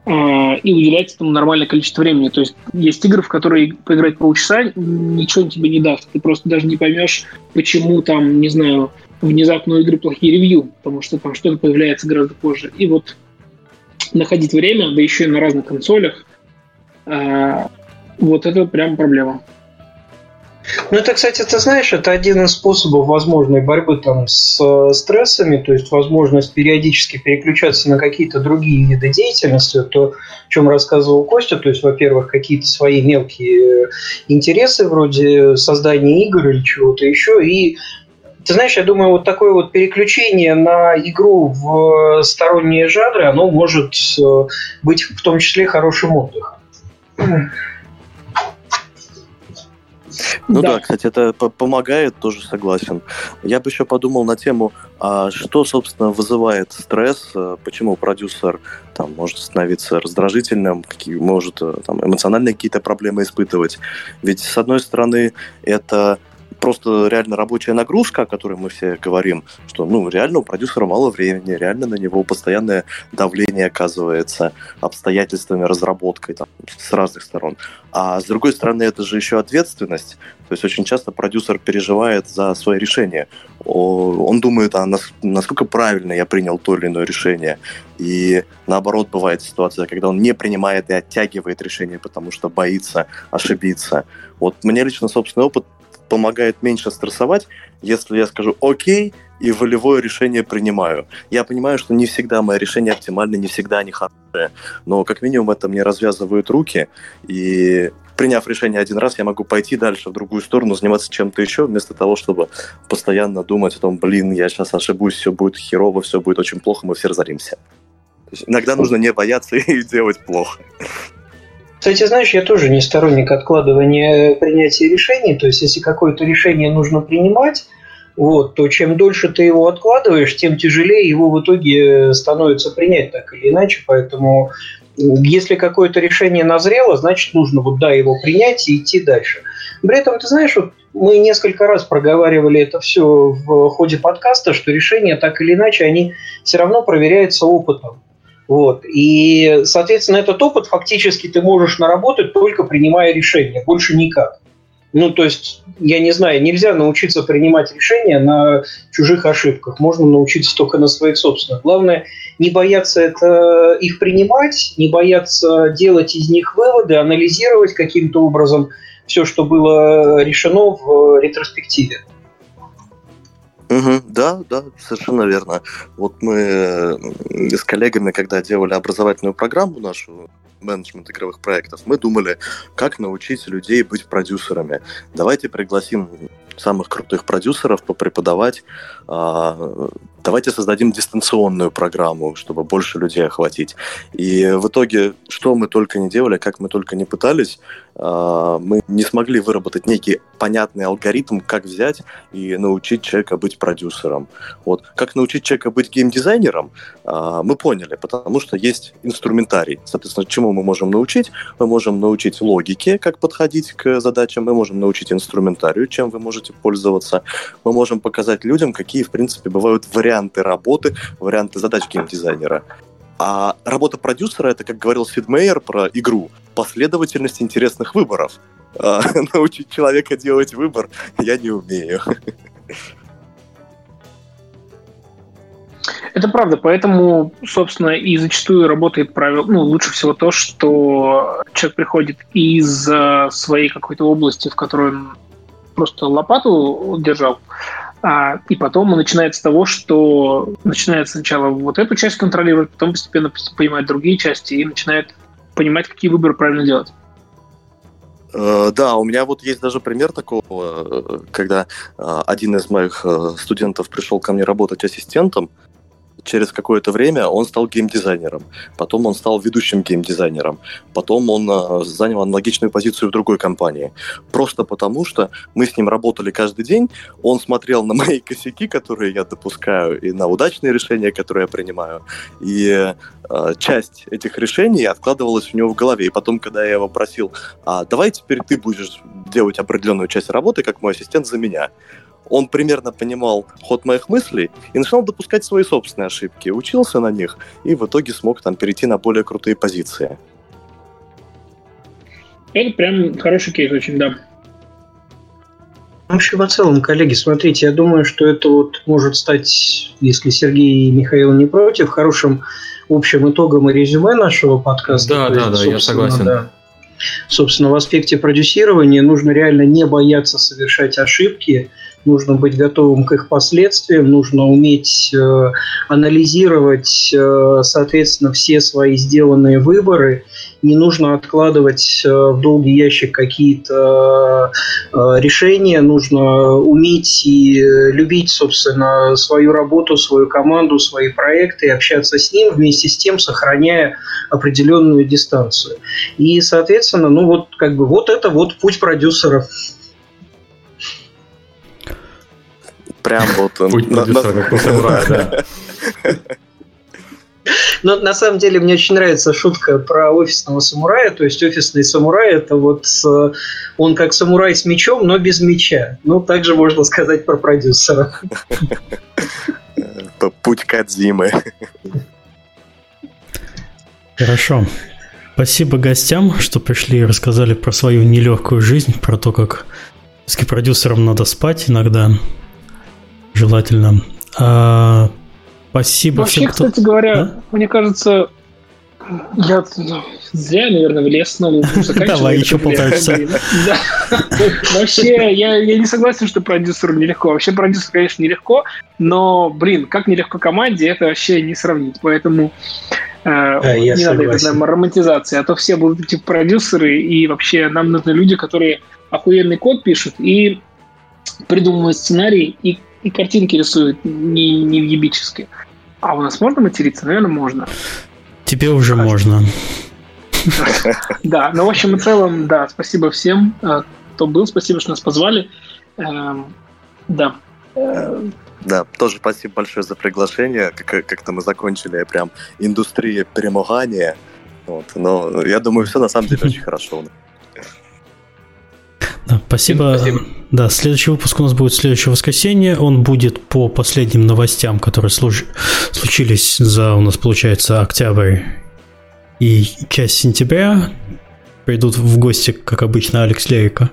э, и уделять этому нормальное количество времени. То есть есть игры, в которые поиграть полчаса ничего тебе не даст. Ты просто даже не поймешь, почему там, не знаю, внезапно у игры плохие ревью, потому что там что-то появляется гораздо позже. И вот находить время, да еще и на разных консолях, вот это прям проблема. Ну, это, кстати, ты знаешь, это один из способов возможной борьбы там с э, стрессами, то есть возможность периодически переключаться на какие-то другие виды деятельности, то, о чем рассказывал Костя, то есть, во-первых, какие-то свои мелкие интересы вроде создания игр или чего-то еще, и ты знаешь, я думаю, вот такое вот переключение на игру в сторонние жанры, оно может э, быть в том числе хорошим отдыхом. Ну да. да, кстати, это помогает, тоже согласен. Я бы еще подумал на тему, а что, собственно, вызывает стресс, э, почему продюсер там, может становиться раздражительным, какие, может э, там, эмоциональные какие-то проблемы испытывать. Ведь, с одной стороны, это просто реально рабочая нагрузка, о которой мы все говорим, что ну реально у продюсера мало времени, реально на него постоянное давление оказывается обстоятельствами разработкой там, с разных сторон. А с другой стороны, это же еще ответственность. То есть очень часто продюсер переживает за свои решения. Он думает, а насколько правильно я принял то или иное решение. И наоборот, бывает ситуация, когда он не принимает и оттягивает решение, потому что боится ошибиться. Вот мне лично собственный опыт помогает меньше стрессовать, если я скажу «Окей», и волевое решение принимаю. Я понимаю, что не всегда мои решения оптимальны, не всегда они хорошие, но как минимум это мне развязывают руки, и приняв решение один раз, я могу пойти дальше в другую сторону, заниматься чем-то еще, вместо того, чтобы постоянно думать о том, блин, я сейчас ошибусь, все будет херово, все будет очень плохо, мы все разоримся. иногда нужно не бояться и делать плохо. Кстати, знаешь, я тоже не сторонник откладывания принятия решений. То есть, если какое-то решение нужно принимать, вот, то чем дольше ты его откладываешь, тем тяжелее его в итоге становится принять так или иначе. Поэтому если какое-то решение назрело, значит нужно вот да, его принять и идти дальше. При этом, ты знаешь, вот мы несколько раз проговаривали это все в ходе подкаста, что решения так или иначе, они все равно проверяются опытом. Вот. И, соответственно, этот опыт фактически ты можешь наработать только принимая решения, больше никак. Ну, то есть, я не знаю, нельзя научиться принимать решения на чужих ошибках. Можно научиться только на своих собственных. Главное, не бояться это, их принимать, не бояться делать из них выводы, анализировать каким-то образом все, что было решено в ретроспективе. Угу, да, да, совершенно верно. Вот мы с коллегами, когда делали образовательную программу нашу, менеджмент игровых проектов, мы думали, как научить людей быть продюсерами. Давайте пригласим самых крутых продюсеров попреподавать. А, давайте создадим дистанционную программу, чтобы больше людей охватить. И в итоге, что мы только не делали, как мы только не пытались, а, мы не смогли выработать некий понятный алгоритм, как взять и научить человека быть продюсером. Вот. Как научить человека быть геймдизайнером, а, мы поняли, потому что есть инструментарий. Соответственно, чему мы можем научить? Мы можем научить логике, как подходить к задачам, мы можем научить инструментарию, чем вы можете пользоваться. Мы можем показать людям, какие, в принципе, бывают варианты работы, варианты задач геймдизайнера. А работа продюсера это, как говорил Сид Мейер про игру, последовательность интересных выборов. А, научить человека делать выбор я не умею. Это правда, поэтому, собственно, и зачастую работает правило, ну, лучше всего то, что человек приходит из э, своей какой-то области, в которой он просто лопату держал, а, и потом он начинает с того, что начинает сначала вот эту часть контролировать, потом постепенно понимает другие части и начинает понимать, какие выборы правильно делать. Э, да, у меня вот есть даже пример такого, э, когда э, один из моих студентов пришел ко мне работать ассистентом, через какое-то время он стал геймдизайнером, потом он стал ведущим геймдизайнером, потом он э, занял аналогичную позицию в другой компании. Просто потому, что мы с ним работали каждый день, он смотрел на мои косяки, которые я допускаю, и на удачные решения, которые я принимаю, и э, часть этих решений откладывалась у него в голове. И потом, когда я его просил, а давай теперь ты будешь делать определенную часть работы, как мой ассистент за меня, он примерно понимал ход моих мыслей и начинал допускать свои собственные ошибки, учился на них и в итоге смог там перейти на более крутые позиции. Это прям хороший кейс очень, да. Вообще, в целом, коллеги, смотрите, я думаю, что это вот может стать, если Сергей и Михаил не против, хорошим общим итогом и резюме нашего подкаста. Да, да, есть, да, я согласен. Да, собственно, в аспекте продюсирования нужно реально не бояться совершать ошибки, нужно быть готовым к их последствиям, нужно уметь э, анализировать, э, соответственно, все свои сделанные выборы. Не нужно откладывать э, в долгий ящик какие-то э, решения, нужно уметь и любить, собственно, свою работу, свою команду, свои проекты, общаться с ним, вместе с тем сохраняя определенную дистанцию. И, соответственно, ну вот как бы вот это вот путь продюсеров. Прям вот... Путь у самурая, да. Но на самом деле мне очень нравится шутка про офисного самурая. То есть офисный самурай это вот э, он как самурай с мечом, но без меча. Ну, также можно сказать про продюсера. Путь Кадзимы. Хорошо. Спасибо гостям, что пришли и рассказали про свою нелегкую жизнь, про то, как с продюсерам надо спать иногда, желательно. А, спасибо Вообще, всем, кто... кстати говоря, а? мне кажется, я ну, зря, наверное, влез снова. Давай, еще полтора часа. Вообще, я, я не согласен, что продюсеру нелегко. Вообще, продюсер, конечно, нелегко, но, блин, как нелегко команде, это вообще не сравнить. Поэтому э, а, не надо это, наверное, романтизации. А то все будут эти продюсеры, и вообще нам нужны люди, которые охуенный код пишут и придумывают сценарий, и и картинки рисуют не, не ебически. А у нас можно материться? Наверное, можно. Тебе уже Кажется. можно. Да, ну, в общем и целом, да, спасибо всем, э, кто был, спасибо, что нас позвали. Эм, да. Э, да, тоже спасибо большое за приглашение. Как- как-то мы закончили прям индустрия перемогания. Вот, но я думаю, все на самом деле очень хорошо. Да, спасибо. спасибо. Да, следующий выпуск у нас будет следующее воскресенье. Он будет по последним новостям, которые служ... случились за, у нас получается, октябрь и часть сентября. Придут в гости, как обычно, Алекс Лерика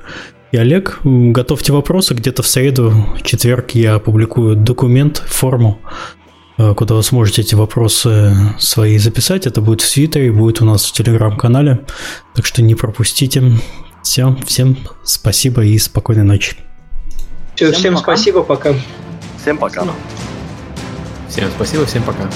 и Олег. Готовьте вопросы. Где-то в среду, четверг я опубликую документ, форму, э, куда вы сможете эти вопросы свои записать. Это будет в Твиттере, будет у нас в Телеграм-канале. Так что не пропустите. Все, всем спасибо и спокойной ночи. Все, всем, всем спасибо, пока. Всем пока. Всем спасибо, всем пока.